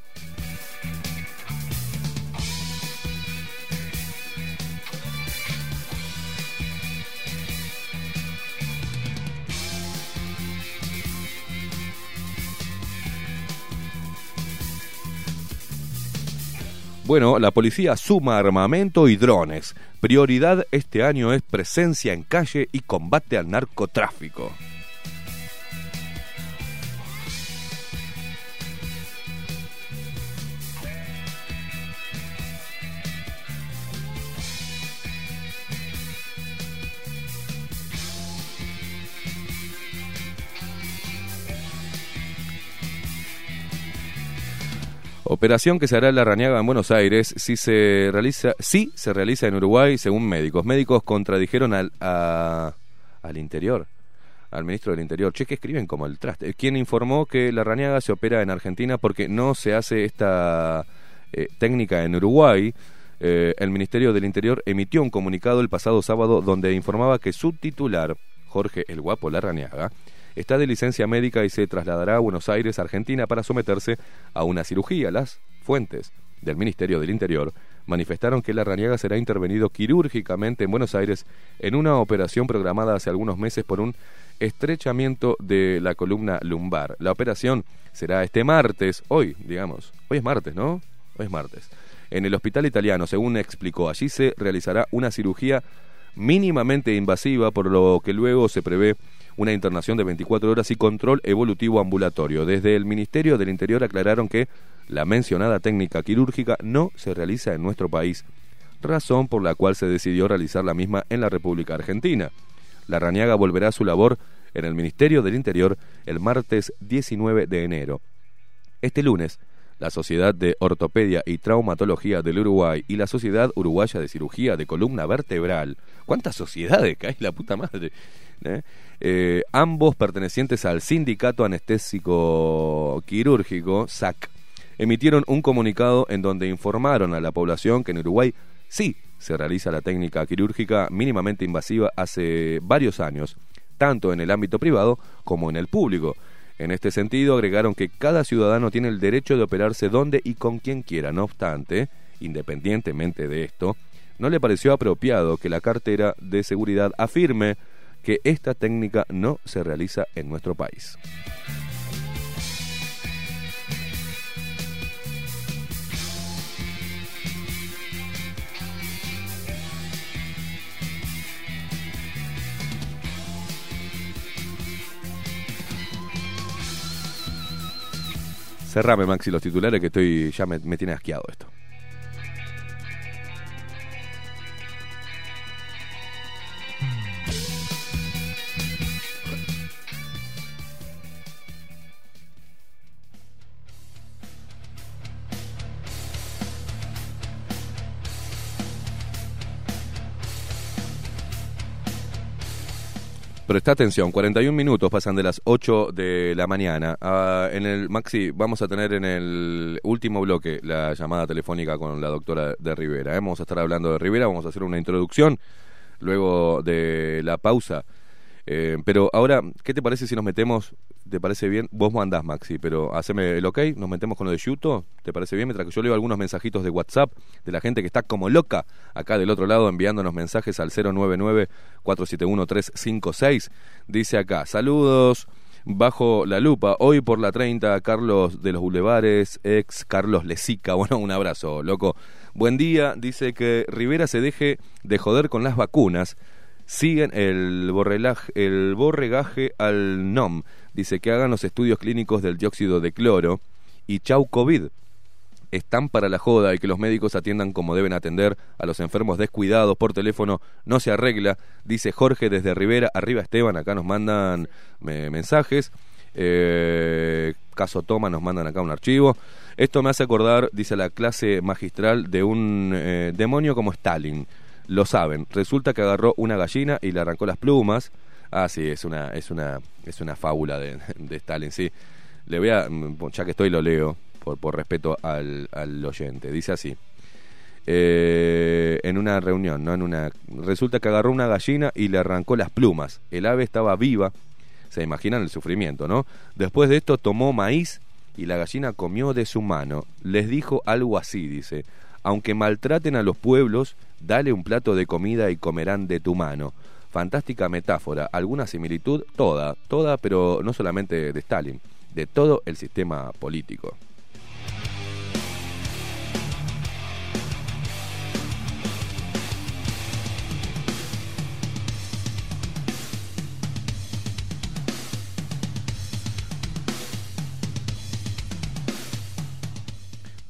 Bueno, la policía suma armamento y drones. Prioridad este año es presencia en calle y combate al narcotráfico. Operación que se hará en la Rañaga en Buenos Aires si se realiza, sí se realiza en Uruguay según médicos. Médicos contradijeron al, al interior, al ministro del Interior. Che, que escriben como el traste. Quien informó que la Rañaga se opera en Argentina porque no se hace esta eh, técnica en Uruguay. Eh, el Ministerio del Interior emitió un comunicado el pasado sábado donde informaba que su titular, Jorge el Guapo Larrañaga, está de licencia médica y se trasladará a Buenos Aires, Argentina, para someterse a una cirugía. Las fuentes del Ministerio del Interior manifestaron que la Raniaga será intervenido quirúrgicamente en Buenos Aires en una operación programada hace algunos meses por un estrechamiento de la columna lumbar. La operación será este martes, hoy, digamos, hoy es martes, ¿no? Hoy es martes. En el hospital italiano, según explicó, allí se realizará una cirugía mínimamente invasiva, por lo que luego se prevé una internación de 24 horas y control evolutivo ambulatorio. Desde el Ministerio del Interior aclararon que la mencionada técnica quirúrgica no se realiza en nuestro país, razón por la cual se decidió realizar la misma en la República Argentina. La Rañaga volverá a su labor en el Ministerio del Interior el martes 19 de enero. Este lunes, la Sociedad de Ortopedia y Traumatología del Uruguay y la Sociedad Uruguaya de Cirugía de Columna Vertebral. ¿Cuántas sociedades cae la puta madre? ¿Eh? Eh, ambos pertenecientes al Sindicato Anestésico Quirúrgico, SAC, emitieron un comunicado en donde informaron a la población que en Uruguay sí se realiza la técnica quirúrgica mínimamente invasiva hace varios años, tanto en el ámbito privado como en el público. En este sentido, agregaron que cada ciudadano tiene el derecho de operarse donde y con quien quiera. No obstante, independientemente de esto, no le pareció apropiado que la cartera de seguridad afirme que esta técnica no se realiza en nuestro país. Cerrame, Maxi, los titulares que estoy ya me, me tiene asqueado esto. Presta atención, 41 minutos pasan de las 8 de la mañana. Ah, en el Maxi, vamos a tener en el último bloque la llamada telefónica con la doctora de Rivera. ¿eh? Vamos a estar hablando de Rivera, vamos a hacer una introducción luego de la pausa. Eh, pero ahora, ¿qué te parece si nos metemos? ¿Te parece bien? Vos mandás, Maxi, pero haceme el ok, nos metemos con lo de Yuto, ¿te parece bien? Mientras que yo leo algunos mensajitos de WhatsApp de la gente que está como loca acá del otro lado enviándonos mensajes al 099-471-356. Dice acá, saludos bajo la lupa. Hoy por la 30, Carlos de los Bulevares, ex Carlos Lesica. [laughs] Bueno, un abrazo, loco. Buen día. Dice que Rivera se deje de joder con las vacunas. Siguen el, borregaje al NOM. Dice que hagan los estudios clínicos del dióxido de cloro. Y chau COVID están para la joda y que los médicos atiendan como deben atender a los enfermos descuidados por teléfono no se arregla, dice Jorge desde Rivera, arriba Esteban, acá nos mandan mensajes, eh, caso toma nos mandan acá un archivo. Esto me hace acordar, dice la clase magistral, de un eh, demonio como Stalin. Lo saben, resulta que agarró una gallina y le arrancó las plumas. Ah, sí, es una, es una, es una fábula de, de Stalin, sí. Le voy a, mm, ya que estoy lo leo por, por respeto al, al, oyente. Dice así. Eh, en una reunión, ¿no? En una, resulta que agarró una gallina y le arrancó las plumas. El ave estaba viva. Se imaginan el sufrimiento, ¿no? Después de esto tomó maíz y la gallina comió de su mano. Les dijo algo así, dice. Aunque maltraten a los pueblos, dale un plato de comida y comerán de tu mano. Fantástica metáfora, alguna similitud, toda, toda, pero no solamente de Stalin, de todo el sistema político.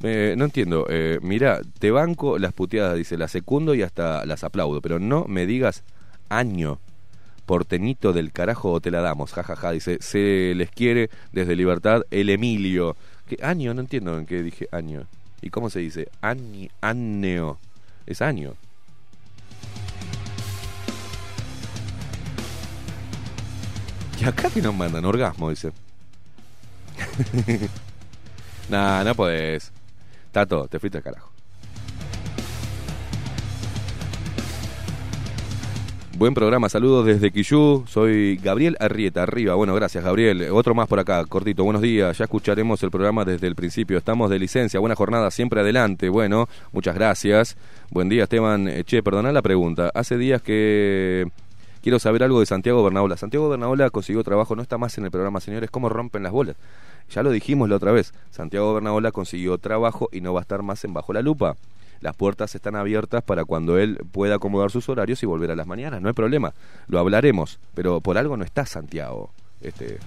Eh, no entiendo. Eh, mira, te banco las puteadas, dice, las secundo y hasta las aplaudo, pero no me digas año porteñito del carajo o te la damos, jajaja, dice, se les quiere desde Libertad el Emilio. ¿Qué año? No entiendo en qué dije año. ¿Y cómo se dice? Año, año. Es año. Y acá que nos mandan orgasmo, dice. [laughs] nah, no podés. Tato, te fuiste al carajo. Buen programa, saludos desde Quillú. Soy Gabriel Arrieta, arriba. Bueno, gracias, Gabriel. Otro más por acá, cortito. Buenos días, ya escucharemos el programa desde el principio. Estamos de licencia, buena jornada, siempre adelante. Bueno, muchas gracias. Buen día, Esteban. Eh, che, perdona la pregunta. Hace días que quiero saber algo de Santiago Bernaola. Santiago Bernaola consiguió trabajo, no está más en el programa, señores. ¿Cómo rompen las bolas? Ya lo dijimos la otra vez, Santiago Bernabola consiguió trabajo y no va a estar más en bajo la lupa. Las puertas están abiertas para cuando él pueda acomodar sus horarios y volver a las mañanas, no hay problema. Lo hablaremos, pero por algo no está Santiago. Este,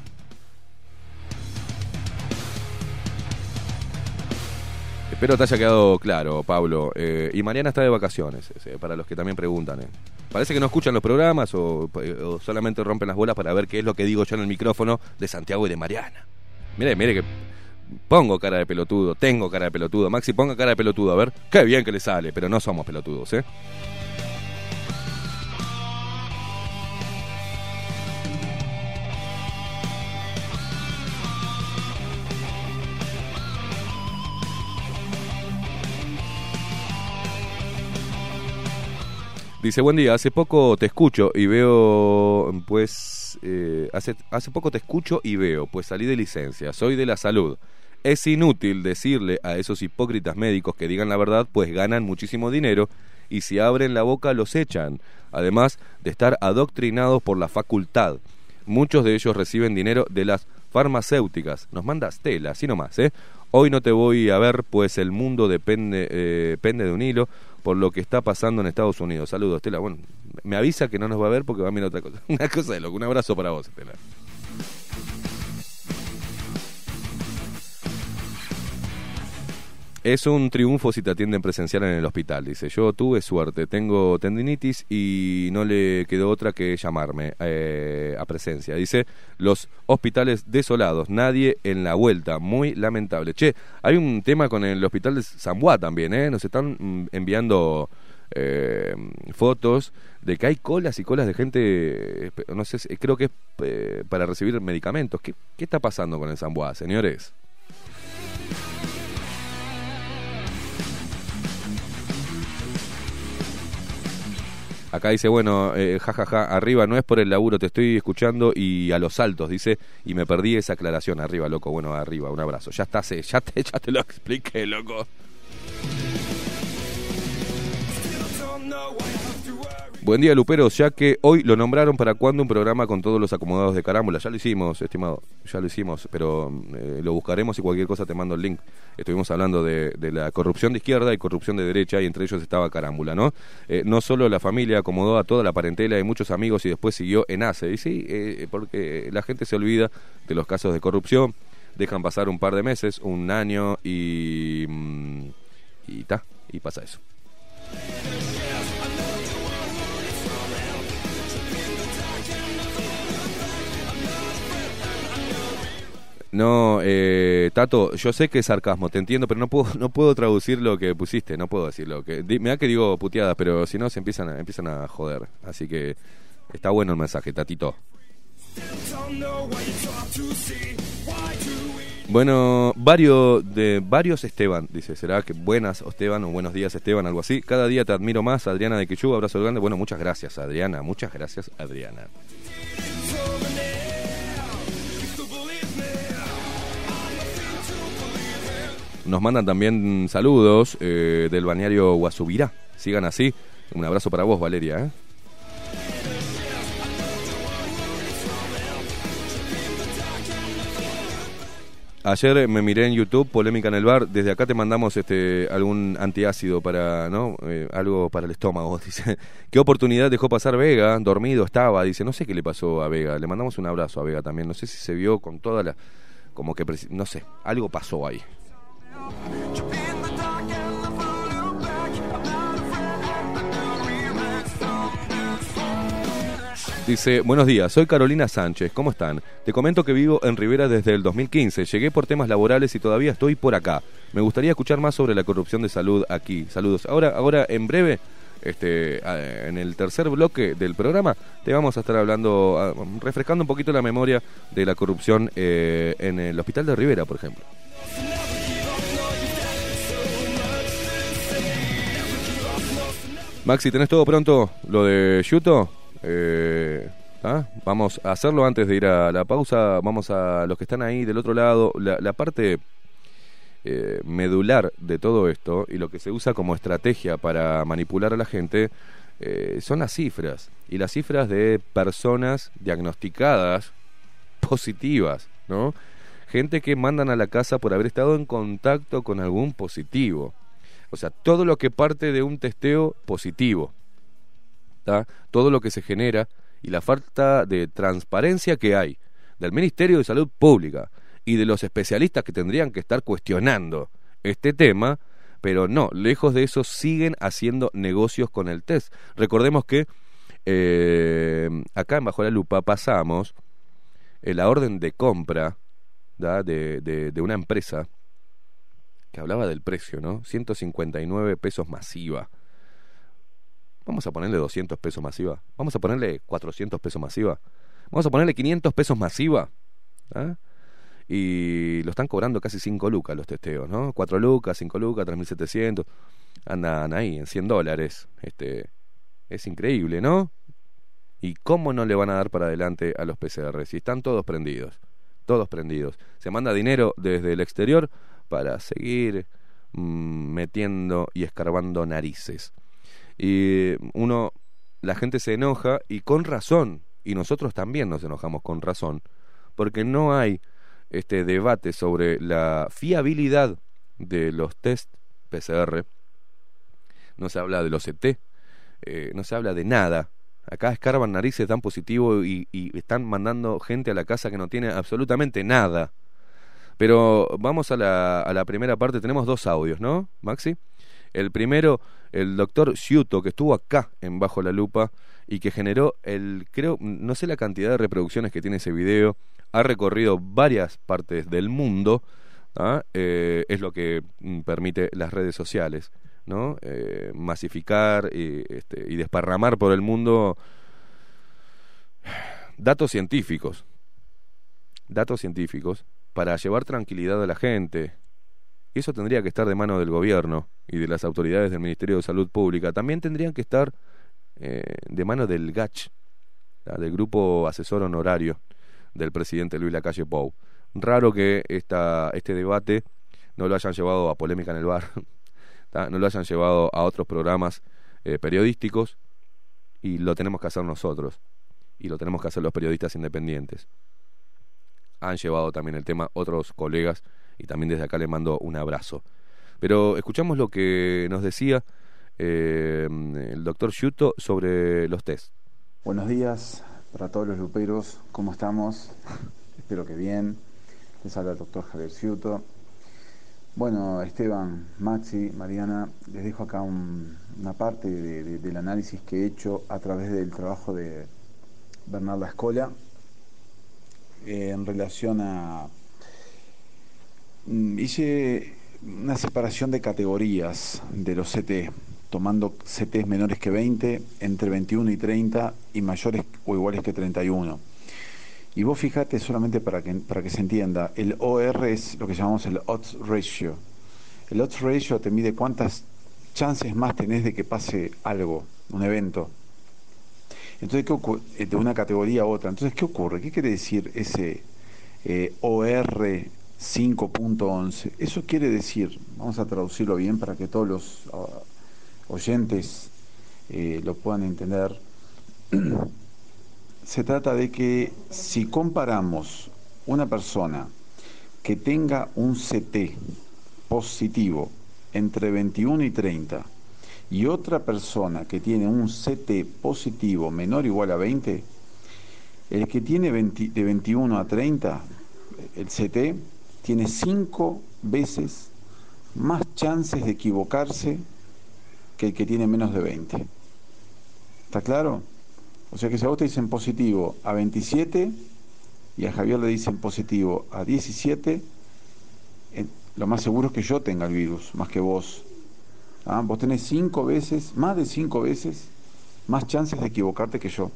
Espero te haya quedado claro, Pablo. Eh, y Mariana está de vacaciones, eh, para los que también preguntan. Eh. Parece que no escuchan los programas o, o, solamente rompen las bolas para ver qué es lo que digo yo en el micrófono de Santiago y de Mariana. Mire, mire que pongo cara de pelotudo, tengo cara de pelotudo. Maxi, ponga cara de pelotudo, a ver. Qué bien que le sale, pero no somos pelotudos, ¿eh? Dice, buen día, hace poco te escucho y veo, pues, eh, hace, hace poco te escucho y veo, pues salí de licencia, soy de la salud. Es inútil decirle a esos hipócritas médicos que digan la verdad, pues ganan muchísimo dinero y si abren la boca los echan, además de estar adoctrinados por la facultad. Muchos de ellos reciben dinero de las farmacéuticas. Nos mandas tela, así nomás, ¿eh? Hoy no te voy a ver, pues el mundo depende, eh, depende de un hilo por lo que está pasando en Estados Unidos. Saludos, Estela. Bueno, me avisa que no nos va a ver porque va a mirar otra cosa. [laughs] Una cosa de loco. Un abrazo para vos, Estela. Es un triunfo si te atienden presencial en el hospital, dice. Yo tuve suerte, tengo tendinitis y no le quedó otra que llamarme eh, a presencia. Dice, los hospitales desolados, nadie en la vuelta, muy lamentable. Che, hay un tema con el hospital de San también, ¿eh? Nos están mm, enviando eh, fotos de que hay colas y colas de gente, no sé, creo que es eh, para recibir medicamentos. ¿Qué, ¿Qué está pasando con el San señores? Acá dice, bueno, eh, jajaja, arriba no es por el laburo, te estoy escuchando y a los saltos, dice, y me perdí esa aclaración. Arriba, loco, bueno, arriba, un abrazo. Ya está, ya te, ya te lo expliqué, loco. Buen día, Luperos, ya que hoy lo nombraron para cuando un programa con todos los acomodados de carámbula. Ya lo hicimos, estimado, ya lo hicimos, pero eh, lo buscaremos y cualquier cosa te mando el link. Estuvimos hablando de, la corrupción de izquierda y corrupción de derecha y entre ellos estaba carámbula, ¿no? Eh, no solo la familia acomodó a toda la parentela y muchos amigos y después siguió en ACE. Y sí, eh, porque la gente se olvida de los casos de corrupción, dejan pasar un par de meses, un año y... mm, y ta, y pasa eso. No, eh, Tato, yo sé que es sarcasmo, te entiendo, pero no puedo, [laughs] no puedo traducir lo que pusiste, no puedo decirlo. Que, di- me da que digo puteadas, pero si no se empiezan a, empiezan a joder. Así que está bueno el mensaje, Tatito. Bueno, varios de varios Esteban, dice, será que buenas Esteban o buenos días Esteban, algo así. Cada día te admiro más, Adriana de Quechú, abrazo grande. Bueno, muchas gracias Adriana, muchas gracias Adriana. Nos mandan también saludos eh, del balneario Guasubirá. Sigan así. Un abrazo para vos, Valeria. ¿eh? Ayer me miré en YouTube, polémica en el bar. Desde acá te mandamos este algún antiácido para, ¿no? Eh, algo para el estómago. [laughs] Dice, ¿qué oportunidad dejó pasar Vega? Dormido estaba. Dice, no sé qué le pasó a Vega. Le mandamos un abrazo a Vega también. No sé si se vio con toda la, como que, no sé, algo pasó ahí. Dice, buenos días, soy Carolina Sánchez, ¿cómo están? Te comento que vivo en Rivera desde el 2015, llegué por temas laborales y todavía estoy por acá. Me gustaría escuchar más sobre la corrupción de salud aquí. Saludos. Ahora, ahora en breve, este, en el tercer bloque del programa, te vamos a estar hablando, refrescando un poquito la memoria de la corrupción eh, en el hospital de Rivera, por ejemplo. Maxi, ¿tenés todo pronto? Lo de Yuto. Eh, ¿ah? Vamos a hacerlo antes de ir a la pausa. Vamos a los que están ahí del otro lado. La, la parte eh, medular de todo esto y lo que se usa como estrategia para manipular a la gente eh, son las cifras. Y las cifras de personas diagnosticadas positivas, ¿no? Gente que mandan a la casa por haber estado en contacto con algún positivo. O sea, todo lo que parte de un testeo positivo. ¿tá? Todo lo que se genera y la falta de transparencia que hay del Ministerio de Salud Pública y de los especialistas que tendrían que estar cuestionando este tema, pero no, lejos de eso siguen haciendo negocios con el test. Recordemos que eh, acá en Bajo la Lupa pasamos eh, la orden de compra de, de una empresa que hablaba del precio, ¿no? 159 pesos masiva. Vamos a ponerle 200 pesos masiva. Vamos a ponerle 400 pesos masiva. Vamos a ponerle 500 pesos masiva. ¿ah? Y lo están cobrando casi 5 lucas los testeos, ¿no? 4 lucas, 5 lucas, 3.700. Andan ahí en 100 dólares. Este, es increíble, ¿no? ¿Y cómo no le van a dar para adelante a los PCR? Si están todos prendidos. Todos prendidos. Se manda dinero desde el exterior para seguir mm, metiendo y escarbando narices. Y uno, la gente se enoja y con razón, y nosotros también nos enojamos con razón, porque no hay este debate sobre la fiabilidad de los test PCR. No se habla de los ET, eh, no se habla de nada. Acá escarban narices, dan positivo y, y están mandando gente a la casa que no tiene absolutamente nada. Pero vamos a la, a la primera parte. Tenemos dos audios, ¿no, Maxi? El primero, el doctor Ciuto, que estuvo acá en Bajo la Lupa y que generó el, creo, no sé la cantidad de reproducciones que tiene ese video, ha recorrido varias partes del mundo, ¿ah? eh, es lo que mm, permite las redes sociales, ¿no? Eh, masificar y, este, y desparramar por el mundo datos científicos, datos científicos para llevar tranquilidad a la gente. Eso tendría que estar de mano del gobierno y de las autoridades del Ministerio de Salud Pública. También tendrían que estar eh, de mano del GACH, del Grupo Asesor Honorario del presidente Luis Lacalle Pou. Raro que esta, este debate no lo hayan llevado a polémica en el bar, [laughs] no lo hayan llevado a otros programas eh, periodísticos y lo tenemos que hacer nosotros y lo tenemos que hacer los periodistas independientes. Han llevado también el tema otros colegas y también desde acá le mando un abrazo. Pero escuchamos lo que nos decía eh, el doctor Shuto sobre los test. Buenos días para todos los luperos, ¿cómo estamos? Espero que bien. Les habla el doctor Javier Shuto. Bueno, Esteban, Maxi, Mariana, les dejo acá una parte del análisis que he hecho a través del trabajo de Bernarda Escola en relación a... Mm, hice una separación de categorías de los CT, tomando CTs menores que 20, entre 21 y 30 y mayores o iguales que 31. Y vos fijate solamente para que, para que se entienda, el OR es lo que llamamos el odds ratio. El odds ratio te mide cuántas chances más tenés de que pase algo, un evento. Entonces, ¿qué eh, de una categoría a otra. Entonces, ¿qué ocurre? ¿Qué quiere decir ese eh, OR 5.11? Eso quiere decir, vamos a traducirlo bien para que todos los ah, oyentes eh, lo puedan entender. [clears throat] Se trata de que si comparamos una persona que tenga un CT positivo entre 21 y 30 y otra persona que tiene un CT positivo menor o igual a 20, el que tiene de 21 a 30, el CT, tiene 5 veces más chances de equivocarse que el que tiene menos de 20. ¿Está claro? O sea que si a vos te dicen positivo a 27 y a Javier le dicen positivo a 17, eh, lo más seguro es que yo tenga el virus, más que vos. ¿Ah? Vos tenés cinco veces, más de cinco veces, más chances de equivocarte que yo.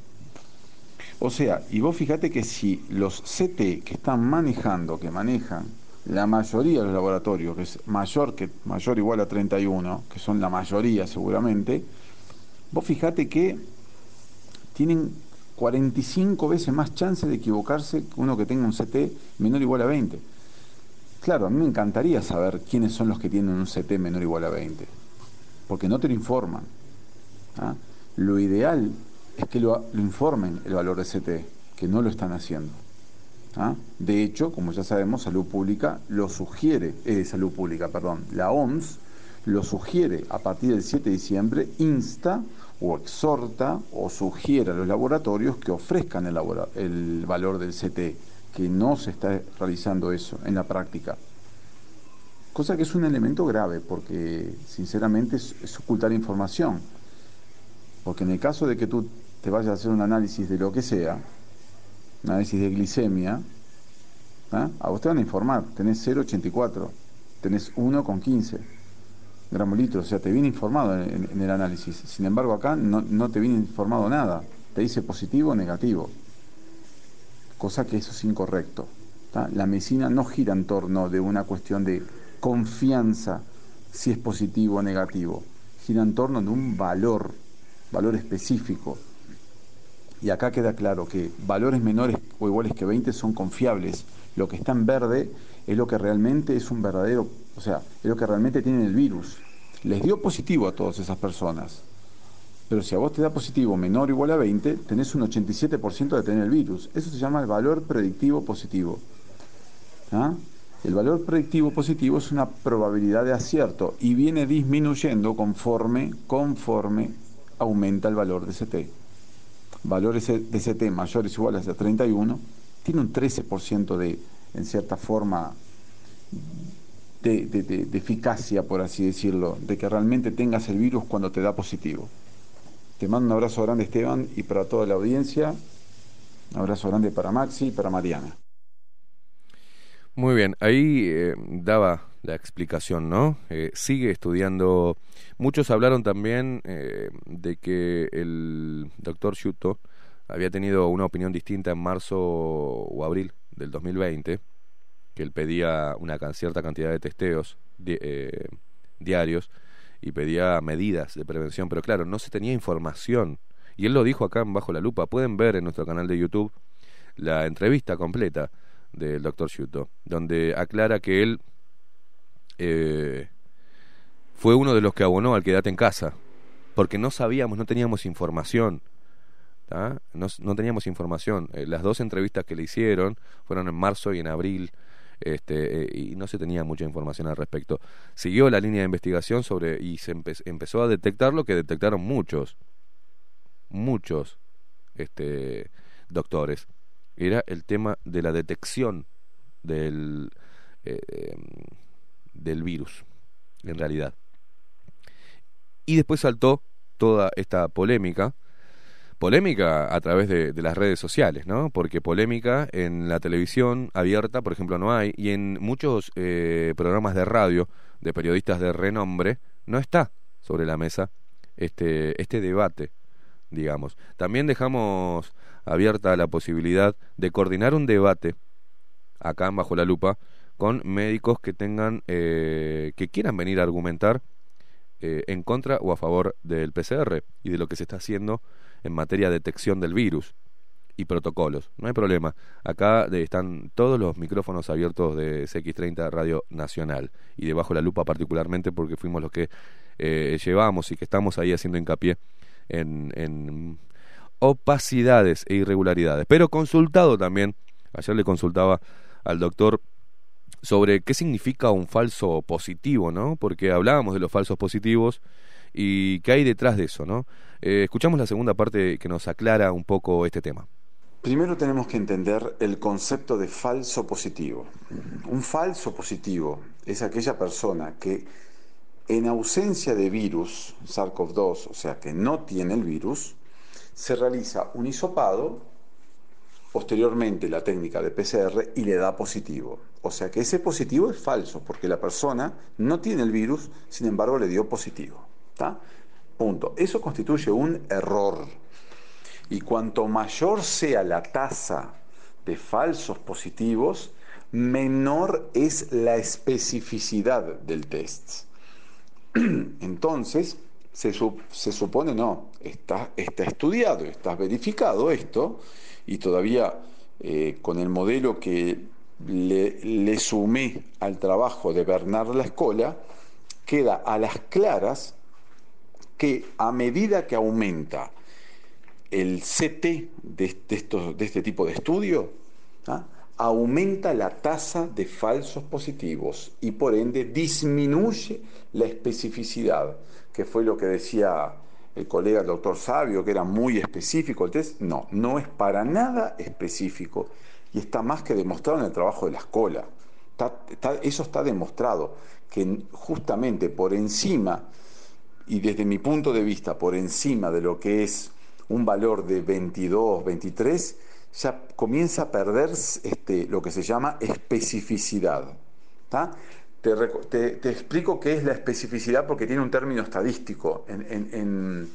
O sea, y vos fíjate que si los CT que están manejando, que manejan la mayoría de los laboratorios, que es mayor que mayor igual a 31, que son la mayoría seguramente, vos fíjate que tienen 45 veces más chances de equivocarse que uno que tenga un CT menor o igual a 20. Claro, a mí me encantaría saber quiénes son los que tienen un CT menor o igual a 20 porque no te lo informan. ¿ah? Lo ideal es que lo, informen el valor de CT, que no lo están haciendo. ¿ah? De hecho, como ya sabemos, Salud Pública lo sugiere, eh, Salud Pública, perdón, la OMS lo sugiere a partir del 7 de diciembre, insta o exhorta o sugiere a los laboratorios que ofrezcan el, el valor del CT, que no se está realizando eso en la práctica cosa que es un elemento grave porque sinceramente es, ocultar información. Porque en el caso de que tú te vayas a hacer un análisis de lo que sea, un análisis de glicemia, ¿ah? a vos te van a informar, tenés 0,84, tenés 1,15 gramos litros, o sea, te viene informado en, el análisis. Sin embargo, acá no, te viene informado nada, te dice positivo o negativo, cosa que eso es incorrecto. La medicina no gira en torno de una cuestión de confianza si es positivo o negativo. Gira en torno de un valor, valor específico. Y acá queda claro que valores menores o iguales que 20 son confiables. Lo que está en verde es lo que realmente es un verdadero, o sea, es lo que realmente tiene el virus. Les dio positivo a todas esas personas. Pero si a vos te da positivo menor o igual a 20, tenés un 87% de tener el virus. Eso se llama el valor predictivo positivo. ¿Ah? El valor predictivo positivo es una probabilidad de acierto y viene disminuyendo conforme, conforme aumenta el valor de CT. Valores de CT mayores o iguales a 31 tiene un 13% de, en cierta forma, de, de, eficacia, por así decirlo, de que realmente tengas el virus cuando te da positivo. Te mando un abrazo grande, Esteban, y para toda la audiencia, un abrazo grande para Maxi y para Mariana. Muy bien, ahí eh, daba la explicación, ¿no? Eh, sigue estudiando. Muchos hablaron también eh, de que el doctor Shuto había tenido una opinión distinta en marzo o abril del 2020, que él pedía una cierta cantidad de testeos diarios y pedía medidas de prevención, pero claro, no se tenía información Y él lo dijo acá en Bajo la Lupa. Pueden ver en nuestro canal de YouTube la entrevista completa del doctor Shuto, donde aclara que él eh, fue uno de los que abonó al quedate en casa, porque no sabíamos, no teníamos información. No, no, teníamos información. Eh, las dos entrevistas que le hicieron fueron en marzo y en abril este, eh, y no se tenía mucha información al respecto. Siguió la línea de investigación sobre y se empezó a detectar lo que detectaron muchos, muchos este, doctores. Era el tema de la detección del, eh, em, del virus, en realidad. Y después saltó toda esta polémica polémica a través de, las redes sociales, ¿no? Porque polémica en la televisión abierta, por ejemplo, no hay, y en muchos eh, programas de radio de periodistas de renombre no está sobre la mesa este, este debate, digamos. También dejamos abierta la posibilidad de coordinar un debate acá Bajo la Lupa con médicos que tengan, eh, que quieran venir a argumentar eh, en contra o a favor del PCR y de lo que se está haciendo en materia de detección del virus y protocolos. No hay problema. Acá están todos los micrófonos abiertos de CX30 Radio Nacional y debajo la lupa particularmente porque fuimos los que eh, llevamos y que estamos ahí haciendo hincapié en, en opacidades e irregularidades. Pero consultado también, ayer le consultaba al doctor sobre qué significa un falso positivo, ¿no? Porque hablábamos de los falsos positivos y qué hay detrás de eso, ¿no? Eh, escuchamos la segunda parte que nos aclara un poco este tema. Primero tenemos que entender el concepto de falso positivo. Un falso positivo es aquella persona que en ausencia de virus, SARS-CoV-2, o sea que no tiene el virus, se realiza un hisopado, posteriormente la técnica de PCR y le da positivo. O sea que ese positivo es falso porque la persona no tiene el virus, sin embargo le dio positivo. ¿Está? Punto. Eso constituye un error. Y cuanto mayor sea la tasa de falsos positivos, menor es la especificidad del test. [clears throat] Entonces, se, supone, no, está, está estudiado, está verificado esto, y todavía eh, con el modelo que le, le sumé al trabajo de Bernard La Escola, queda a las claras que a medida que aumenta el CT de, estos, de este tipo de estudio, ¿ah? aumenta la tasa de falsos positivos y por ende disminuye la especificidad, que fue lo que decía el colega el doctor Sabio, que era muy específico el test. No, no es para nada específico y está más que demostrado en el trabajo de la escuela. eso está demostrado, que justamente por encima y desde mi punto de vista por encima de lo que es un valor de 22, 23, ya comienza a perder este, lo que se llama especificidad. Te, explico qué es la especificidad porque tiene un término estadístico. En,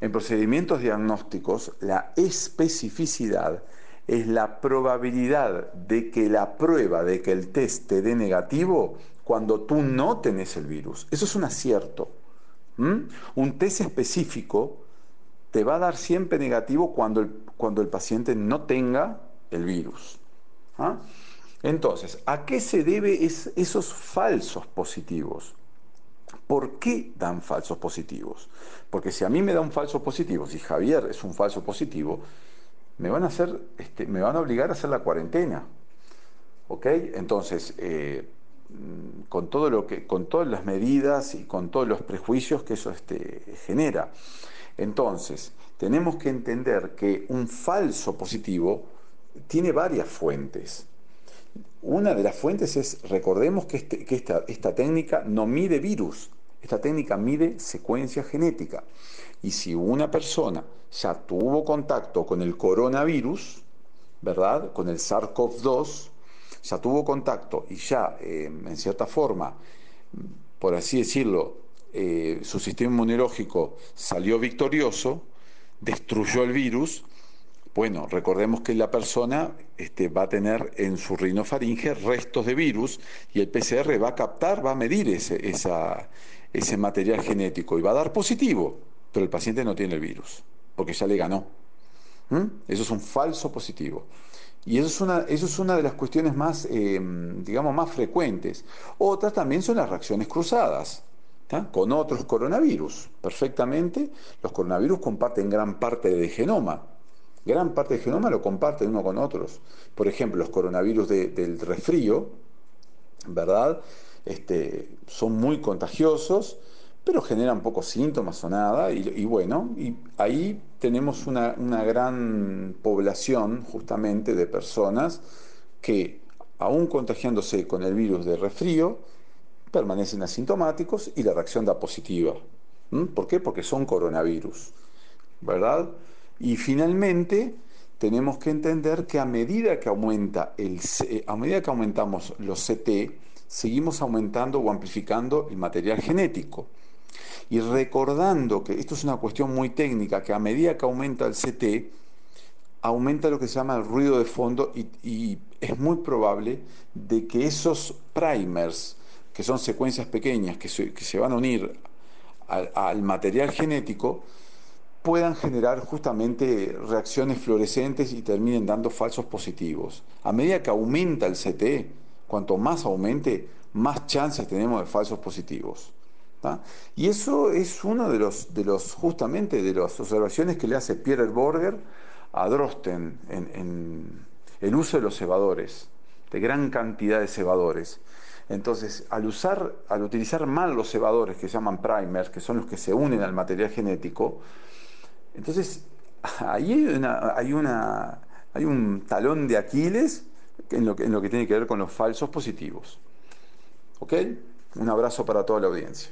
en procedimientos diagnósticos, la especificidad es la probabilidad de que la prueba de que el test te dé negativo cuando tú no tenés el virus. Eso es un acierto. Un test específico te va a dar siempre negativo cuando el, cuando el paciente no tenga el virus. ¿ah? Entonces, ¿a qué se debe esos falsos positivos? ¿Por qué dan falsos positivos? Porque si a mí me da un falso positivo, si Javier es un falso positivo, me van a hacer, este, me van a obligar a hacer la cuarentena. ¿Ok? Entonces, eh, Mm, con todo lo que, con todas las medidas y con todos los prejuicios que eso este, genera. Entonces, tenemos que entender que un falso positivo tiene varias fuentes. Una de las fuentes es, recordemos que, este, esta técnica no mide virus, esta técnica mide secuencia genética. Y si una persona ya tuvo contacto con el coronavirus, ¿verdad? Con el SARS-CoV-2, ya tuvo contacto y ya, eh, en cierta forma, por así decirlo, eh, su sistema inmunológico salió victorioso, destruyó el virus, bueno, recordemos que la persona este, va a tener en su rinofaringe restos de virus y el PCR va a captar, va a medir ese, material genético y va a dar positivo, pero el paciente no tiene el virus. porque ya le ganó. ¿Mm? Eso es un falso positivo. Y eso es una, eso es una de las cuestiones más, eh, digamos, más frecuentes. Otras también son las reacciones cruzadas con otros coronavirus. Perfectamente, los coronavirus comparten gran parte del genoma. Gran parte del genoma lo comparten uno con otros. Por ejemplo, los coronavirus del resfrío, ¿verdad? Este, son muy contagiosos, pero generan pocos síntomas o nada. Y, bueno, y ahí tenemos una, una gran población justamente de personas que, aún contagiándose con el virus de resfrío, permanecen asintomáticos y la reacción da positiva. ¿Por qué? Porque son coronavirus, ¿verdad? Y finalmente tenemos que entender que a medida que aumenta el a medida que aumentamos los CT, seguimos aumentando o amplificando el material genético. Y recordando que esto es una cuestión muy técnica, que a medida que aumenta el CT, aumenta lo que se llama el ruido de fondo y es muy probable de que esos primers, que son secuencias pequeñas que se, van a unir al, material genético, puedan generar justamente reacciones fluorescentes y terminen dando falsos positivos. A medida que aumenta el CT, cuanto más aumente, más chances tenemos de falsos positivos. Y eso es uno de los, de los, justamente, de las observaciones que le hace Pierre Borger a Drosten en, el uso de los cebadores, de gran cantidad de cebadores. Entonces, al usar, al utilizar mal los cebadores que se llaman primers, que son los que se unen al material genético, entonces ahí hay, una, hay, una, hay un talón de Aquiles en lo, que, en lo que tiene que ver con los falsos positivos. ¿Ok? Un abrazo para toda la audiencia.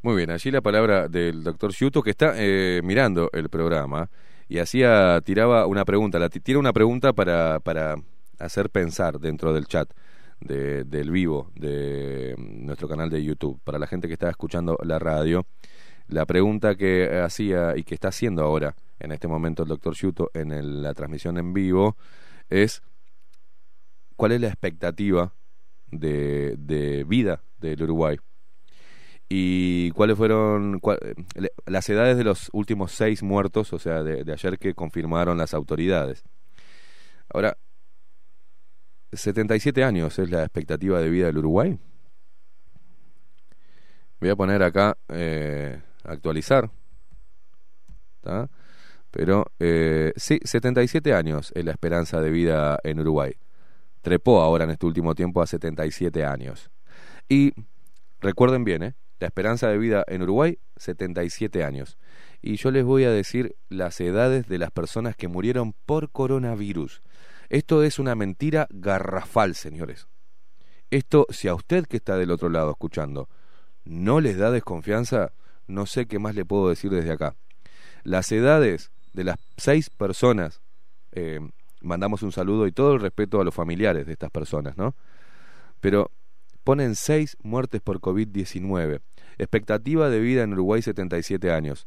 Muy bien, allí la palabra del doctor Ciuto que está eh, mirando el programa y hacía, tiraba una pregunta, la, tira una pregunta para, para hacer pensar dentro del chat de, del vivo de nuestro canal de YouTube. Para la gente que está escuchando la radio, la pregunta que hacía y que está haciendo ahora, en este momento, el doctor Yuto en la transmisión en vivo, es cuál es la expectativa de, vida del Uruguay y cuáles fueron las edades de los últimos seis muertos, o sea, de, de ayer que confirmaron las autoridades. Ahora, 77 años es la expectativa de vida del Uruguay. Voy a poner acá eh, actualizar. Pero eh, sí, 77 años es la esperanza de vida en Uruguay. Trepó ahora en este último tiempo a 77 años. Y recuerden bien, ¿eh? la esperanza de vida en Uruguay, 77 años. Y yo les voy a decir las edades de las personas que murieron por coronavirus. Esto es una mentira garrafal, señores. Esto, si a usted que está del otro lado escuchando no les da desconfianza, no sé qué más le puedo decir desde acá. Las edades de las seis personas, eh, mandamos un saludo y todo el respeto a los familiares de estas personas, ¿no? Pero ponen seis muertes por COVID-19. Expectativa de vida en Uruguay 77 años.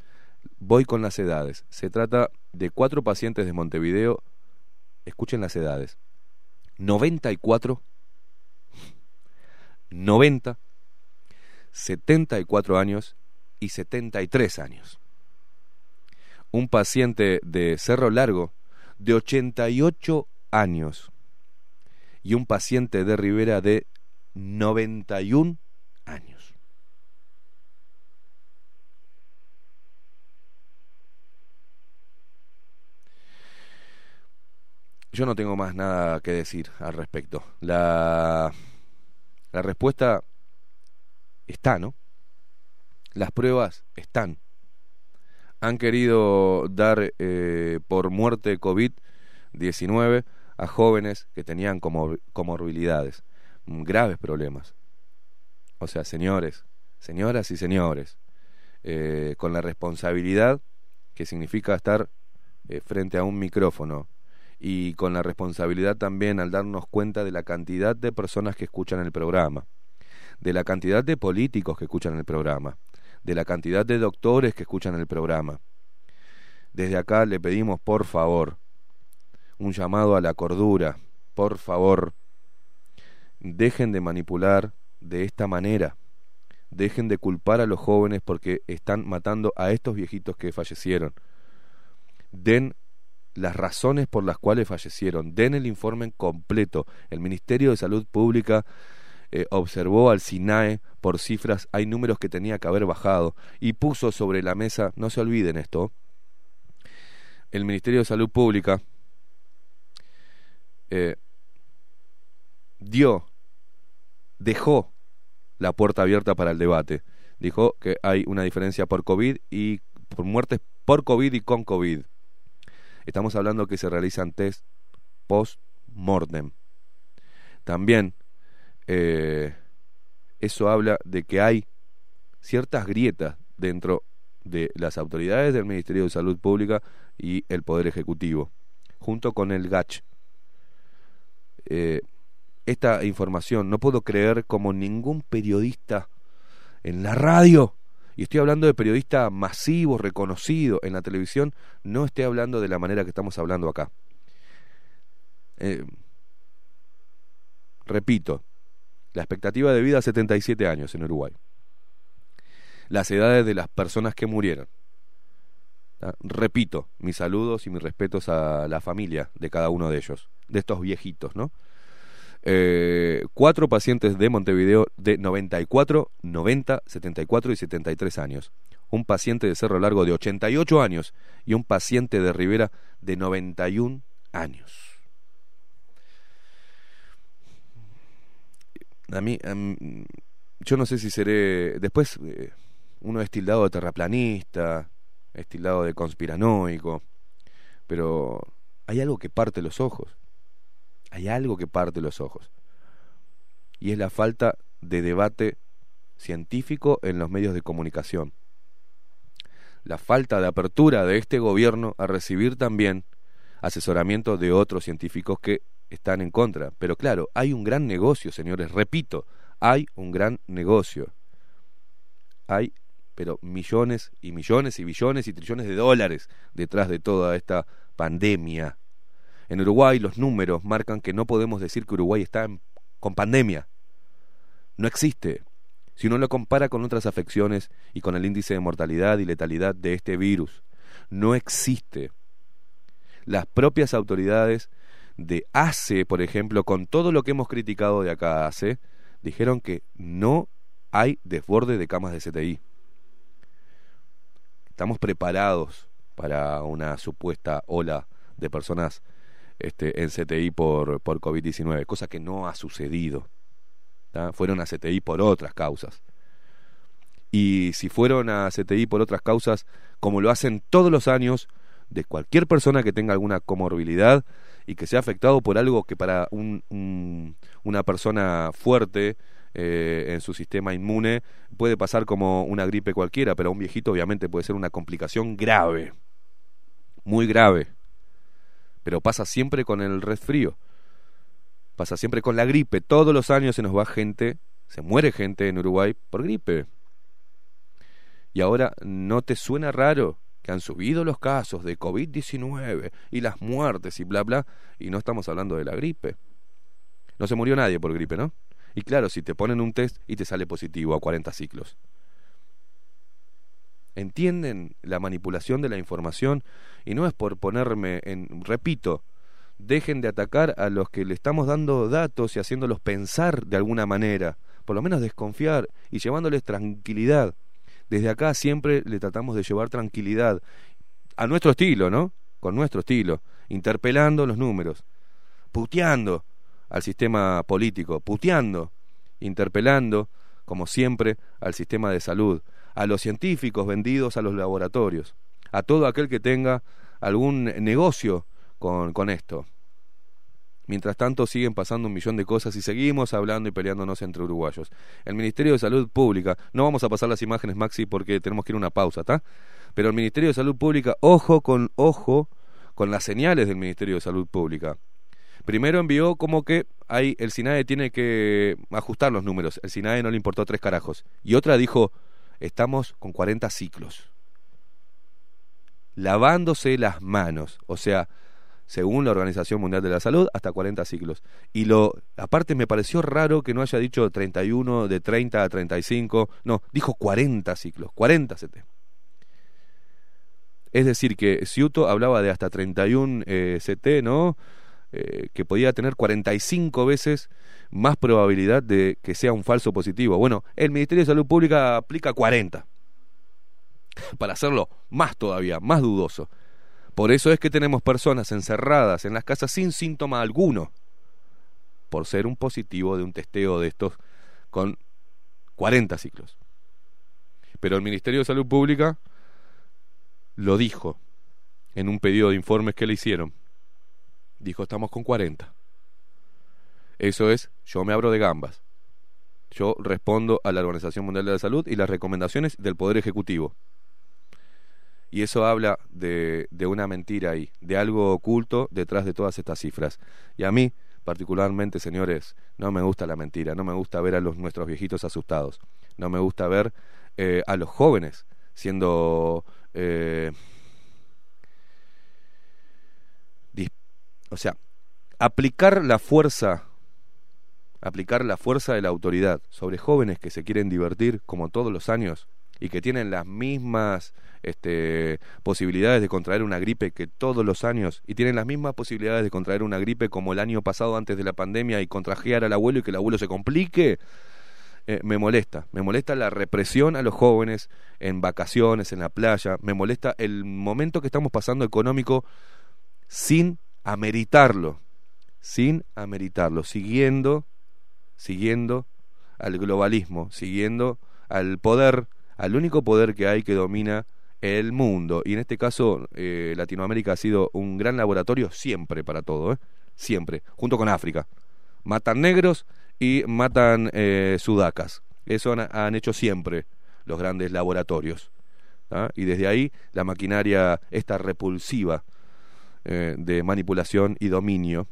Voy con las edades. Se trata de cuatro pacientes de Montevideo escuchen las edades, 94, 90, 74 años y 73 años. Un paciente de Cerro Largo de 88 años y un paciente de Rivera de 91 años. Yo no tengo más nada que decir al respecto. La, la respuesta está, ¿no? Las pruebas están. Han querido dar eh, por muerte COVID-19 a jóvenes que tenían como, comorbilidades, graves problemas. O sea, señores, señoras y señores, eh, con la responsabilidad que significa estar eh, frente a un micrófono y con la responsabilidad también al darnos cuenta de la cantidad de personas que escuchan el programa, de la cantidad de políticos que escuchan el programa, de la cantidad de doctores que escuchan el programa. Desde acá le pedimos, por favor, un llamado a la cordura, por favor, dejen de manipular de esta manera, dejen de culpar a los jóvenes porque están matando a estos viejitos que fallecieron. Den las razones por las cuales fallecieron, den el informe completo. El Ministerio de Salud Pública eh, observó al SINAE por cifras, hay números que tenía que haber bajado y puso sobre la mesa, no se olviden esto, el Ministerio de Salud Pública eh, dio, dejó la puerta abierta para el debate. Dijo que hay una diferencia por COVID y por muertes por COVID y con COVID. Estamos hablando que se realizan test post-mortem. También eh, eso habla de que hay ciertas grietas dentro de las autoridades del Ministerio de Salud Pública y el Poder Ejecutivo, junto con el GACH. Eh, esta información no puedo creer como ningún periodista en la radio, y estoy hablando de periodista masivo, reconocido en la televisión, no esté hablando de la manera que estamos hablando acá. Eh, repito, la expectativa de vida 77 años en Uruguay. Las edades de las personas que murieron. Repito, mis saludos y mis respetos a la familia de cada uno de ellos, de estos viejitos, ¿no? Eh, cuatro pacientes de Montevideo de 94, 90, 74 y 73 años. Un paciente de Cerro Largo de 88 años y un paciente de Rivera de 91 años. A mí, yo no sé si seré, después eh, uno es tildado de terraplanista, es tildado de conspiranoico, pero hay algo que parte los ojos, hay algo que parte los ojos, y es la falta de debate científico en los medios de comunicación. La falta de apertura de este gobierno a recibir también asesoramiento de otros científicos que están en contra. Pero claro, hay un gran negocio, señores, repito, hay un gran negocio. Hay, pero millones y millones y billones y trillones de dólares detrás de toda esta pandemia. En Uruguay los números marcan que no podemos decir que Uruguay está con pandemia. No existe. Si uno lo compara con otras afecciones y con el índice de mortalidad y letalidad de este virus, no existe. Las propias autoridades de ACE, por ejemplo, con todo lo que hemos criticado de acá ACE, dijeron que no hay desborde de camas de CTI. Estamos preparados para una supuesta ola de personas este, en CTI por, por COVID-19, cosa que no ha sucedido. Fueron a CTI por otras causas. Y si fueron a CTI por otras causas, como lo hacen todos los años, de cualquier persona que tenga alguna comorbilidad, y que sea afectado por algo que para un, una persona fuerte eh, en su sistema inmune puede pasar como una gripe cualquiera, pero a un viejito obviamente puede ser una complicación grave, muy grave. Pero pasa siempre con el resfrío, pasa siempre con la gripe. Todos los años se nos va gente, se muere gente en Uruguay por gripe. Y ahora, ¿no te suena raro que han subido los casos de COVID-19 y las muertes y bla, bla, y no estamos hablando de la gripe. No se murió nadie por gripe, ¿no? Y claro, si te ponen un test y te sale positivo a 40 ciclos. ¿Entienden la manipulación de la información? Y no es por ponerme en... Repito, dejen de atacar a los que le estamos dando datos y haciéndolos pensar de alguna manera, por lo menos desconfiar y llevándoles tranquilidad. Desde acá siempre le tratamos de llevar tranquilidad, a nuestro estilo, ¿no? Con nuestro estilo, interpelando los números, puteando al sistema político, puteando, interpelando, como siempre, al sistema de salud, a los científicos vendidos a los laboratorios, a todo aquel que tenga algún negocio con, con esto. Mientras tanto siguen pasando un millón de cosas y seguimos hablando y peleándonos entre uruguayos. El Ministerio de Salud Pública, no vamos a pasar las imágenes Maxi porque tenemos que ir a una pausa, ¿está? Pero el Ministerio de Salud Pública, ojo con ojo con las señales del Ministerio de Salud Pública. Primero envió como que ahí el SINAE tiene que ajustar los números. El SINAE no le importó tres carajos. Y otra dijo, estamos con 40 ciclos. Lavándose las manos. O sea, según la Organización Mundial de la Salud, hasta 40 ciclos. Y lo, aparte me pareció raro que no haya dicho 31, de 30 a 35, no, dijo 40 ciclos, 40 CT. Es decir, que Ciuto hablaba de hasta 31 eh, CT, ¿no? Eh, que podía tener 45 veces más probabilidad de que sea un falso positivo. Bueno, el Ministerio de Salud Pública aplica 40 para hacerlo más todavía, más dudoso. Por eso es que tenemos personas encerradas en las casas sin síntoma alguno, por ser un positivo de un testeo de estos con 40 ciclos. Pero el Ministerio de Salud Pública lo dijo en un pedido de informes que le hicieron. Dijo, estamos con 40. Eso es, yo me abro de gambas. Yo respondo a la Organización Mundial de la Salud y las recomendaciones del Poder Ejecutivo. Y eso habla de, de una mentira ahí, de algo oculto detrás de todas estas cifras. Y a mí, particularmente, señores, no me gusta la mentira, no me gusta ver a los nuestros viejitos asustados, no me gusta ver eh, a los jóvenes siendo... Eh, o sea, aplicar la fuerza aplicar la fuerza de la autoridad sobre jóvenes que se quieren divertir como todos los años y que tienen las mismas este, posibilidades de contraer una gripe que todos los años y tienen las mismas posibilidades de contraer una gripe como el año pasado antes de la pandemia y contrajear al abuelo y que el abuelo se complique, eh, me molesta. Me molesta la represión a los jóvenes en vacaciones, en la playa. Me molesta el momento que estamos pasando económico sin ameritarlo, sin ameritarlo, siguiendo, siguiendo al globalismo, siguiendo al poder al único poder que hay que domina el mundo. Y en este caso, eh, Latinoamérica ha sido un gran laboratorio siempre para todo, ¿eh? siempre, junto con África. Matan negros y matan eh, sudacas. Eso han, hecho siempre los grandes laboratorios. Y desde ahí la maquinaria, esta repulsiva eh, de manipulación y dominio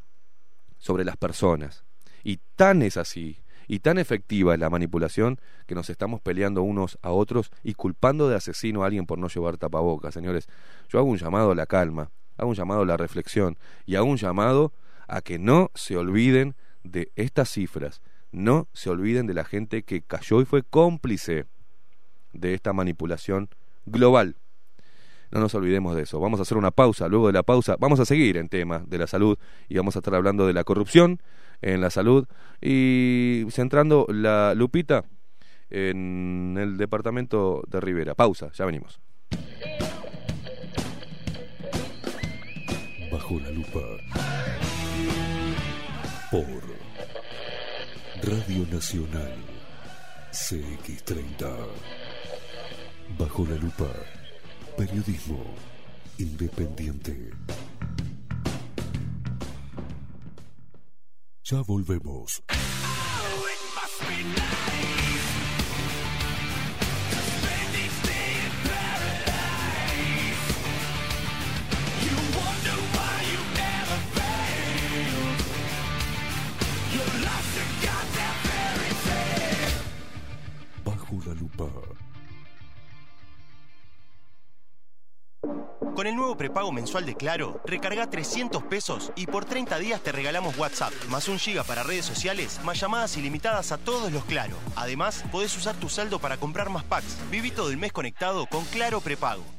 sobre las personas. Y tan es así y tan efectiva es la manipulación que nos estamos peleando unos a otros y culpando de asesino a alguien por no llevar tapabocas, señores. Yo hago un llamado a la calma, hago un llamado a la reflexión y hago un llamado a que no se olviden de estas cifras, no se olviden de la gente que cayó y fue cómplice de esta manipulación global. No nos olvidemos de eso. Vamos a hacer una pausa. Luego de la pausa vamos a seguir en tema de la salud y vamos a estar hablando de la corrupción en la salud y centrando la lupita en el departamento de Rivera. Pausa, ya venimos. Bajo la lupa por Radio Nacional CX30. Bajo la lupa, periodismo independiente. Ya volvemos. Prepago mensual de Claro, recarga 300 pesos y por 30 días te regalamos WhatsApp, más un giga para redes sociales, más llamadas ilimitadas a todos los Claro. Además, podés usar tu saldo para comprar más packs. Viví todo el mes conectado con Claro Prepago.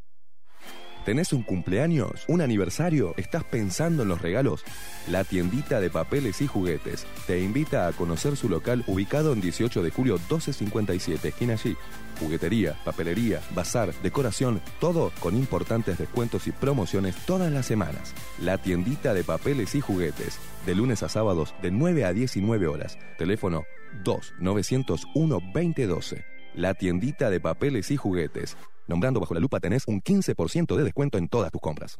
¿Tenés un cumpleaños? ¿Un aniversario? ¿Estás pensando en los regalos? La tiendita de papeles y juguetes te invita a conocer su local ubicado en 18 de julio 1257, esquina allí. Juguetería, papelería, bazar, decoración, todo con importantes descuentos y promociones todas las semanas. La tiendita de papeles y juguetes, de lunes a sábados de 9 a 19 horas. Teléfono 2 901 2012. La tiendita de papeles y juguetes. Nombrando bajo la lupa tenés un 15% de descuento en todas tus compras.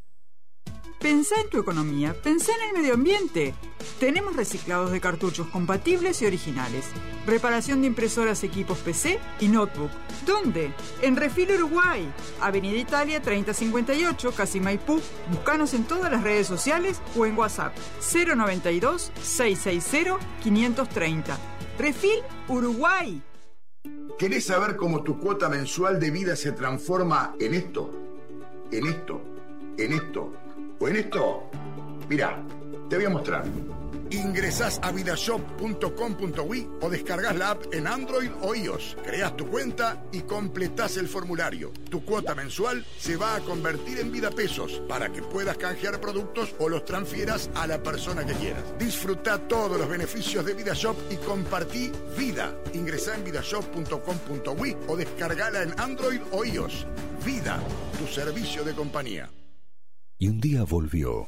Pensá en tu economía, pensá en el medio ambiente. Tenemos reciclados de cartuchos compatibles y originales. Reparación de impresoras, equipos PC y notebook. ¿Dónde? En Refil Uruguay, Avenida Italia 3058, Casi Maipú. Búscanos en todas las redes sociales o en WhatsApp 092 660 530. Refil Uruguay. ¿Querés saber cómo tu cuota mensual de vida se transforma en esto? En esto, en esto o en esto. Mira, te voy a mostrar. Ingresás a vidashop.com.ui o descargas la app en Android o iOS. Creas tu cuenta y completás el formulario. Tu cuota mensual se va a convertir en vida pesos para que puedas canjear productos o los transfieras a la persona que quieras. Disfruta todos los beneficios de VidaShop y compartí vida. Ingresá en vidashop.com.ui o descargala en Android o iOS. Vida, tu servicio de compañía. Y un día volvió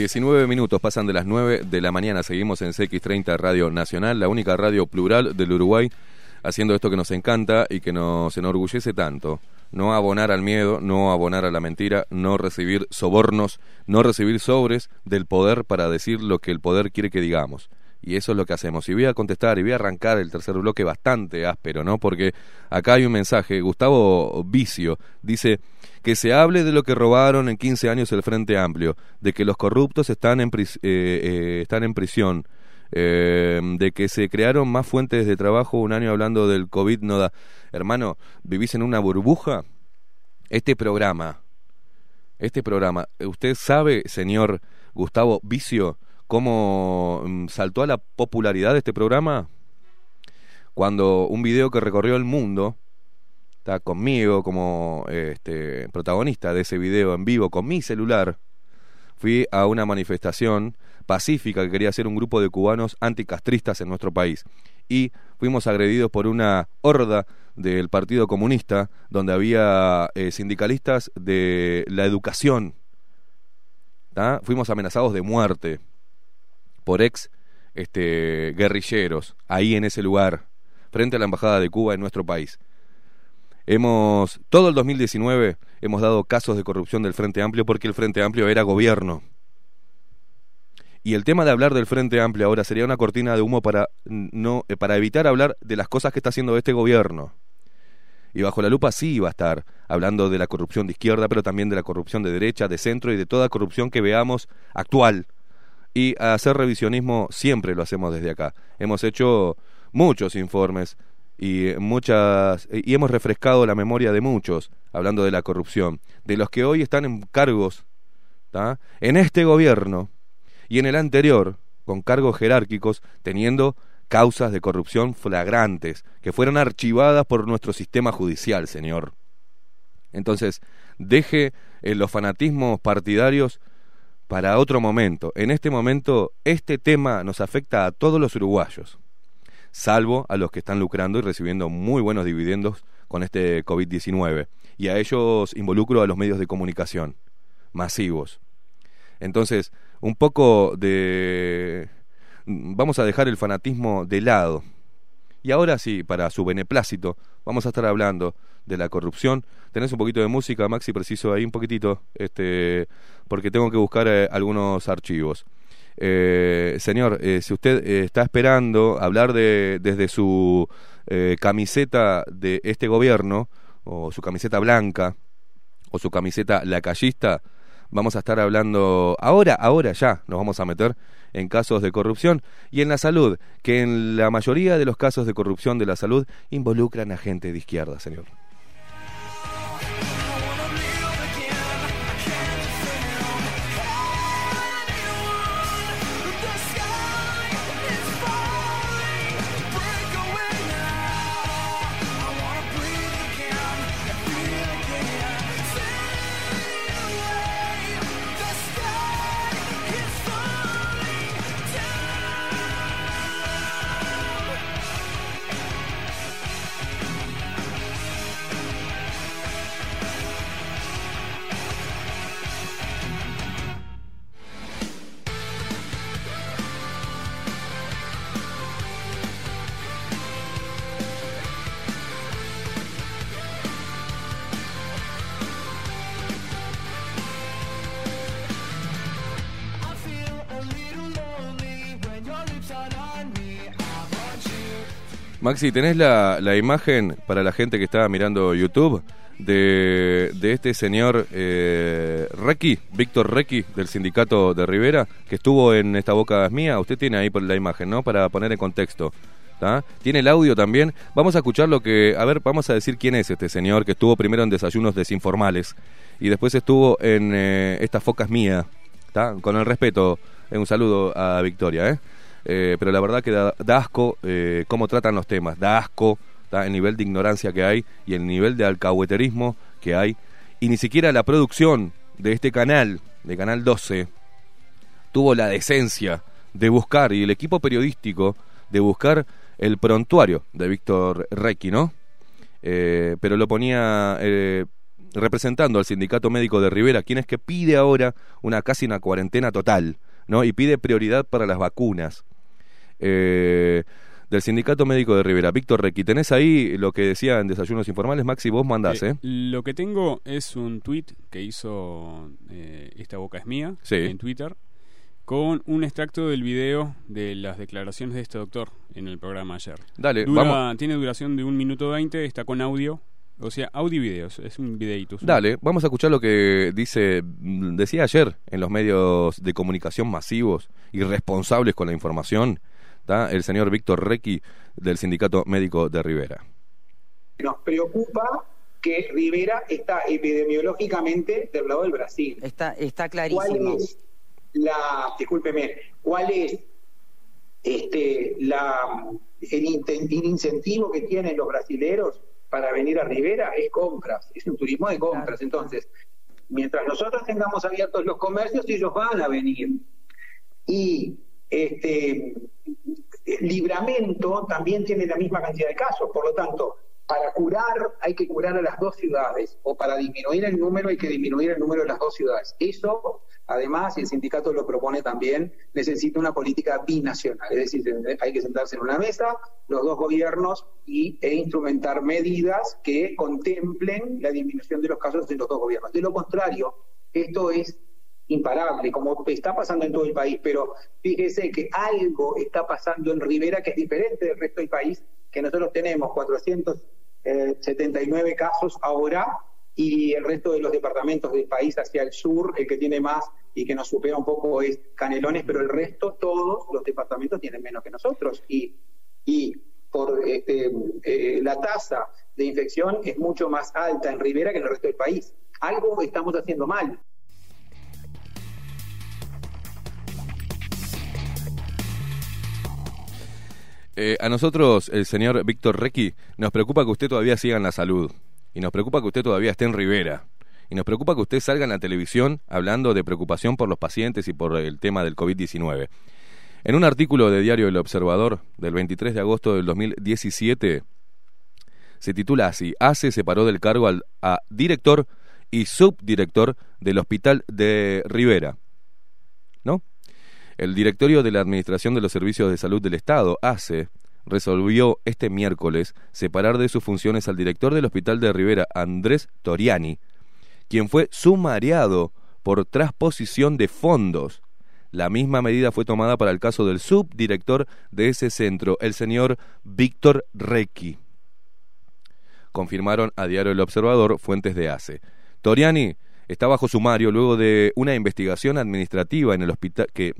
...19 minutos pasan de las 9 de la mañana... ...seguimos en CX30 Radio Nacional... ...la única radio plural del Uruguay... ...haciendo esto que nos encanta y que nos enorgullece tanto... ...no abonar al miedo, no abonar a la mentira... ...no recibir sobornos, no recibir sobres... ...del poder para decir lo que el poder quiere que digamos... Y eso es lo que hacemos. Y voy a contestar y voy a arrancar el tercer bloque bastante áspero, ¿no? Porque acá hay un mensaje. Gustavo Vicio dice que se hable de lo que robaron en 15 años el Frente Amplio, de que los corruptos están en, eh, eh, están en prisión, eh, de que se crearon más fuentes de trabajo un año hablando del COVID no da. Hermano, ¿vivís en una burbuja? Este programa, este programa, ¿usted sabe, señor Gustavo Vicio, cómo mm, saltó a la popularidad este programa? Cuando un video que recorrió el mundo, está conmigo como este, protagonista de ese video en vivo con mi celular, fui a una manifestación pacífica que quería hacer un grupo de cubanos anticastristas en nuestro país. Y fuimos agredidos por una horda del Partido Comunista, donde había eh, sindicalistas de la educación. ¿tá? Fuimos amenazados de muerte por ex este, guerrilleros, ahí en ese lugar, frente a la Embajada de Cuba en nuestro país. Hemos, todo el 2019 hemos dado casos de corrupción del Frente Amplio porque el Frente Amplio era gobierno. Y el tema de hablar del Frente Amplio ahora sería una cortina de humo para, no, eh, para evitar hablar de las cosas que está haciendo este gobierno. Y bajo la lupa sí va a estar hablando de la corrupción de izquierda, pero también de la corrupción de derecha, de centro y de toda corrupción que veamos actual. Y hacer revisionismo siempre lo hacemos desde acá. Hemos hecho muchos informes y muchas y hemos refrescado la memoria de muchos hablando de la corrupción, de los que hoy están en cargos en este gobierno y en el anterior con cargos jerárquicos teniendo causas de corrupción flagrantes que fueron archivadas por nuestro sistema judicial, señor. Entonces, deje eh, los fanatismos partidarios para otro momento. En este momento, este tema nos afecta a todos los uruguayos, salvo a los que están lucrando y recibiendo muy buenos dividendos con este COVID-19. Y a ellos involucro a los medios de comunicación masivos. Entonces, un poco de vamos a dejar el fanatismo de lado. Y ahora sí, para su beneplácito, vamos a estar hablando de la corrupción. Tenés un poquito de música, Maxi, preciso ahí un poquitito, este, porque tengo que buscar eh, algunos archivos. Eh, señor, eh, si usted está esperando hablar de, desde su camiseta de este gobierno, o su camiseta blanca, o su camiseta lacayista, vamos a estar hablando ahora, ahora ya nos vamos a meter en casos de corrupción y en la salud, que en la mayoría de los casos de corrupción de la salud involucran a gente de izquierda, señor. Maxi, ¿tenés la, la, imagen para la gente que está mirando YouTube de, de este señor eh, Requi, Víctor Requi, del sindicato de Rivera, que estuvo en esta boca mía? Usted tiene ahí la imagen, ¿no? Para poner en contexto. Tiene el audio también. Vamos a escuchar lo que. A ver, vamos a decir quién es este señor que estuvo primero en desayunos desinformales y después estuvo en eh, focas mía. Con el respeto, eh, un saludo a Victoria, ¿eh? Eh, pero la verdad que da, asco eh, cómo tratan los temas, da asco el nivel de ignorancia que hay y el nivel de alcahueterismo que hay, y ni siquiera la producción de este canal, de Canal 12, tuvo la decencia de buscar, y el equipo periodístico, de buscar el prontuario de Víctor Requi, ¿no? Eh, pero lo ponía representando al sindicato médico de Rivera, quien es que pide ahora una casi una cuarentena total, ¿no? Y pide prioridad para las vacunas. Eh, del Sindicato Médico de Rivera. Víctor Requi, ¿tenés ahí lo que decía en Desayunos Informales? Maxi, vos mandás, ¿eh? Lo que tengo es un tweet que hizo eh, Esta Boca es Mía en Twitter con un extracto del video de las declaraciones de este doctor en el programa ayer. Dale, Tiene duración de un minuto veinte, está con audio. O sea, audio y videos, es un videito. Dale, vamos a escuchar lo que dice, decía ayer en los medios de comunicación masivos y responsables con la información el señor Víctor Requi del Sindicato Médico de Rivera. Nos preocupa que Rivera está epidemiológicamente del lado del Brasil. Está, está clarísimo. ¿Cuál es la, discúlpeme, cuál es este, la, el, incentivo que tienen los brasileros para venir a Rivera? Es compras, es un turismo de compras. Entonces, mientras nosotros tengamos abiertos los comercios, ellos van a venir. Y este, Libramento también tiene la misma cantidad de casos, por lo tanto, para curar hay que curar a las dos ciudades, o para disminuir el número hay que disminuir el número de las dos ciudades. Eso, además, y el sindicato lo propone también, necesita una política binacional, es decir, hay que sentarse en una mesa, los dos gobiernos, y, e instrumentar medidas que contemplen la disminución de los casos de los dos gobiernos. De lo contrario, esto es imparable, como está pasando en todo el país, pero fíjese que algo está pasando en Rivera que es diferente del resto del país, que nosotros tenemos 479 casos ahora y el resto de los departamentos del país hacia el sur, el que tiene más y que nos supera un poco es Canelones, pero el resto, todos los departamentos tienen menos que nosotros. Y, y por este, eh, la tasa de infección es mucho más alta en Rivera que en el resto del país. Algo estamos haciendo mal. Eh, a nosotros, el señor Víctor Requi, nos preocupa que usted todavía siga en la salud. Y nos preocupa que usted todavía esté en Rivera. Y nos preocupa que usted salga en la televisión hablando de preocupación por los pacientes y por el tema del COVID-19. En un artículo de Diario El Observador del 23 de agosto del 2017, se titula así, ACE separó del cargo al, a director y subdirector del Hospital de Rivera. El directorio de la Administración de los Servicios de Salud del Estado, ACE, resolvió este miércoles separar de sus funciones al director del Hospital de Rivera, Andrés Toriani, quien fue sumariado por transposición de fondos. La misma medida fue tomada para el caso del subdirector de ese centro, el señor Víctor Requi. Confirmaron a Diario El Observador fuentes de ACE. Toriani está bajo sumario luego de una investigación administrativa en el hospital que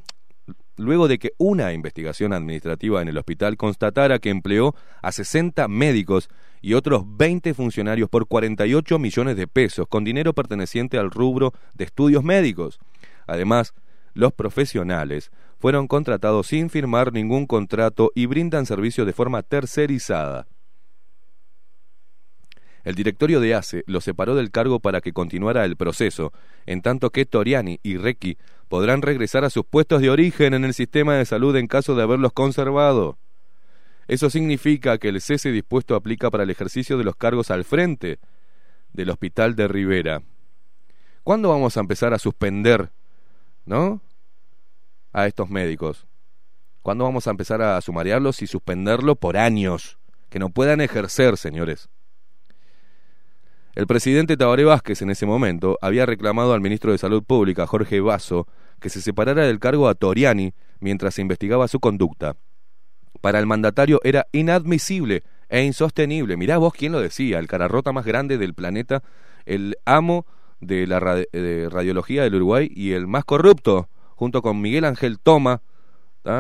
luego de que una investigación administrativa en el hospital constatara que empleó a 60 médicos y otros 20 funcionarios por 48 millones de pesos, con dinero perteneciente al rubro de estudios médicos. Además, los profesionales fueron contratados sin firmar ningún contrato y brindan servicio de forma tercerizada. El directorio de ACE lo separó del cargo para que continuara el proceso, en tanto que Toriani y Requi podrán regresar a sus puestos de origen en el sistema de salud en caso de haberlos conservado. Eso significa que el cese dispuesto aplica para el ejercicio de los cargos al frente del hospital de Rivera. ¿Cuándo vamos a empezar a suspender, no? A estos médicos. ¿Cuándo vamos a empezar a sumariarlos y suspenderlos por años? Que no puedan ejercer, señores. El presidente Tabaré Vázquez en ese momento había reclamado al ministro de Salud Pública, Jorge Basso, que se separara del cargo a Toriani mientras se investigaba su conducta. Para el mandatario era inadmisible e insostenible. Mirá vos quién lo decía, el cararrota más grande del planeta, el amo de la radiología del Uruguay y el más corrupto, junto con Miguel Ángel Toma,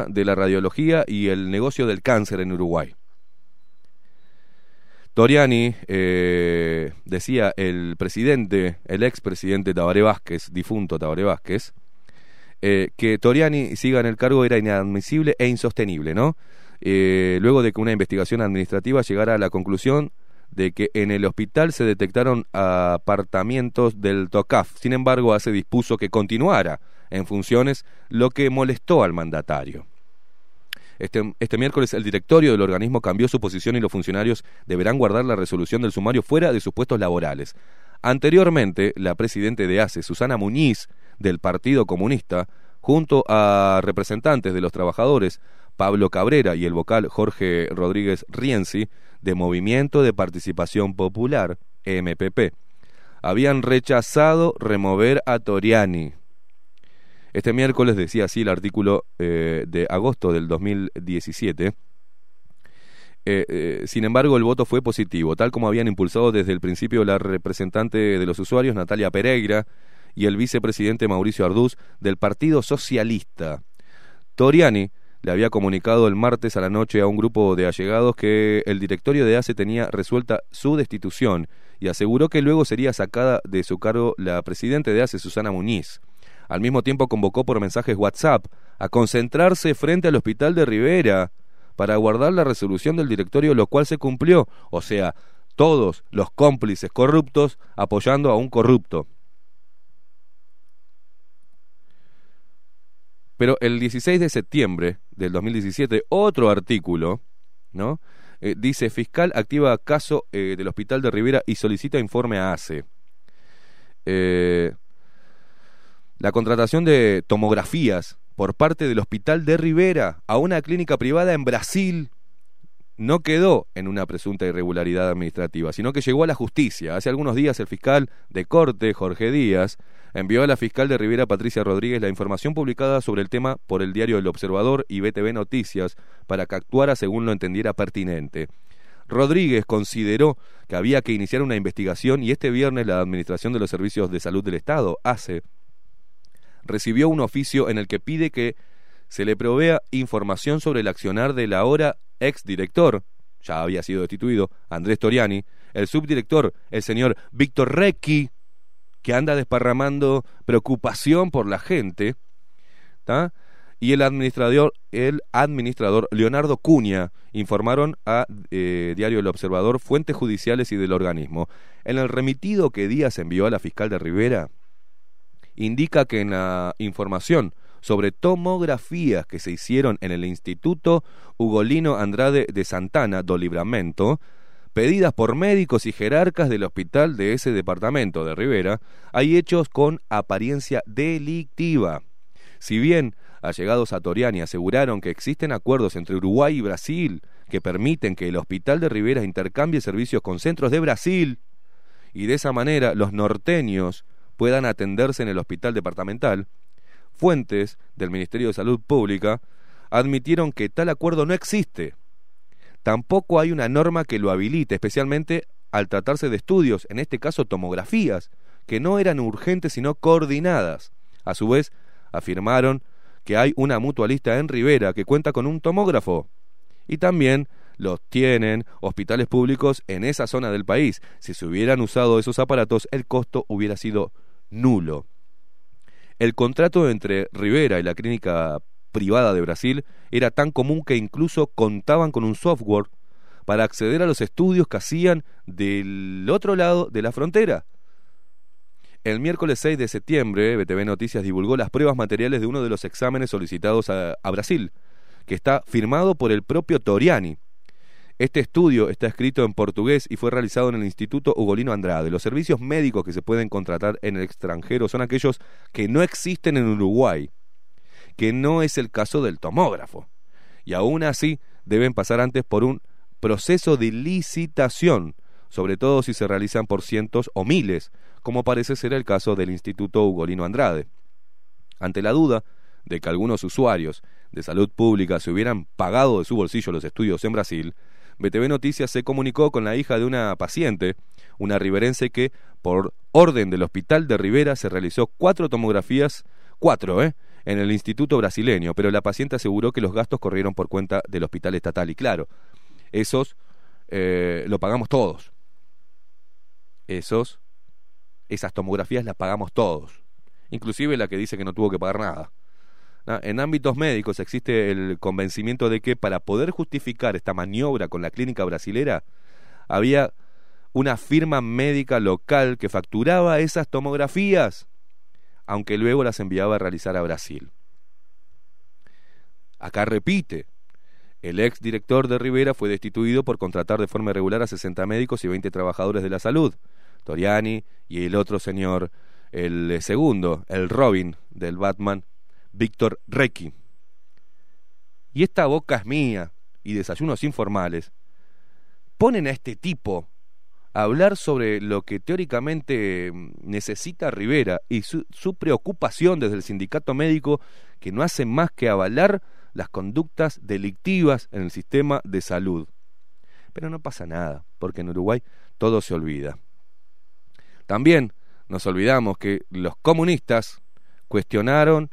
de la radiología y el negocio del cáncer en Uruguay. Toriani, eh, decía el presidente, el expresidente Tabaré Vázquez, difunto Tabaré Vázquez, eh, que Toriani siga en el cargo era inadmisible e insostenible, ¿no? Eh, luego de que una investigación administrativa llegara a la conclusión de que en el hospital se detectaron apartamentos del TOCAF. Sin embargo, hace dispuso que continuara en funciones, lo que molestó al mandatario. Este, este, miércoles el directorio del organismo cambió su posición y los funcionarios deberán guardar la resolución del sumario fuera de sus puestos laborales. Anteriormente, la presidenta de ACE, Susana Muñiz, del Partido Comunista, junto a representantes de los trabajadores, Pablo Cabrera y el vocal Jorge Rodríguez Rienzi, de Movimiento de Participación Popular, MPP, habían rechazado remover a Toriani, este miércoles decía así el artículo eh, de agosto del 2017. Eh, eh, sin embargo, el voto fue positivo, tal como habían impulsado desde el principio la representante de los usuarios, Natalia Pereira, y el vicepresidente Mauricio Arduz del Partido Socialista. Toriani le había comunicado el martes a la noche a un grupo de allegados que el directorio de ACE tenía resuelta su destitución y aseguró que luego sería sacada de su cargo la presidenta de ACE, Susana Muñiz. Al mismo tiempo convocó por mensajes WhatsApp a concentrarse frente al hospital de Rivera para aguardar la resolución del directorio, lo cual se cumplió. O sea, todos los cómplices corruptos apoyando a un corrupto. Pero el 16 de septiembre del 2017, otro artículo, ¿no? Eh, dice, fiscal activa caso eh, del hospital de Rivera y solicita informe a ACE. Eh, la contratación de tomografías por parte del Hospital de Rivera a una clínica privada en Brasil, no quedó en una presunta irregularidad administrativa, sino que llegó a la justicia. Hace algunos días el fiscal de corte, Jorge Díaz, envió a la fiscal de Rivera, Patricia Rodríguez, la información publicada sobre el tema por el diario El Observador y BTV Noticias para que actuara según lo entendiera pertinente. Rodríguez consideró que había que iniciar una investigación y este viernes la Administración de los Servicios de Salud del Estado, ACE, recibió un oficio en el que pide que se le provea información sobre el accionar del ahora exdirector, ya había sido destituido, Andrés Toriani, el subdirector, el señor Víctor Recchi, que anda desparramando preocupación por la gente, y el administrador, el administrador Leonardo Cuña informaron a eh, Diario El Observador fuentes judiciales y del organismo. En el remitido que Díaz envió a la fiscal de Rivera, indica que en la información sobre tomografías que se hicieron en el Instituto Ugolino Andrade de Santana do Libramento, pedidas por médicos y jerarcas del hospital de ese departamento de Rivera, hay hechos con apariencia delictiva. Si bien allegados a Toriani aseguraron que existen acuerdos entre Uruguay y Brasil que permiten que el hospital de Rivera intercambie servicios con centros de Brasil, y de esa manera los norteños puedan atenderse en el hospital departamental, fuentes del Ministerio de Salud Pública admitieron que tal acuerdo no existe. Tampoco hay una norma que lo habilite, especialmente al tratarse de estudios, en este caso tomografías, que no eran urgentes sino coordinadas. A su vez, afirmaron que hay una mutualista en Rivera que cuenta con un tomógrafo. Y también los tienen hospitales públicos en esa zona del país. Si se hubieran usado esos aparatos, el costo hubiera sido nulo. El contrato entre Rivera y la clínica privada de Brasil era tan común que incluso contaban con un software para acceder a los estudios que hacían del otro lado de la frontera. El miércoles 6 de septiembre, BTV Noticias divulgó las pruebas materiales de uno de los exámenes solicitados a, a Brasil, que está firmado por el propio Toriani. Este estudio está escrito en portugués y fue realizado en el Instituto Ugolino Andrade. Los servicios médicos que se pueden contratar en el extranjero son aquellos que no existen en Uruguay, que no es el caso del tomógrafo. Y aún así deben pasar antes por un proceso de licitación, sobre todo si se realizan por cientos o miles, como parece ser el caso del Instituto Ugolino Andrade. Ante la duda de que algunos usuarios de salud pública se hubieran pagado de su bolsillo los estudios en Brasil, BTV Noticias se comunicó con la hija de una paciente, una riverense que, por orden del hospital de Rivera, se realizó cuatro tomografías, cuatro, ¿eh? en el instituto brasileño, pero la paciente aseguró que los gastos corrieron por cuenta del hospital estatal. Y claro, esos eh, lo pagamos todos. Esos, esas tomografías las pagamos todos. Inclusive la que dice que no tuvo que pagar nada. En ámbitos médicos existe el convencimiento de que para poder justificar esta maniobra con la clínica brasilera, había una firma médica local que facturaba esas tomografías, aunque luego las enviaba a realizar a Brasil. Acá repite, el ex director de Rivera fue destituido por contratar de forma irregular a 60 médicos y 20 trabajadores de la salud, Toriani y el otro señor, el segundo, el Robin del Batman, Víctor Requi. Y esta boca es mía y desayunos informales ponen a este tipo a hablar sobre lo que teóricamente necesita Rivera y su, su, preocupación desde el sindicato médico que no hace más que avalar las conductas delictivas en el sistema de salud. Pero no pasa nada, porque en Uruguay todo se olvida. También nos olvidamos que los comunistas cuestionaron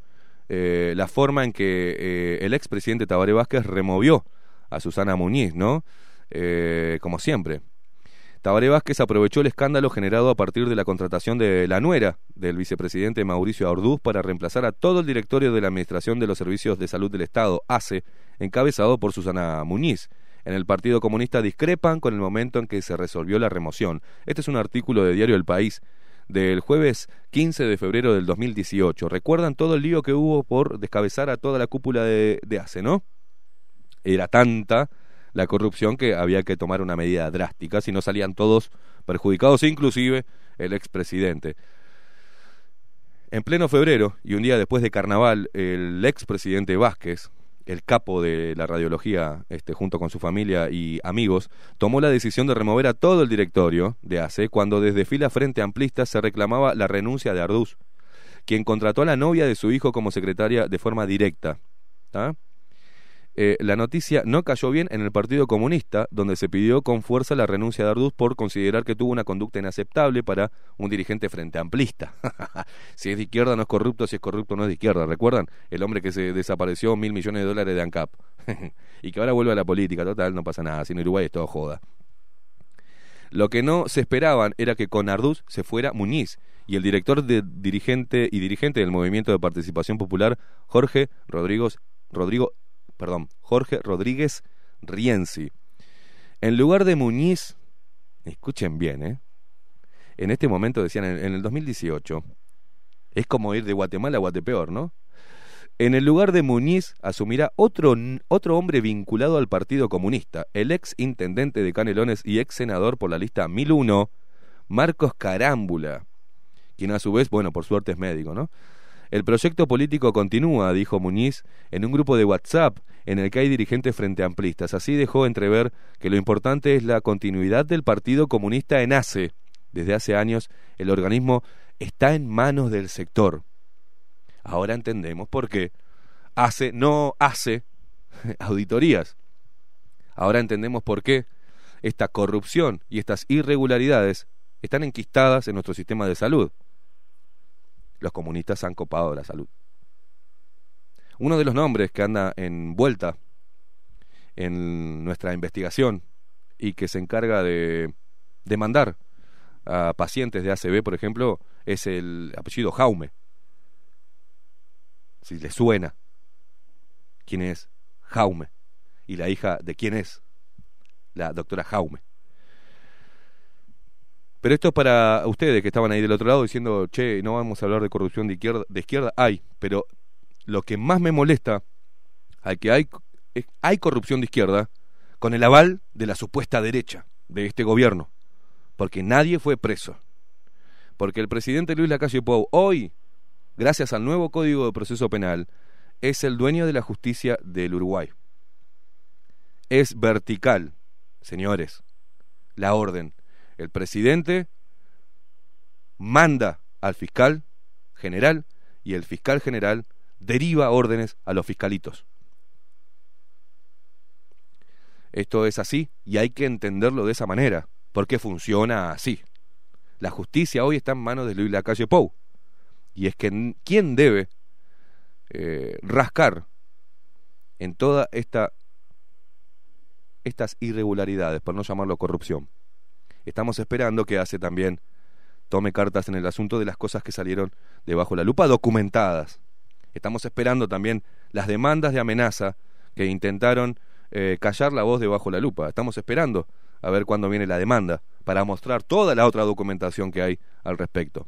eh, la forma en que eh, el expresidente Tabaré Vázquez removió a Susana Muñiz, ¿no? Eh, como siempre. Tabaré Vázquez aprovechó el escándalo generado a partir de la contratación de la nuera del vicepresidente Mauricio Orduz para reemplazar a todo el directorio de la Administración de los Servicios de Salud del Estado, ACE, encabezado por Susana Muñiz. En el Partido Comunista discrepan con el momento en que se resolvió la remoción. Este es un artículo de Diario El País del jueves 15 de febrero del 2018. ¿Recuerdan todo el lío que hubo por descabezar a toda la cúpula de, de ACE, no? Era tanta la corrupción que había que tomar una medida drástica, si no salían todos perjudicados, inclusive el expresidente. En pleno febrero, y un día después de carnaval, el expresidente Vázquez el capo de la radiología, este, junto con su familia y amigos, tomó la decisión de remover a todo el directorio de ACE cuando desde fila frente amplista se reclamaba la renuncia de Arduz, quien contrató a la novia de su hijo como secretaria de forma directa. Eh, la noticia no cayó bien en el Partido Comunista, donde se pidió con fuerza la renuncia de Arduz por considerar que tuvo una conducta inaceptable para un dirigente frente amplista. [laughs] si es de izquierda no es corrupto, si es corrupto no es de izquierda. ¿Recuerdan? El hombre que se desapareció mil millones de dólares de ANCAP [laughs] y que ahora vuelve a la política. Total, no pasa nada. Si en Uruguay es todo joda. Lo que no se esperaban era que con Arduz se fuera Muñiz y el director de dirigente y dirigente del Movimiento de Participación Popular, Jorge Rodríguez, Rodrigo perdón, Jorge Rodríguez Rienzi. En lugar de Muñiz, escuchen bien, ¿eh? En este momento decían, en, el 2018, es como ir de Guatemala a Guatepeor, ¿no? En el lugar de Muñiz asumirá otro, otro hombre vinculado al Partido Comunista, el ex intendente de Canelones y ex senador por la lista 1001, Marcos Carámbula, quien a su vez, bueno, por suerte es médico, ¿no? El proyecto político continúa, dijo Muñiz, en un grupo de WhatsApp en el que hay dirigentes frente amplistas. Así dejó entrever que lo importante es la continuidad del Partido Comunista en ACE. Desde hace años el organismo está en manos del sector. Ahora entendemos por qué ACE no hace [laughs] auditorías. Ahora entendemos por qué esta corrupción y estas irregularidades están enquistadas en nuestro sistema de salud los comunistas han copado la salud. Uno de los nombres que anda en vuelta en nuestra investigación y que se encarga de demandar a pacientes de ACB, por ejemplo, es el apellido Jaume. Si le suena, ¿quién es? Jaume. ¿Y la hija de quién es? La doctora Jaume. Pero esto es para ustedes que estaban ahí del otro lado diciendo, che, no vamos a hablar de corrupción de izquierda. De izquierda hay, pero lo que más me molesta al que hay, hay corrupción de izquierda con el aval de la supuesta derecha de este gobierno. Porque nadie fue preso. Porque el presidente Luis Lacalle Pou hoy, gracias al nuevo Código de Proceso Penal, es el dueño de la justicia del Uruguay. Es vertical, señores, la orden el presidente manda al fiscal general y el fiscal general deriva órdenes a los fiscalitos. Esto es así y hay que entenderlo de esa manera, porque funciona así. La justicia hoy está en manos de Luis Lacalle Pou. Y es que quién debe eh, rascar en toda esta estas irregularidades, por no llamarlo corrupción. Estamos esperando que hace también tome cartas en el asunto de las cosas que salieron debajo de la lupa documentadas. Estamos esperando también las demandas de amenaza que intentaron eh, callar la voz debajo de la lupa. Estamos esperando a ver cuándo viene la demanda para mostrar toda la otra documentación que hay al respecto.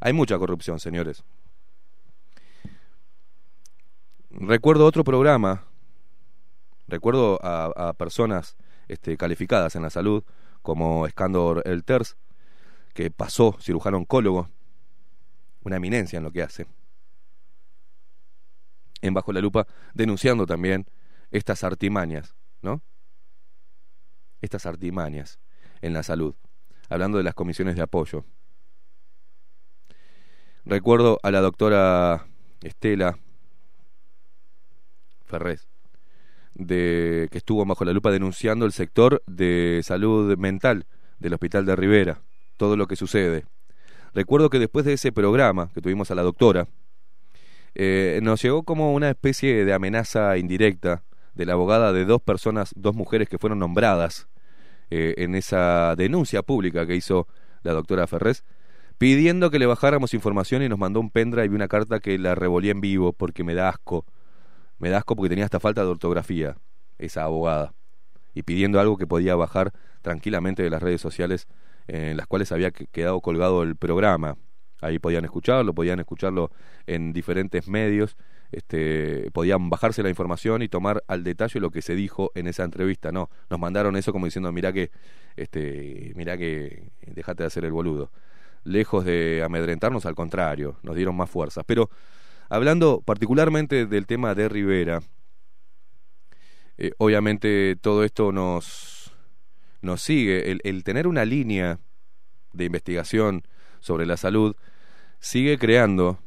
Hay mucha corrupción, señores. Recuerdo otro programa, recuerdo a, personas este, calificadas en la salud como Escándor Elters, que pasó cirujano oncólogo, una eminencia en lo que hace, en Bajo la Lupa, denunciando también estas artimañas, ¿no? Estas artimañas en la salud, hablando de las comisiones de apoyo. Recuerdo a la doctora Estela Ferrez, de, que estuvo bajo la lupa denunciando el sector de salud mental del Hospital de Rivera, todo lo que sucede. Recuerdo que después de ese programa que tuvimos a la doctora, eh, nos llegó como una especie de amenaza indirecta de la abogada de dos personas, dos mujeres que fueron nombradas eh, en esa denuncia pública que hizo la doctora Ferrez, pidiendo que le bajáramos información y nos mandó un pendrive y una carta que la revolía en vivo porque me da asco me da porque tenía esta falta de ortografía, esa abogada, y pidiendo algo que podía bajar tranquilamente de las redes sociales en las cuales había quedado colgado el programa. Ahí podían escucharlo, podían escucharlo en diferentes medios, este, podían bajarse la información y tomar al detalle lo que se dijo en esa entrevista. No, nos mandaron eso como diciendo, mira que, este, mira que, déjate de hacer el boludo. Lejos de amedrentarnos, al contrario, nos dieron más fuerza. Pero Hablando particularmente del tema de Rivera, Eh, obviamente todo esto nos, nos sigue. El, el tener una línea de investigación sobre la salud sigue creando,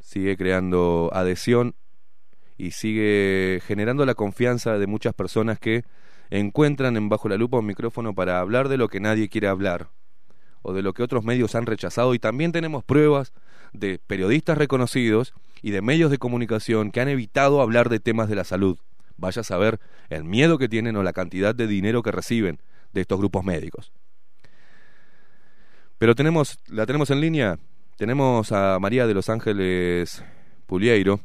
sigue creando adhesión y sigue generando la confianza de muchas personas que encuentran en Bajo la Lupa un micrófono para hablar de lo que nadie quiere hablar o de lo que otros medios han rechazado y también tenemos pruebas de periodistas reconocidos y de medios de comunicación que han evitado hablar de temas de la salud. Vaya a saber el miedo que tienen o la cantidad de dinero que reciben de estos grupos médicos. Pero tenemos, la tenemos en línea, tenemos a María de los Ángeles Pulieiro,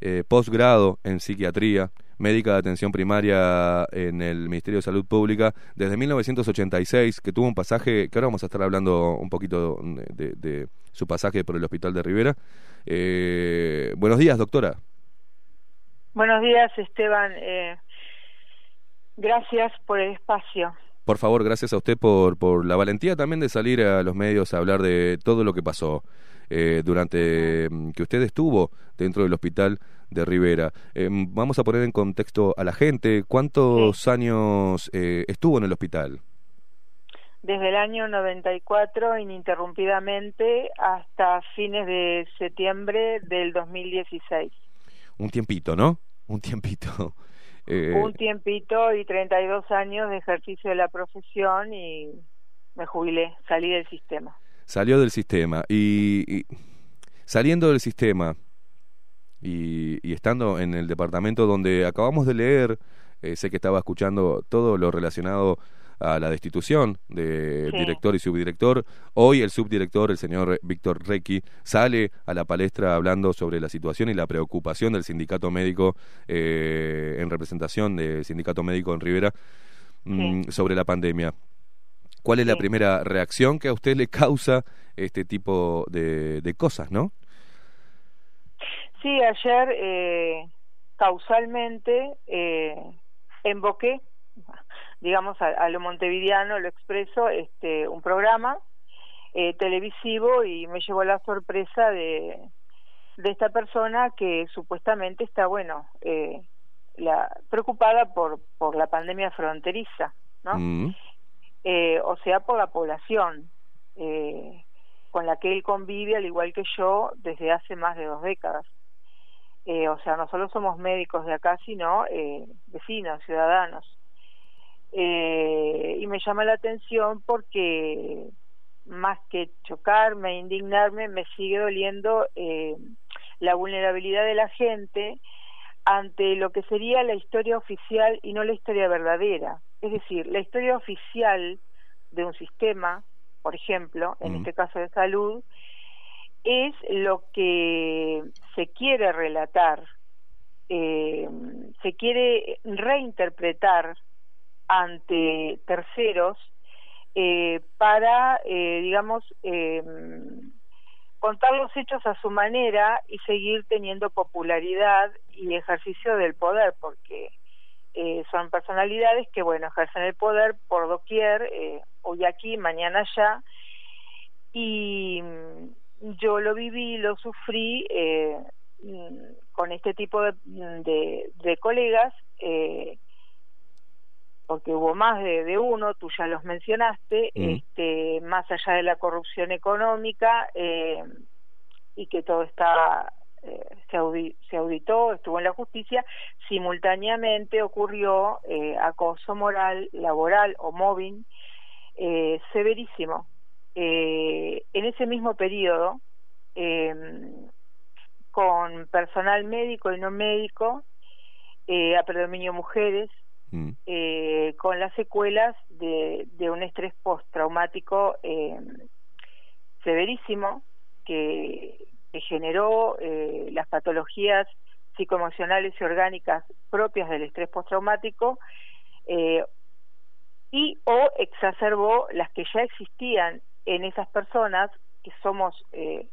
eh, posgrado en psiquiatría, médica de atención primaria en el Ministerio de Salud Pública desde 1986, que tuvo un pasaje, que ahora vamos a estar hablando un poquito de, su pasaje por el Hospital de Rivera. Eh, buenos días, doctora. Buenos días, Esteban. Eh, gracias por el espacio. Por favor, gracias a usted por, por la valentía también de salir a los medios a hablar de todo lo que pasó eh, durante mm, que usted estuvo dentro del hospital de Rivera. Eh, vamos a poner en contexto a la gente, ¿cuántos años eh, estuvo en el hospital? Desde el año 94 ininterrumpidamente hasta fines de septiembre del 2016. Un tiempito, ¿no? Un tiempito. [laughs] Eh... Un tiempito y 32 años de ejercicio de la profesión y me jubilé, salí del sistema. Salió del sistema y saliendo del sistema, y, estando en el departamento donde acabamos de leer, eh, sé que estaba escuchando todo lo relacionado a la destitución de director y subdirector. Hoy el subdirector, el señor Víctor Requi, sale a la palestra hablando sobre la situación y la preocupación del sindicato médico eh, en representación del sindicato médico en Rivera mm, sobre la pandemia. ¿Cuál es la primera reacción que a usted le causa este tipo de, de cosas, no? Sí, ayer eh, causalmente eh, invoqué, digamos, a, lo montevideano, lo expreso, este, un programa eh, televisivo y me llevó la sorpresa de, de esta persona que supuestamente está, bueno, eh, la, preocupada por, por la pandemia fronteriza, ¿no? Mm. Eh, o sea, por la población eh, con la que él convive, al igual que yo, desde hace más de dos décadas. Eh, o sea, no solo somos médicos de acá, sino eh, vecinos, ciudadanos. Eh, y me llama la atención porque más que chocarme, indignarme, me sigue doliendo eh, la vulnerabilidad de la gente ante lo que sería la historia oficial y no la historia verdadera. Es decir, la historia oficial de un sistema, por ejemplo, en este caso de salud, es lo que se quiere relatar, eh, se quiere reinterpretar ante terceros eh, para, eh, digamos, contar los hechos a su manera y seguir teniendo popularidad y ejercicio del poder, porque son personalidades que, bueno, ejercen el poder por doquier, hoy aquí, mañana allá, y yo lo viví, lo sufrí eh, mm, con este tipo de, de, colegas, eh, porque hubo más de, uno, tú ya los mencionaste, mm. este, más allá de la corrupción económica eh, y que todo está se, se, auditó, estuvo en la justicia, simultáneamente ocurrió acoso moral, laboral o mobbing severísimo eh, en ese mismo periodo, eh, con personal médico y no médico, eh, a predominio mujeres, mm. eh, con las secuelas de, de un estrés postraumático eh, severísimo que, generó eh, las patologías psicoemocionales y orgánicas propias del estrés postraumático eh, y o exacerbó las que ya existían en esas personas que somos eh,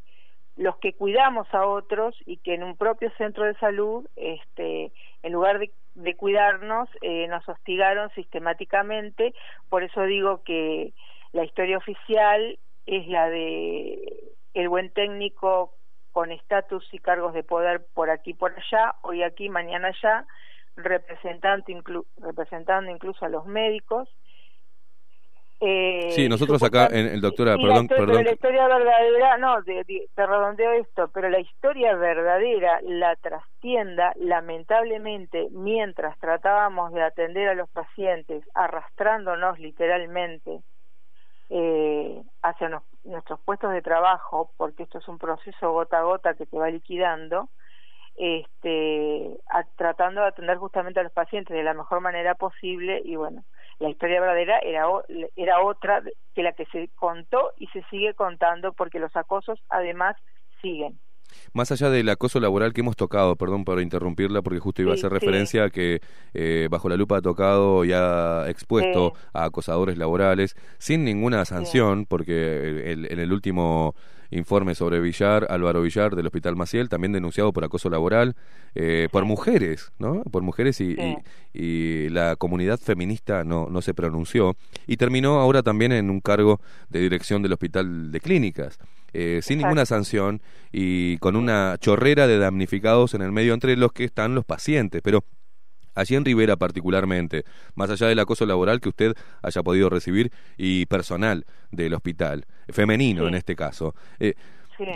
los que cuidamos a otros y que en un propio centro de salud, este, en lugar de, de cuidarnos, eh, nos hostigaron sistemáticamente. Por eso digo que la historia oficial es la de el buen técnico con estatus y cargos de poder por aquí por allá, hoy aquí, mañana allá, representando, inclu representando incluso a los médicos. Eh, sí, nosotros acá, en el doctora, perdón, la, perdón. la historia verdadera, no, te, te redondeo esto, pero la historia verdadera, la trastienda, lamentablemente, mientras tratábamos de atender a los pacientes, arrastrándonos literalmente eh, hacia nos, nuestros puestos de trabajo, porque esto es un proceso gota a gota que te va liquidando, este, a, tratando de atender justamente a los pacientes de la mejor manera posible y bueno, la historia verdadera era, era otra que la que se contó y se sigue contando porque los acosos además siguen. Más allá del acoso laboral que hemos tocado, perdón por interrumpirla, porque justo iba a hacer referencia a que eh, Bajo la Lupa ha tocado y ha expuesto a acosadores laborales sin ninguna sanción, porque en el último informe sobre Villar, Álvaro Villar del Hospital Maciel, también denunciado por acoso laboral eh, por mujeres, ¿no? Por mujeres y, y, la comunidad feminista no, no se pronunció y terminó ahora también en un cargo de dirección del Hospital de Clínicas. Eh, sin ninguna sanción y con una chorrera de damnificados en el medio entre los que están los pacientes. Pero allí en Rivera particularmente, más allá del acoso laboral que usted haya podido recibir y personal del hospital, femenino en este caso. Eh,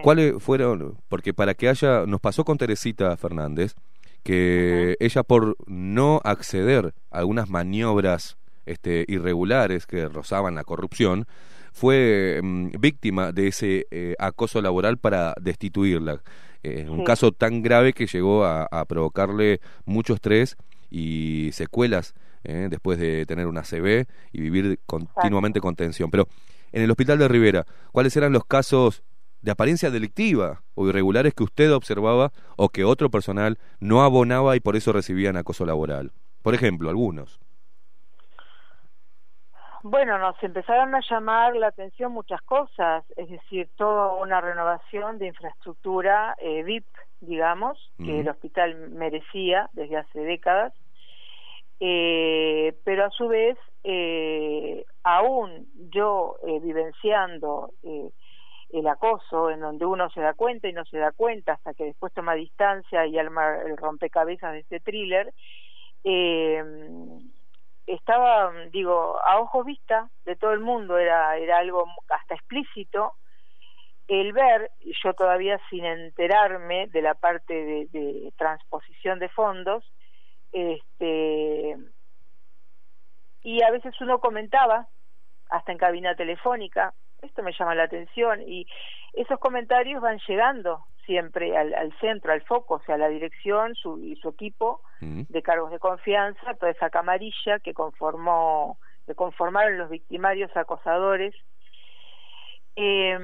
¿Cuáles fueron? Porque para que haya, nos pasó con Teresita Fernández, que ella por no acceder a algunas maniobras este, irregulares que rozaban la corrupción, fue mm, víctima de ese eh, acoso laboral para destituirla. Eh, un caso tan grave que llegó a, provocarle mucho estrés y secuelas eh, después de tener una CB y vivir continuamente con tensión. Pero en el hospital de Rivera, ¿cuáles eran los casos de apariencia delictiva o irregulares que usted observaba o que otro personal no abonaba y por eso recibían acoso laboral? Por ejemplo, algunos. Bueno, nos empezaron a llamar la atención muchas cosas, es decir, toda una renovación de infraestructura eh, VIP, digamos, que el hospital merecía desde hace décadas, eh, pero a su vez, eh, aún yo eh, vivenciando eh, el acoso, en donde uno se da cuenta y no se da cuenta hasta que después toma distancia y arma el rompecabezas de este thriller, eh, estaba, digo, a ojos vista de todo el mundo, era, era algo hasta explícito, el ver, yo todavía sin enterarme de la parte de, de transposición de fondos, este, y a veces uno comentaba, hasta en cabina telefónica, esto me llama la atención, y esos comentarios van llegando siempre al, al centro, al foco, o sea, la dirección su, y su equipo de cargos de confianza, toda esa camarilla que conformó, que conformaron los victimarios acosadores. Eh,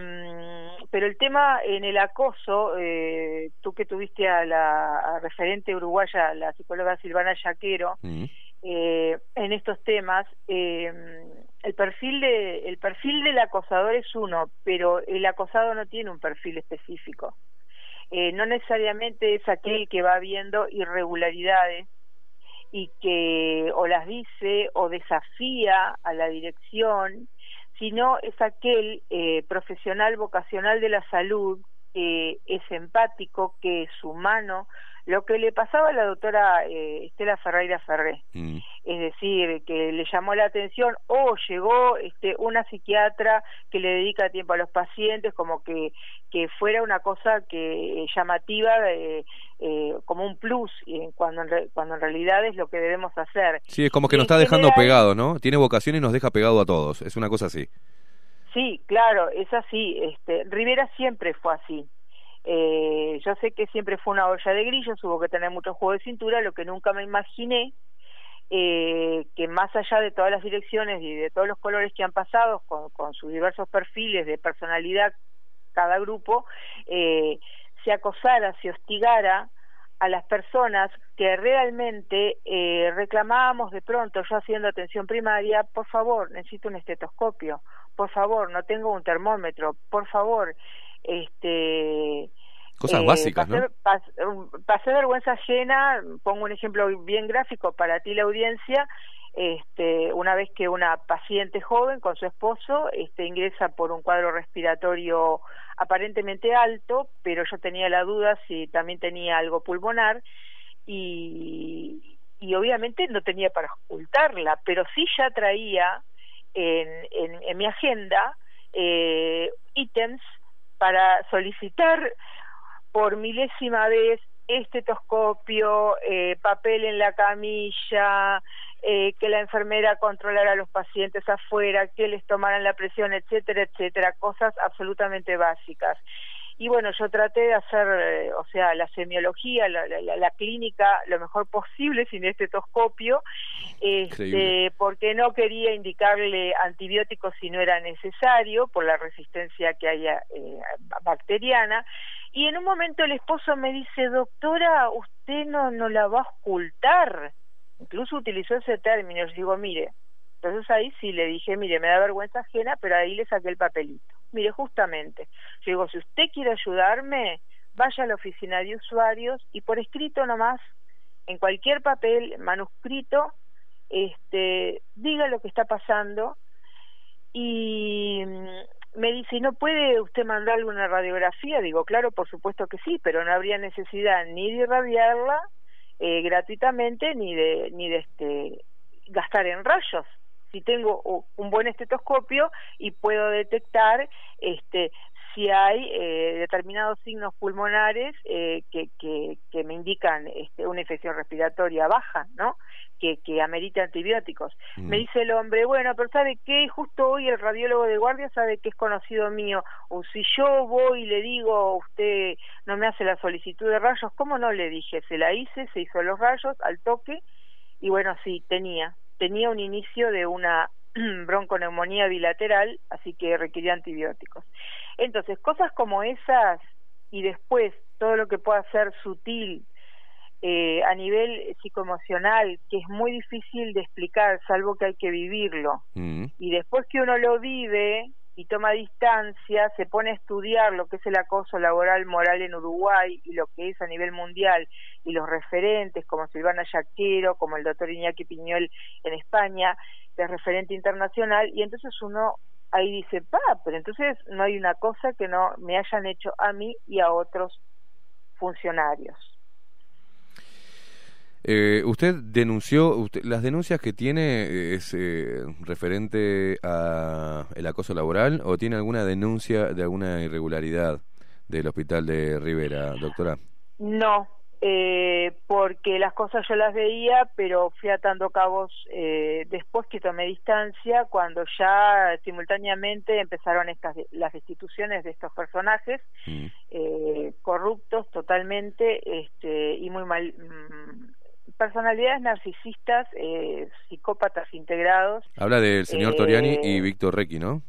pero el tema en el acoso, eh, tú que tuviste a la referente uruguaya, la psicóloga Silvana Yaquero, eh, en estos temas, eh, el perfil de el perfil del acosador es uno, pero el acosado no tiene un perfil específico. Eh, no necesariamente es aquel que va viendo irregularidades y que o las dice o desafía a la dirección, sino es aquel eh, profesional vocacional de la salud que es empático, que es humano, lo que le pasaba a la doctora eh, Estela Ferreira Ferré, mm. es decir, que le llamó la atención o llegó este, una psiquiatra que le dedica tiempo a los pacientes, como que, que fuera una cosa que llamativa eh, eh, como un plus, cuando en, cuando en realidad es lo que debemos hacer. Sí, es como que nos está dejando pegado, ¿no? Tiene vocación y nos deja pegado a todos, es una cosa así. Sí, claro, es así. Este, Rivera siempre fue así. Eh, yo sé que siempre fue una olla de grillos, hubo que tener mucho juego de cintura, lo que nunca me imaginé eh, que más allá de todas las direcciones y de todos los colores que han pasado con, con sus diversos perfiles de personalidad cada grupo, eh, se acosara, se hostigara a las personas que realmente eh, reclamábamos de pronto, yo haciendo atención primaria, por favor, necesito un estetoscopio, por favor, no tengo un termómetro, por favor, este cosas básicas pasé, ¿no? pasé vergüenza ajena pongo un ejemplo bien gráfico para ti la audiencia este una vez que una paciente joven con su esposo este ingresa por un cuadro respiratorio aparentemente alto pero yo tenía la duda si también tenía algo pulmonar y y obviamente no tenía para ocultarla, pero sí ya traía en, en, en mi agenda eh, ítems para solicitar por milésima vez estetoscopio, eh, papel en la camilla, eh, que la enfermera controlara a los pacientes afuera, que les tomaran la presión, etcétera, etcétera, cosas absolutamente básicas. Y bueno, yo traté de hacer, eh, o sea, la semiología, la, la, la, clínica, lo mejor posible sin estetoscopio, este, porque no quería indicarle antibióticos si no era necesario, por la resistencia que haya eh, bacteriana. Y en un momento el esposo me dice, doctora, usted no, no la va a ocultar. Incluso utilizó ese término. Yo digo, mire, entonces ahí sí le dije, mire, me da vergüenza ajena, pero ahí le saqué el papelito. Mire, justamente, yo digo, si usted quiere ayudarme, vaya a la oficina de usuarios y por escrito nomás, en cualquier papel, manuscrito, este, diga lo que está pasando y me dice, ¿no puede usted mandarle una radiografía? Digo, claro, por supuesto que sí, pero no habría necesidad ni de irradiarla eh, gratuitamente ni de ni de este gastar en rayos. Si tengo un buen estetoscopio y puedo detectar este si hay eh, determinados signos pulmonares eh, que, que, que, me indican este, una infección respiratoria baja, ¿no? Que, que amerita antibióticos. Mm. Me dice el hombre, bueno, pero ¿sabe qué? Justo hoy el radiólogo de guardia sabe que es conocido mío. O si yo voy y le digo, usted no me hace la solicitud de rayos, ¿cómo no le dije? Se la hice, se hizo los rayos al toque y bueno, sí, tenía, tenía un inicio de una [clears throat] bronconeumonía bilateral, así que requería antibióticos. Entonces, cosas como esas y después todo lo que pueda ser sutil eh, a nivel psicoemocional, que es muy difícil de explicar, salvo que hay que vivirlo. Mm. Y después que uno lo vive y toma distancia, se pone a estudiar lo que es el acoso laboral moral en Uruguay y lo que es a nivel mundial y los referentes como Silvana Yaquero, como el doctor Iñaki Piñol en España, de referente internacional, y entonces uno ahí dice, pa, pero entonces no hay una cosa que no me hayan hecho a mí y a otros funcionarios. Eh, usted denunció, usted, las denuncias que tiene eh, es eh, referente a el acoso laboral o tiene alguna denuncia de alguna irregularidad del hospital de Rivera, doctora? No, eh, porque las cosas yo las veía, pero fui atando cabos eh, después que tomé distancia, cuando ya simultáneamente empezaron estas las destituciones de estos personajes mm. eh, corruptos totalmente este, y muy mal. Mm, personalidades narcisistas, eh, psicópatas integrados. Habla del señor Toriani y eh, Víctor Requi, ¿no?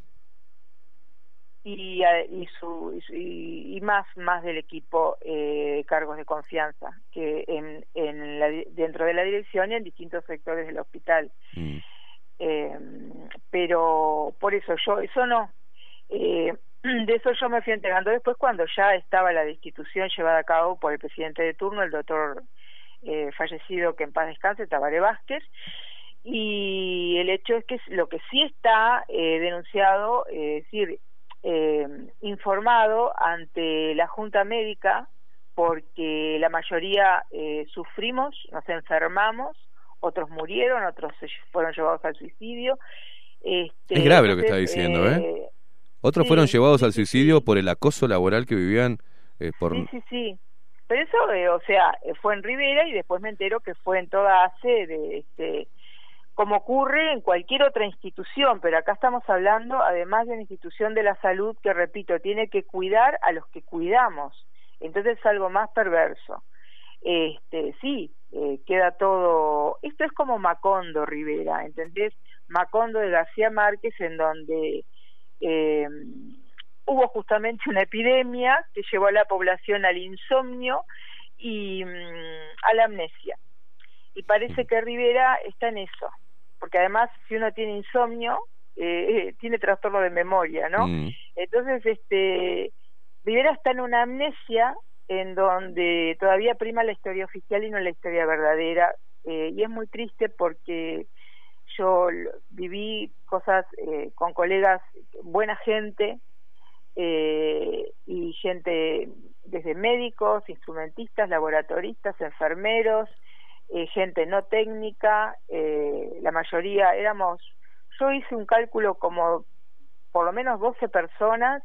y, y, su, y, y más más del equipo eh, cargos de confianza que en, en la, dentro de la dirección y en distintos sectores del hospital mm. eh, pero por eso yo eso no eh, de eso yo me fui entregando después cuando ya estaba la destitución llevada a cabo por el presidente de turno el doctor eh, fallecido que en paz descanse Tabaré Vázquez y el hecho es que lo que sí está eh, denunciado es decir eh, informado ante la Junta Médica porque la mayoría eh, sufrimos, nos enfermamos, otros murieron, otros fueron llevados al suicidio. Este, es grave lo que está diciendo, ¿eh? eh Otros sí, fueron llevados al suicidio por el acoso laboral que vivían eh, por... Sí, sí, sí. Pero eso, eh, o sea, eh, fue en Rivera y después me entero que fue en toda ACE de este como ocurre en cualquier otra institución, pero acá estamos hablando además de una institución de la salud que, repito, tiene que cuidar a los que cuidamos. Entonces es algo más perverso. Este, sí, eh, queda todo... Esto es como Macondo, Rivera, ¿entendés? Macondo de García Márquez, en donde eh, hubo justamente una epidemia que llevó a la población al insomnio y mm, a la amnesia. Y parece que Rivera está en eso, porque además si uno tiene insomnio, eh, eh, tiene trastorno de memoria, ¿no? Mm. Entonces, este, Rivera está en una amnesia en donde todavía prima la historia oficial y no la historia verdadera, eh, y es muy triste porque yo viví cosas eh, con colegas, buena gente, eh, y gente desde médicos, instrumentistas, laboratoristas, enfermeros, eh, gente no técnica, eh, la mayoría éramos, yo hice un cálculo como por lo menos 12 personas,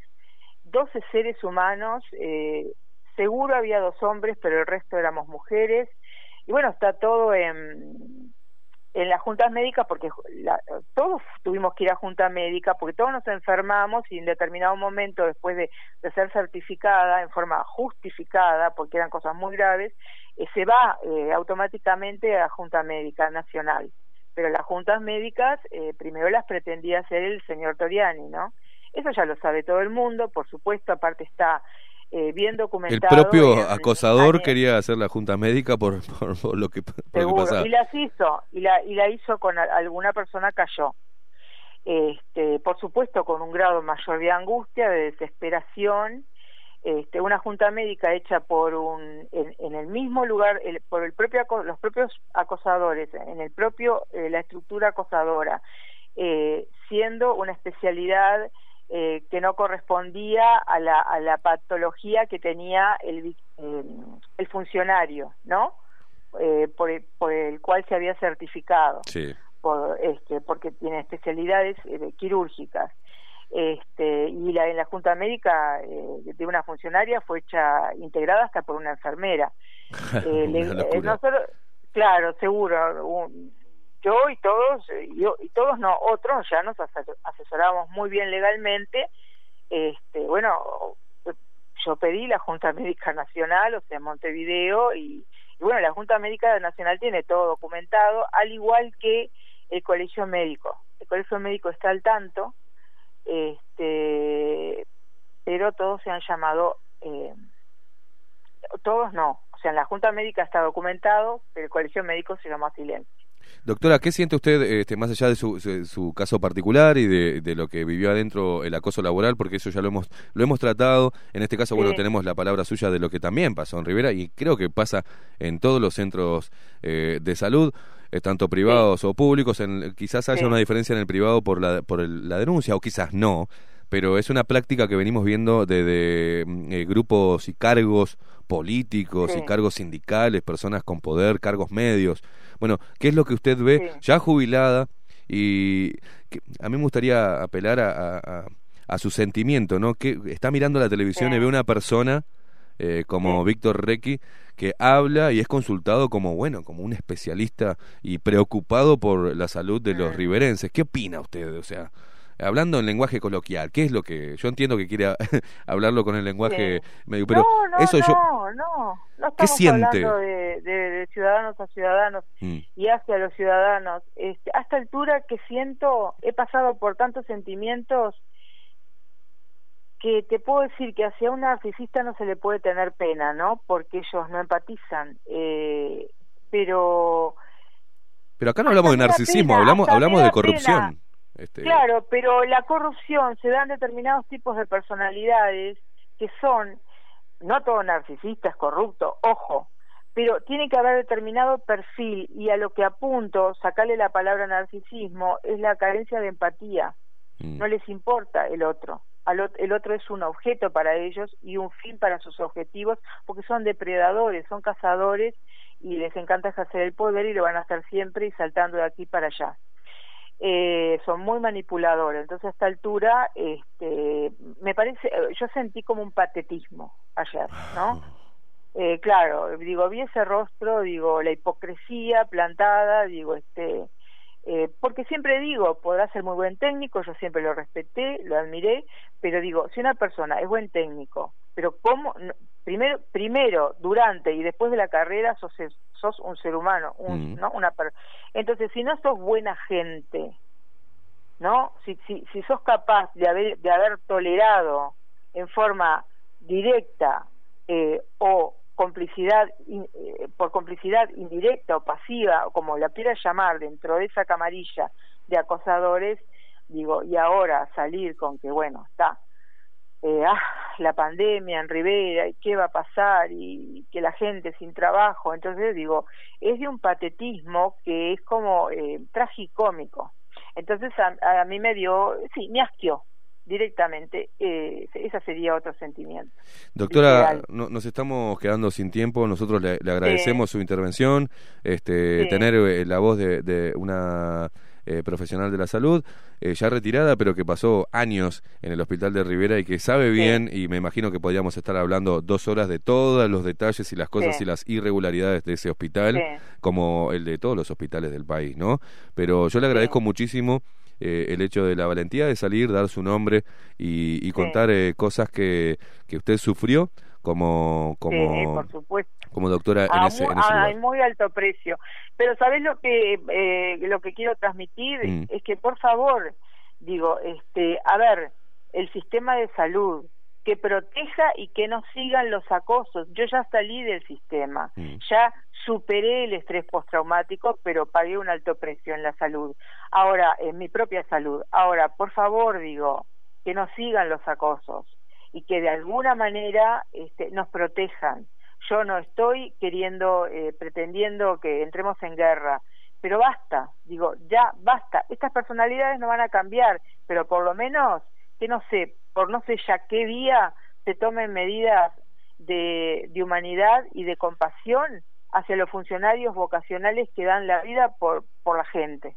12 seres humanos, eh, seguro había dos hombres, pero el resto éramos mujeres, y bueno, está todo en, en las juntas médicas porque todos tuvimos que ir a junta médica porque todos nos enfermamos y en determinado momento después de, ser certificada en forma justificada porque eran cosas muy graves eh, se va eh, automáticamente a junta médica nacional. Pero las juntas médicas eh, primero las pretendía hacer el señor Toriani no eso ya lo sabe todo el mundo por supuesto aparte está eh, bien documentado. El propio acosador quería hacer la junta médica por, [laughs] por, lo que, pasaba. Y las hizo, y la, y la hizo con alguna persona cayó. Este, por supuesto con un grado mayor de angustia, de desesperación, este, una junta médica hecha por un en, el mismo lugar por el propio los propios acosadores en el propio eh, la estructura acosadora eh, siendo una especialidad eh, que no correspondía a la, a la patología que tenía el, eh, el funcionario, ¿no? Eh, por, el, por, el cual se había certificado, sí. por, este, porque tiene especialidades eh, quirúrgicas. Este, y la, en la Junta Médica de una funcionaria fue hecha integrada hasta por una enfermera. [laughs] claro, seguro. Un, yo y todos, yo, y todos no, otros ya nos asesoramos muy bien legalmente. Este, bueno, yo pedí la Junta Médica Nacional, o sea, Montevideo, y, bueno, la Junta Médica Nacional tiene todo documentado, al igual que el Colegio Médico. El Colegio Médico está al tanto, este, pero todos se han llamado, eh, todos no, o sea, la Junta Médica está documentado, pero el Colegio Médico se llama silencio. Doctora, ¿qué siente usted, este, más allá de su, su caso particular y de, lo que vivió adentro el acoso laboral? Porque eso ya lo hemos, lo hemos tratado. En este caso, bueno, tenemos la palabra suya de lo que también pasó en Rivera y creo que pasa en todos los centros eh, de salud, eh, tanto privados o públicos. En, quizás haya una diferencia en el privado por la, por la denuncia o quizás no pero es una práctica que venimos viendo desde mm, eh, grupos y cargos políticos y cargos sindicales, personas con poder, cargos medios. Bueno, ¿qué es lo que usted ve ya jubilada? Y a mí me gustaría apelar a, a, su sentimiento, ¿no? Que está mirando la televisión y ve una persona eh, como Víctor Requi que habla y es consultado como bueno como un especialista y preocupado por la salud de los riverenses qué opina usted o sea hablando en lenguaje coloquial, ¿qué es lo que yo entiendo que quiere [laughs] hablarlo con el lenguaje medio, pero no, no, eso no, yo no, no estamos siente? hablando de, de, ciudadanos a ciudadanos mm. y hacia los ciudadanos. Este, a esta altura que siento, he pasado por tantos sentimientos que te puedo decir que hacia un narcisista no se le puede tener pena, ¿no? Porque ellos no empatizan, eh, pero pero acá no hablamos de narcisismo, hablamos hablamos de corrupción. Este, claro, pero la corrupción se da en determinados tipos de personalidades que son, no todo narcisista es corrupto, ojo, pero tiene que haber determinado perfil y a lo que apunto, sacarle la palabra narcisismo, es la carencia de empatía. Mm. No les importa el otro. El otro es un objeto para ellos y un fin para sus objetivos porque son depredadores, son cazadores y les encanta ejercer el poder y lo van a hacer siempre y saltando de aquí para allá eh, son muy manipuladores. Entonces, a esta altura, este, me parece, yo sentí como un patetismo ayer, ¿no? Eh, claro, digo, vi ese rostro, digo, la hipocresía plantada, digo, este, eh, porque siempre digo, podrá ser muy buen técnico, yo siempre lo respeté, lo admiré, pero digo, si una persona es buen técnico, pero ¿cómo? primero, primero, durante y después de la carrera sos, sos un ser humano, un, ¿no? Una Entonces, si no sos buena gente, ¿no? Si, si, si sos capaz de haber, de haber tolerado en forma directa eh, o complicidad eh, por complicidad indirecta o pasiva o como la quieras llamar dentro de esa camarilla de acosadores digo y ahora salir con que bueno está eh, ah, la pandemia en Rivera y qué va a pasar y que la gente sin trabajo. Entonces digo, es de un patetismo que es como eh, tragicómico. Entonces a, mí me dio, sí, me asqueó, directamente. Eh, ese sería otro sentimiento. Doctora, nos estamos quedando sin tiempo. Nosotros le, agradecemos su intervención, este, tener eh, la voz de, una eh, profesional de la salud, ya retirada, pero que pasó años en el hospital de Rivera y que sabe bien, y me imagino que podríamos estar hablando dos horas de todos los detalles y las cosas y las irregularidades de ese hospital, como el de todos los hospitales del país, ¿no? Pero yo le agradezco muchísimo eh, el hecho de la valentía de salir, dar su nombre y, contar eh, cosas que, que usted sufrió como como como doctora en ese, en ese muy alto precio. Pero sabes lo que eh, lo que quiero transmitir mm. es que por favor digo este a ver el sistema de salud que proteja y que no sigan los acosos. Yo ya salí del sistema, mm. ya superé el estrés postraumático, pero pagué un alto precio en la salud. Ahora, en mi propia salud. Ahora, por favor, digo, que no sigan los acosos y que de alguna manera este, nos protejan. Yo no estoy queriendo, eh, pretendiendo que entremos en guerra, pero basta, digo, ya basta. Estas personalidades no van a cambiar, pero por lo menos, que no sé, por no sé ya qué día se tomen medidas de, de humanidad y de compasión hacia los funcionarios vocacionales que dan la vida por, por la gente.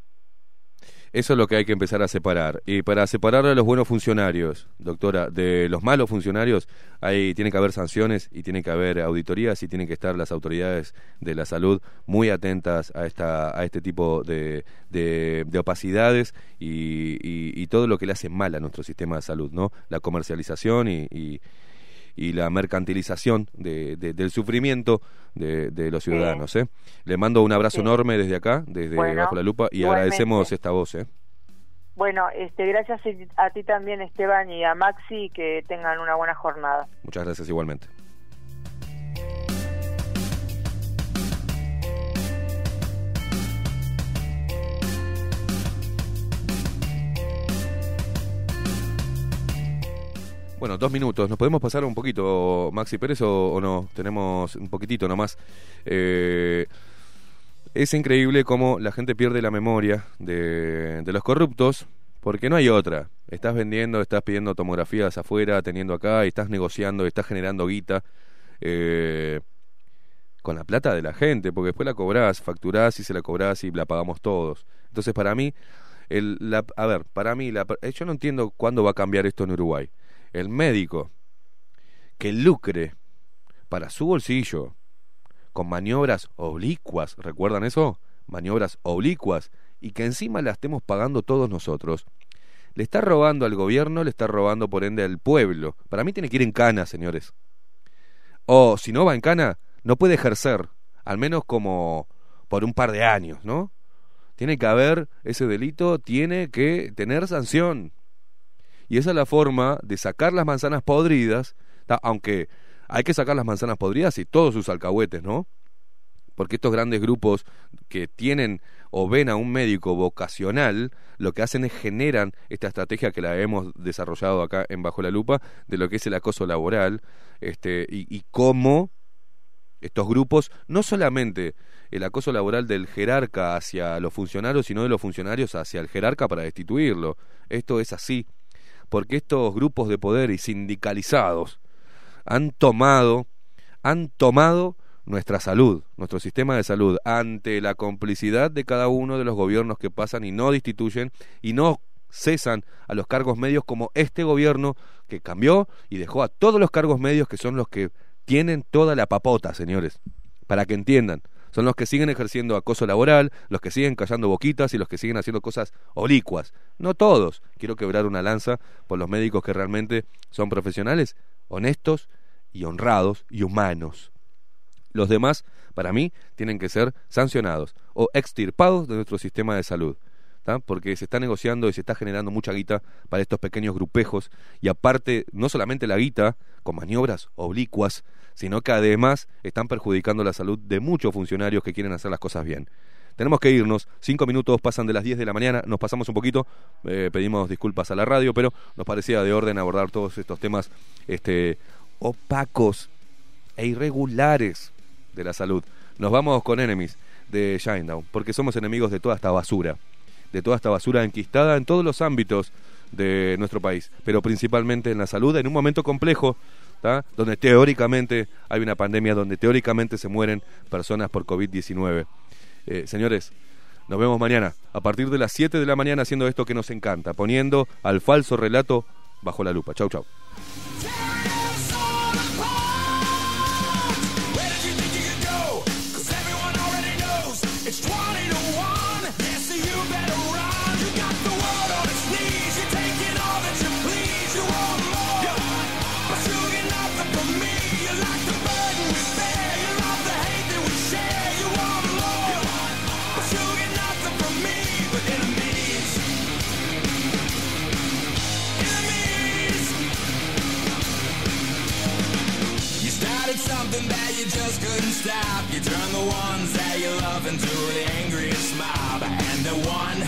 Eso es lo que hay que empezar a separar. Y para separar a los buenos funcionarios, doctora, de los malos funcionarios, hay, tiene que haber sanciones y tiene que haber auditorías y tienen que estar las autoridades de la salud muy atentas a, esta, a este tipo de, de, opacidades y, y, todo lo que le hace mal a nuestro sistema de salud, ¿no? La comercialización y y la mercantilización de, del sufrimiento de, los ciudadanos. ¿eh? Le mando un abrazo enorme desde acá, desde Bajo la Lupa, y agradecemos esta voz. ¿eh? Bueno, este, gracias a ti también, Esteban, y a Maxi, que tengan una buena jornada. Muchas gracias igualmente. Bueno, dos minutos. ¿Nos podemos pasar un poquito, Maxi Pérez, o, no? Tenemos un poquitito nomás. Eh, es increíble cómo la gente pierde la memoria de, los corruptos, porque no hay otra. Estás vendiendo, estás pidiendo tomografías afuera, teniendo acá, y estás negociando, estás generando guita. Eh, con la plata de la gente, porque después la cobrás, facturás y se la cobrás y la pagamos todos. Entonces, para mí, el, la, a ver, para mí, la, yo no entiendo cuándo va a cambiar esto en Uruguay el médico que lucre para su bolsillo con maniobras oblicuas, ¿recuerdan eso? Maniobras oblicuas y que encima la estemos pagando todos nosotros. Le está robando al gobierno, le está robando por ende al pueblo. Para mí tiene que ir en cana, señores. O si no va en cana, no puede ejercer, al menos como por un par de años, ¿no? Tiene que haber ese delito, tiene que tener sanción. Y esa es la forma de sacar las manzanas podridas, aunque hay que sacar las manzanas podridas y todos sus alcahuetes, ¿no? Porque estos grandes grupos que tienen o ven a un médico vocacional, lo que hacen es generan esta estrategia que la hemos desarrollado acá en Bajo la Lupa, de lo que es el acoso laboral, este, y, y cómo estos grupos, no solamente el acoso laboral del jerarca hacia los funcionarios, sino de los funcionarios hacia el jerarca para destituirlo. Esto es así porque estos grupos de poder y sindicalizados han tomado, han tomado nuestra salud, nuestro sistema de salud, ante la complicidad de cada uno de los gobiernos que pasan y no destituyen y no cesan a los cargos medios como este gobierno que cambió y dejó a todos los cargos medios que son los que tienen toda la papota, señores, para que entiendan son los que siguen ejerciendo acoso laboral, los que siguen callando boquitas y los que siguen haciendo cosas oblicuas. No todos. Quiero quebrar una lanza por los médicos que realmente son profesionales, honestos y honrados y humanos. Los demás, para mí, tienen que ser sancionados o extirpados de nuestro sistema de salud. porque se está negociando y se está generando mucha guita para estos pequeños grupejos y aparte, no solamente la guita, con maniobras oblicuas, sino que además están perjudicando la salud de muchos funcionarios que quieren hacer las cosas bien. Tenemos que irnos, cinco minutos pasan de las diez de la mañana, nos pasamos un poquito, eh, pedimos disculpas a la radio, pero nos parecía de orden abordar todos estos temas este, opacos e irregulares de la salud. Nos vamos con Enemies de Shinedown, porque somos enemigos de toda esta basura, de toda esta basura enquistada en todos los ámbitos de nuestro país, pero principalmente en la salud, en un momento complejo, donde teóricamente hay una pandemia, donde teóricamente se mueren personas por COVID-19. Eh, señores, nos vemos mañana, a partir de las 7 de la mañana, haciendo esto que nos encanta, poniendo al falso relato bajo la lupa. Chau, chau. Stop. You turn the ones that you love into the angriest mob. And the one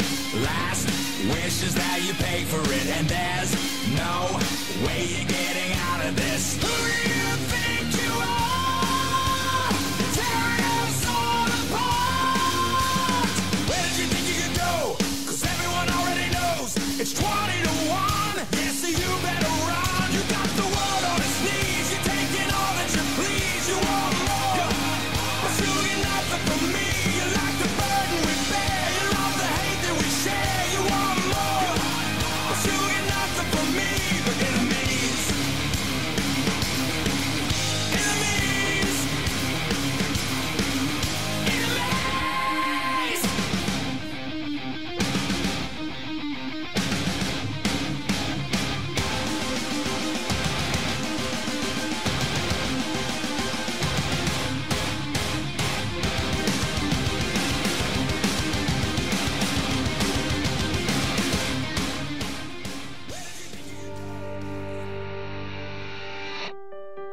last wish is that you pay for it. And there's no way you're getting out of this. Who do you think you are? Tearing us all apart. Where did you think you could go? Cause everyone already knows it's 20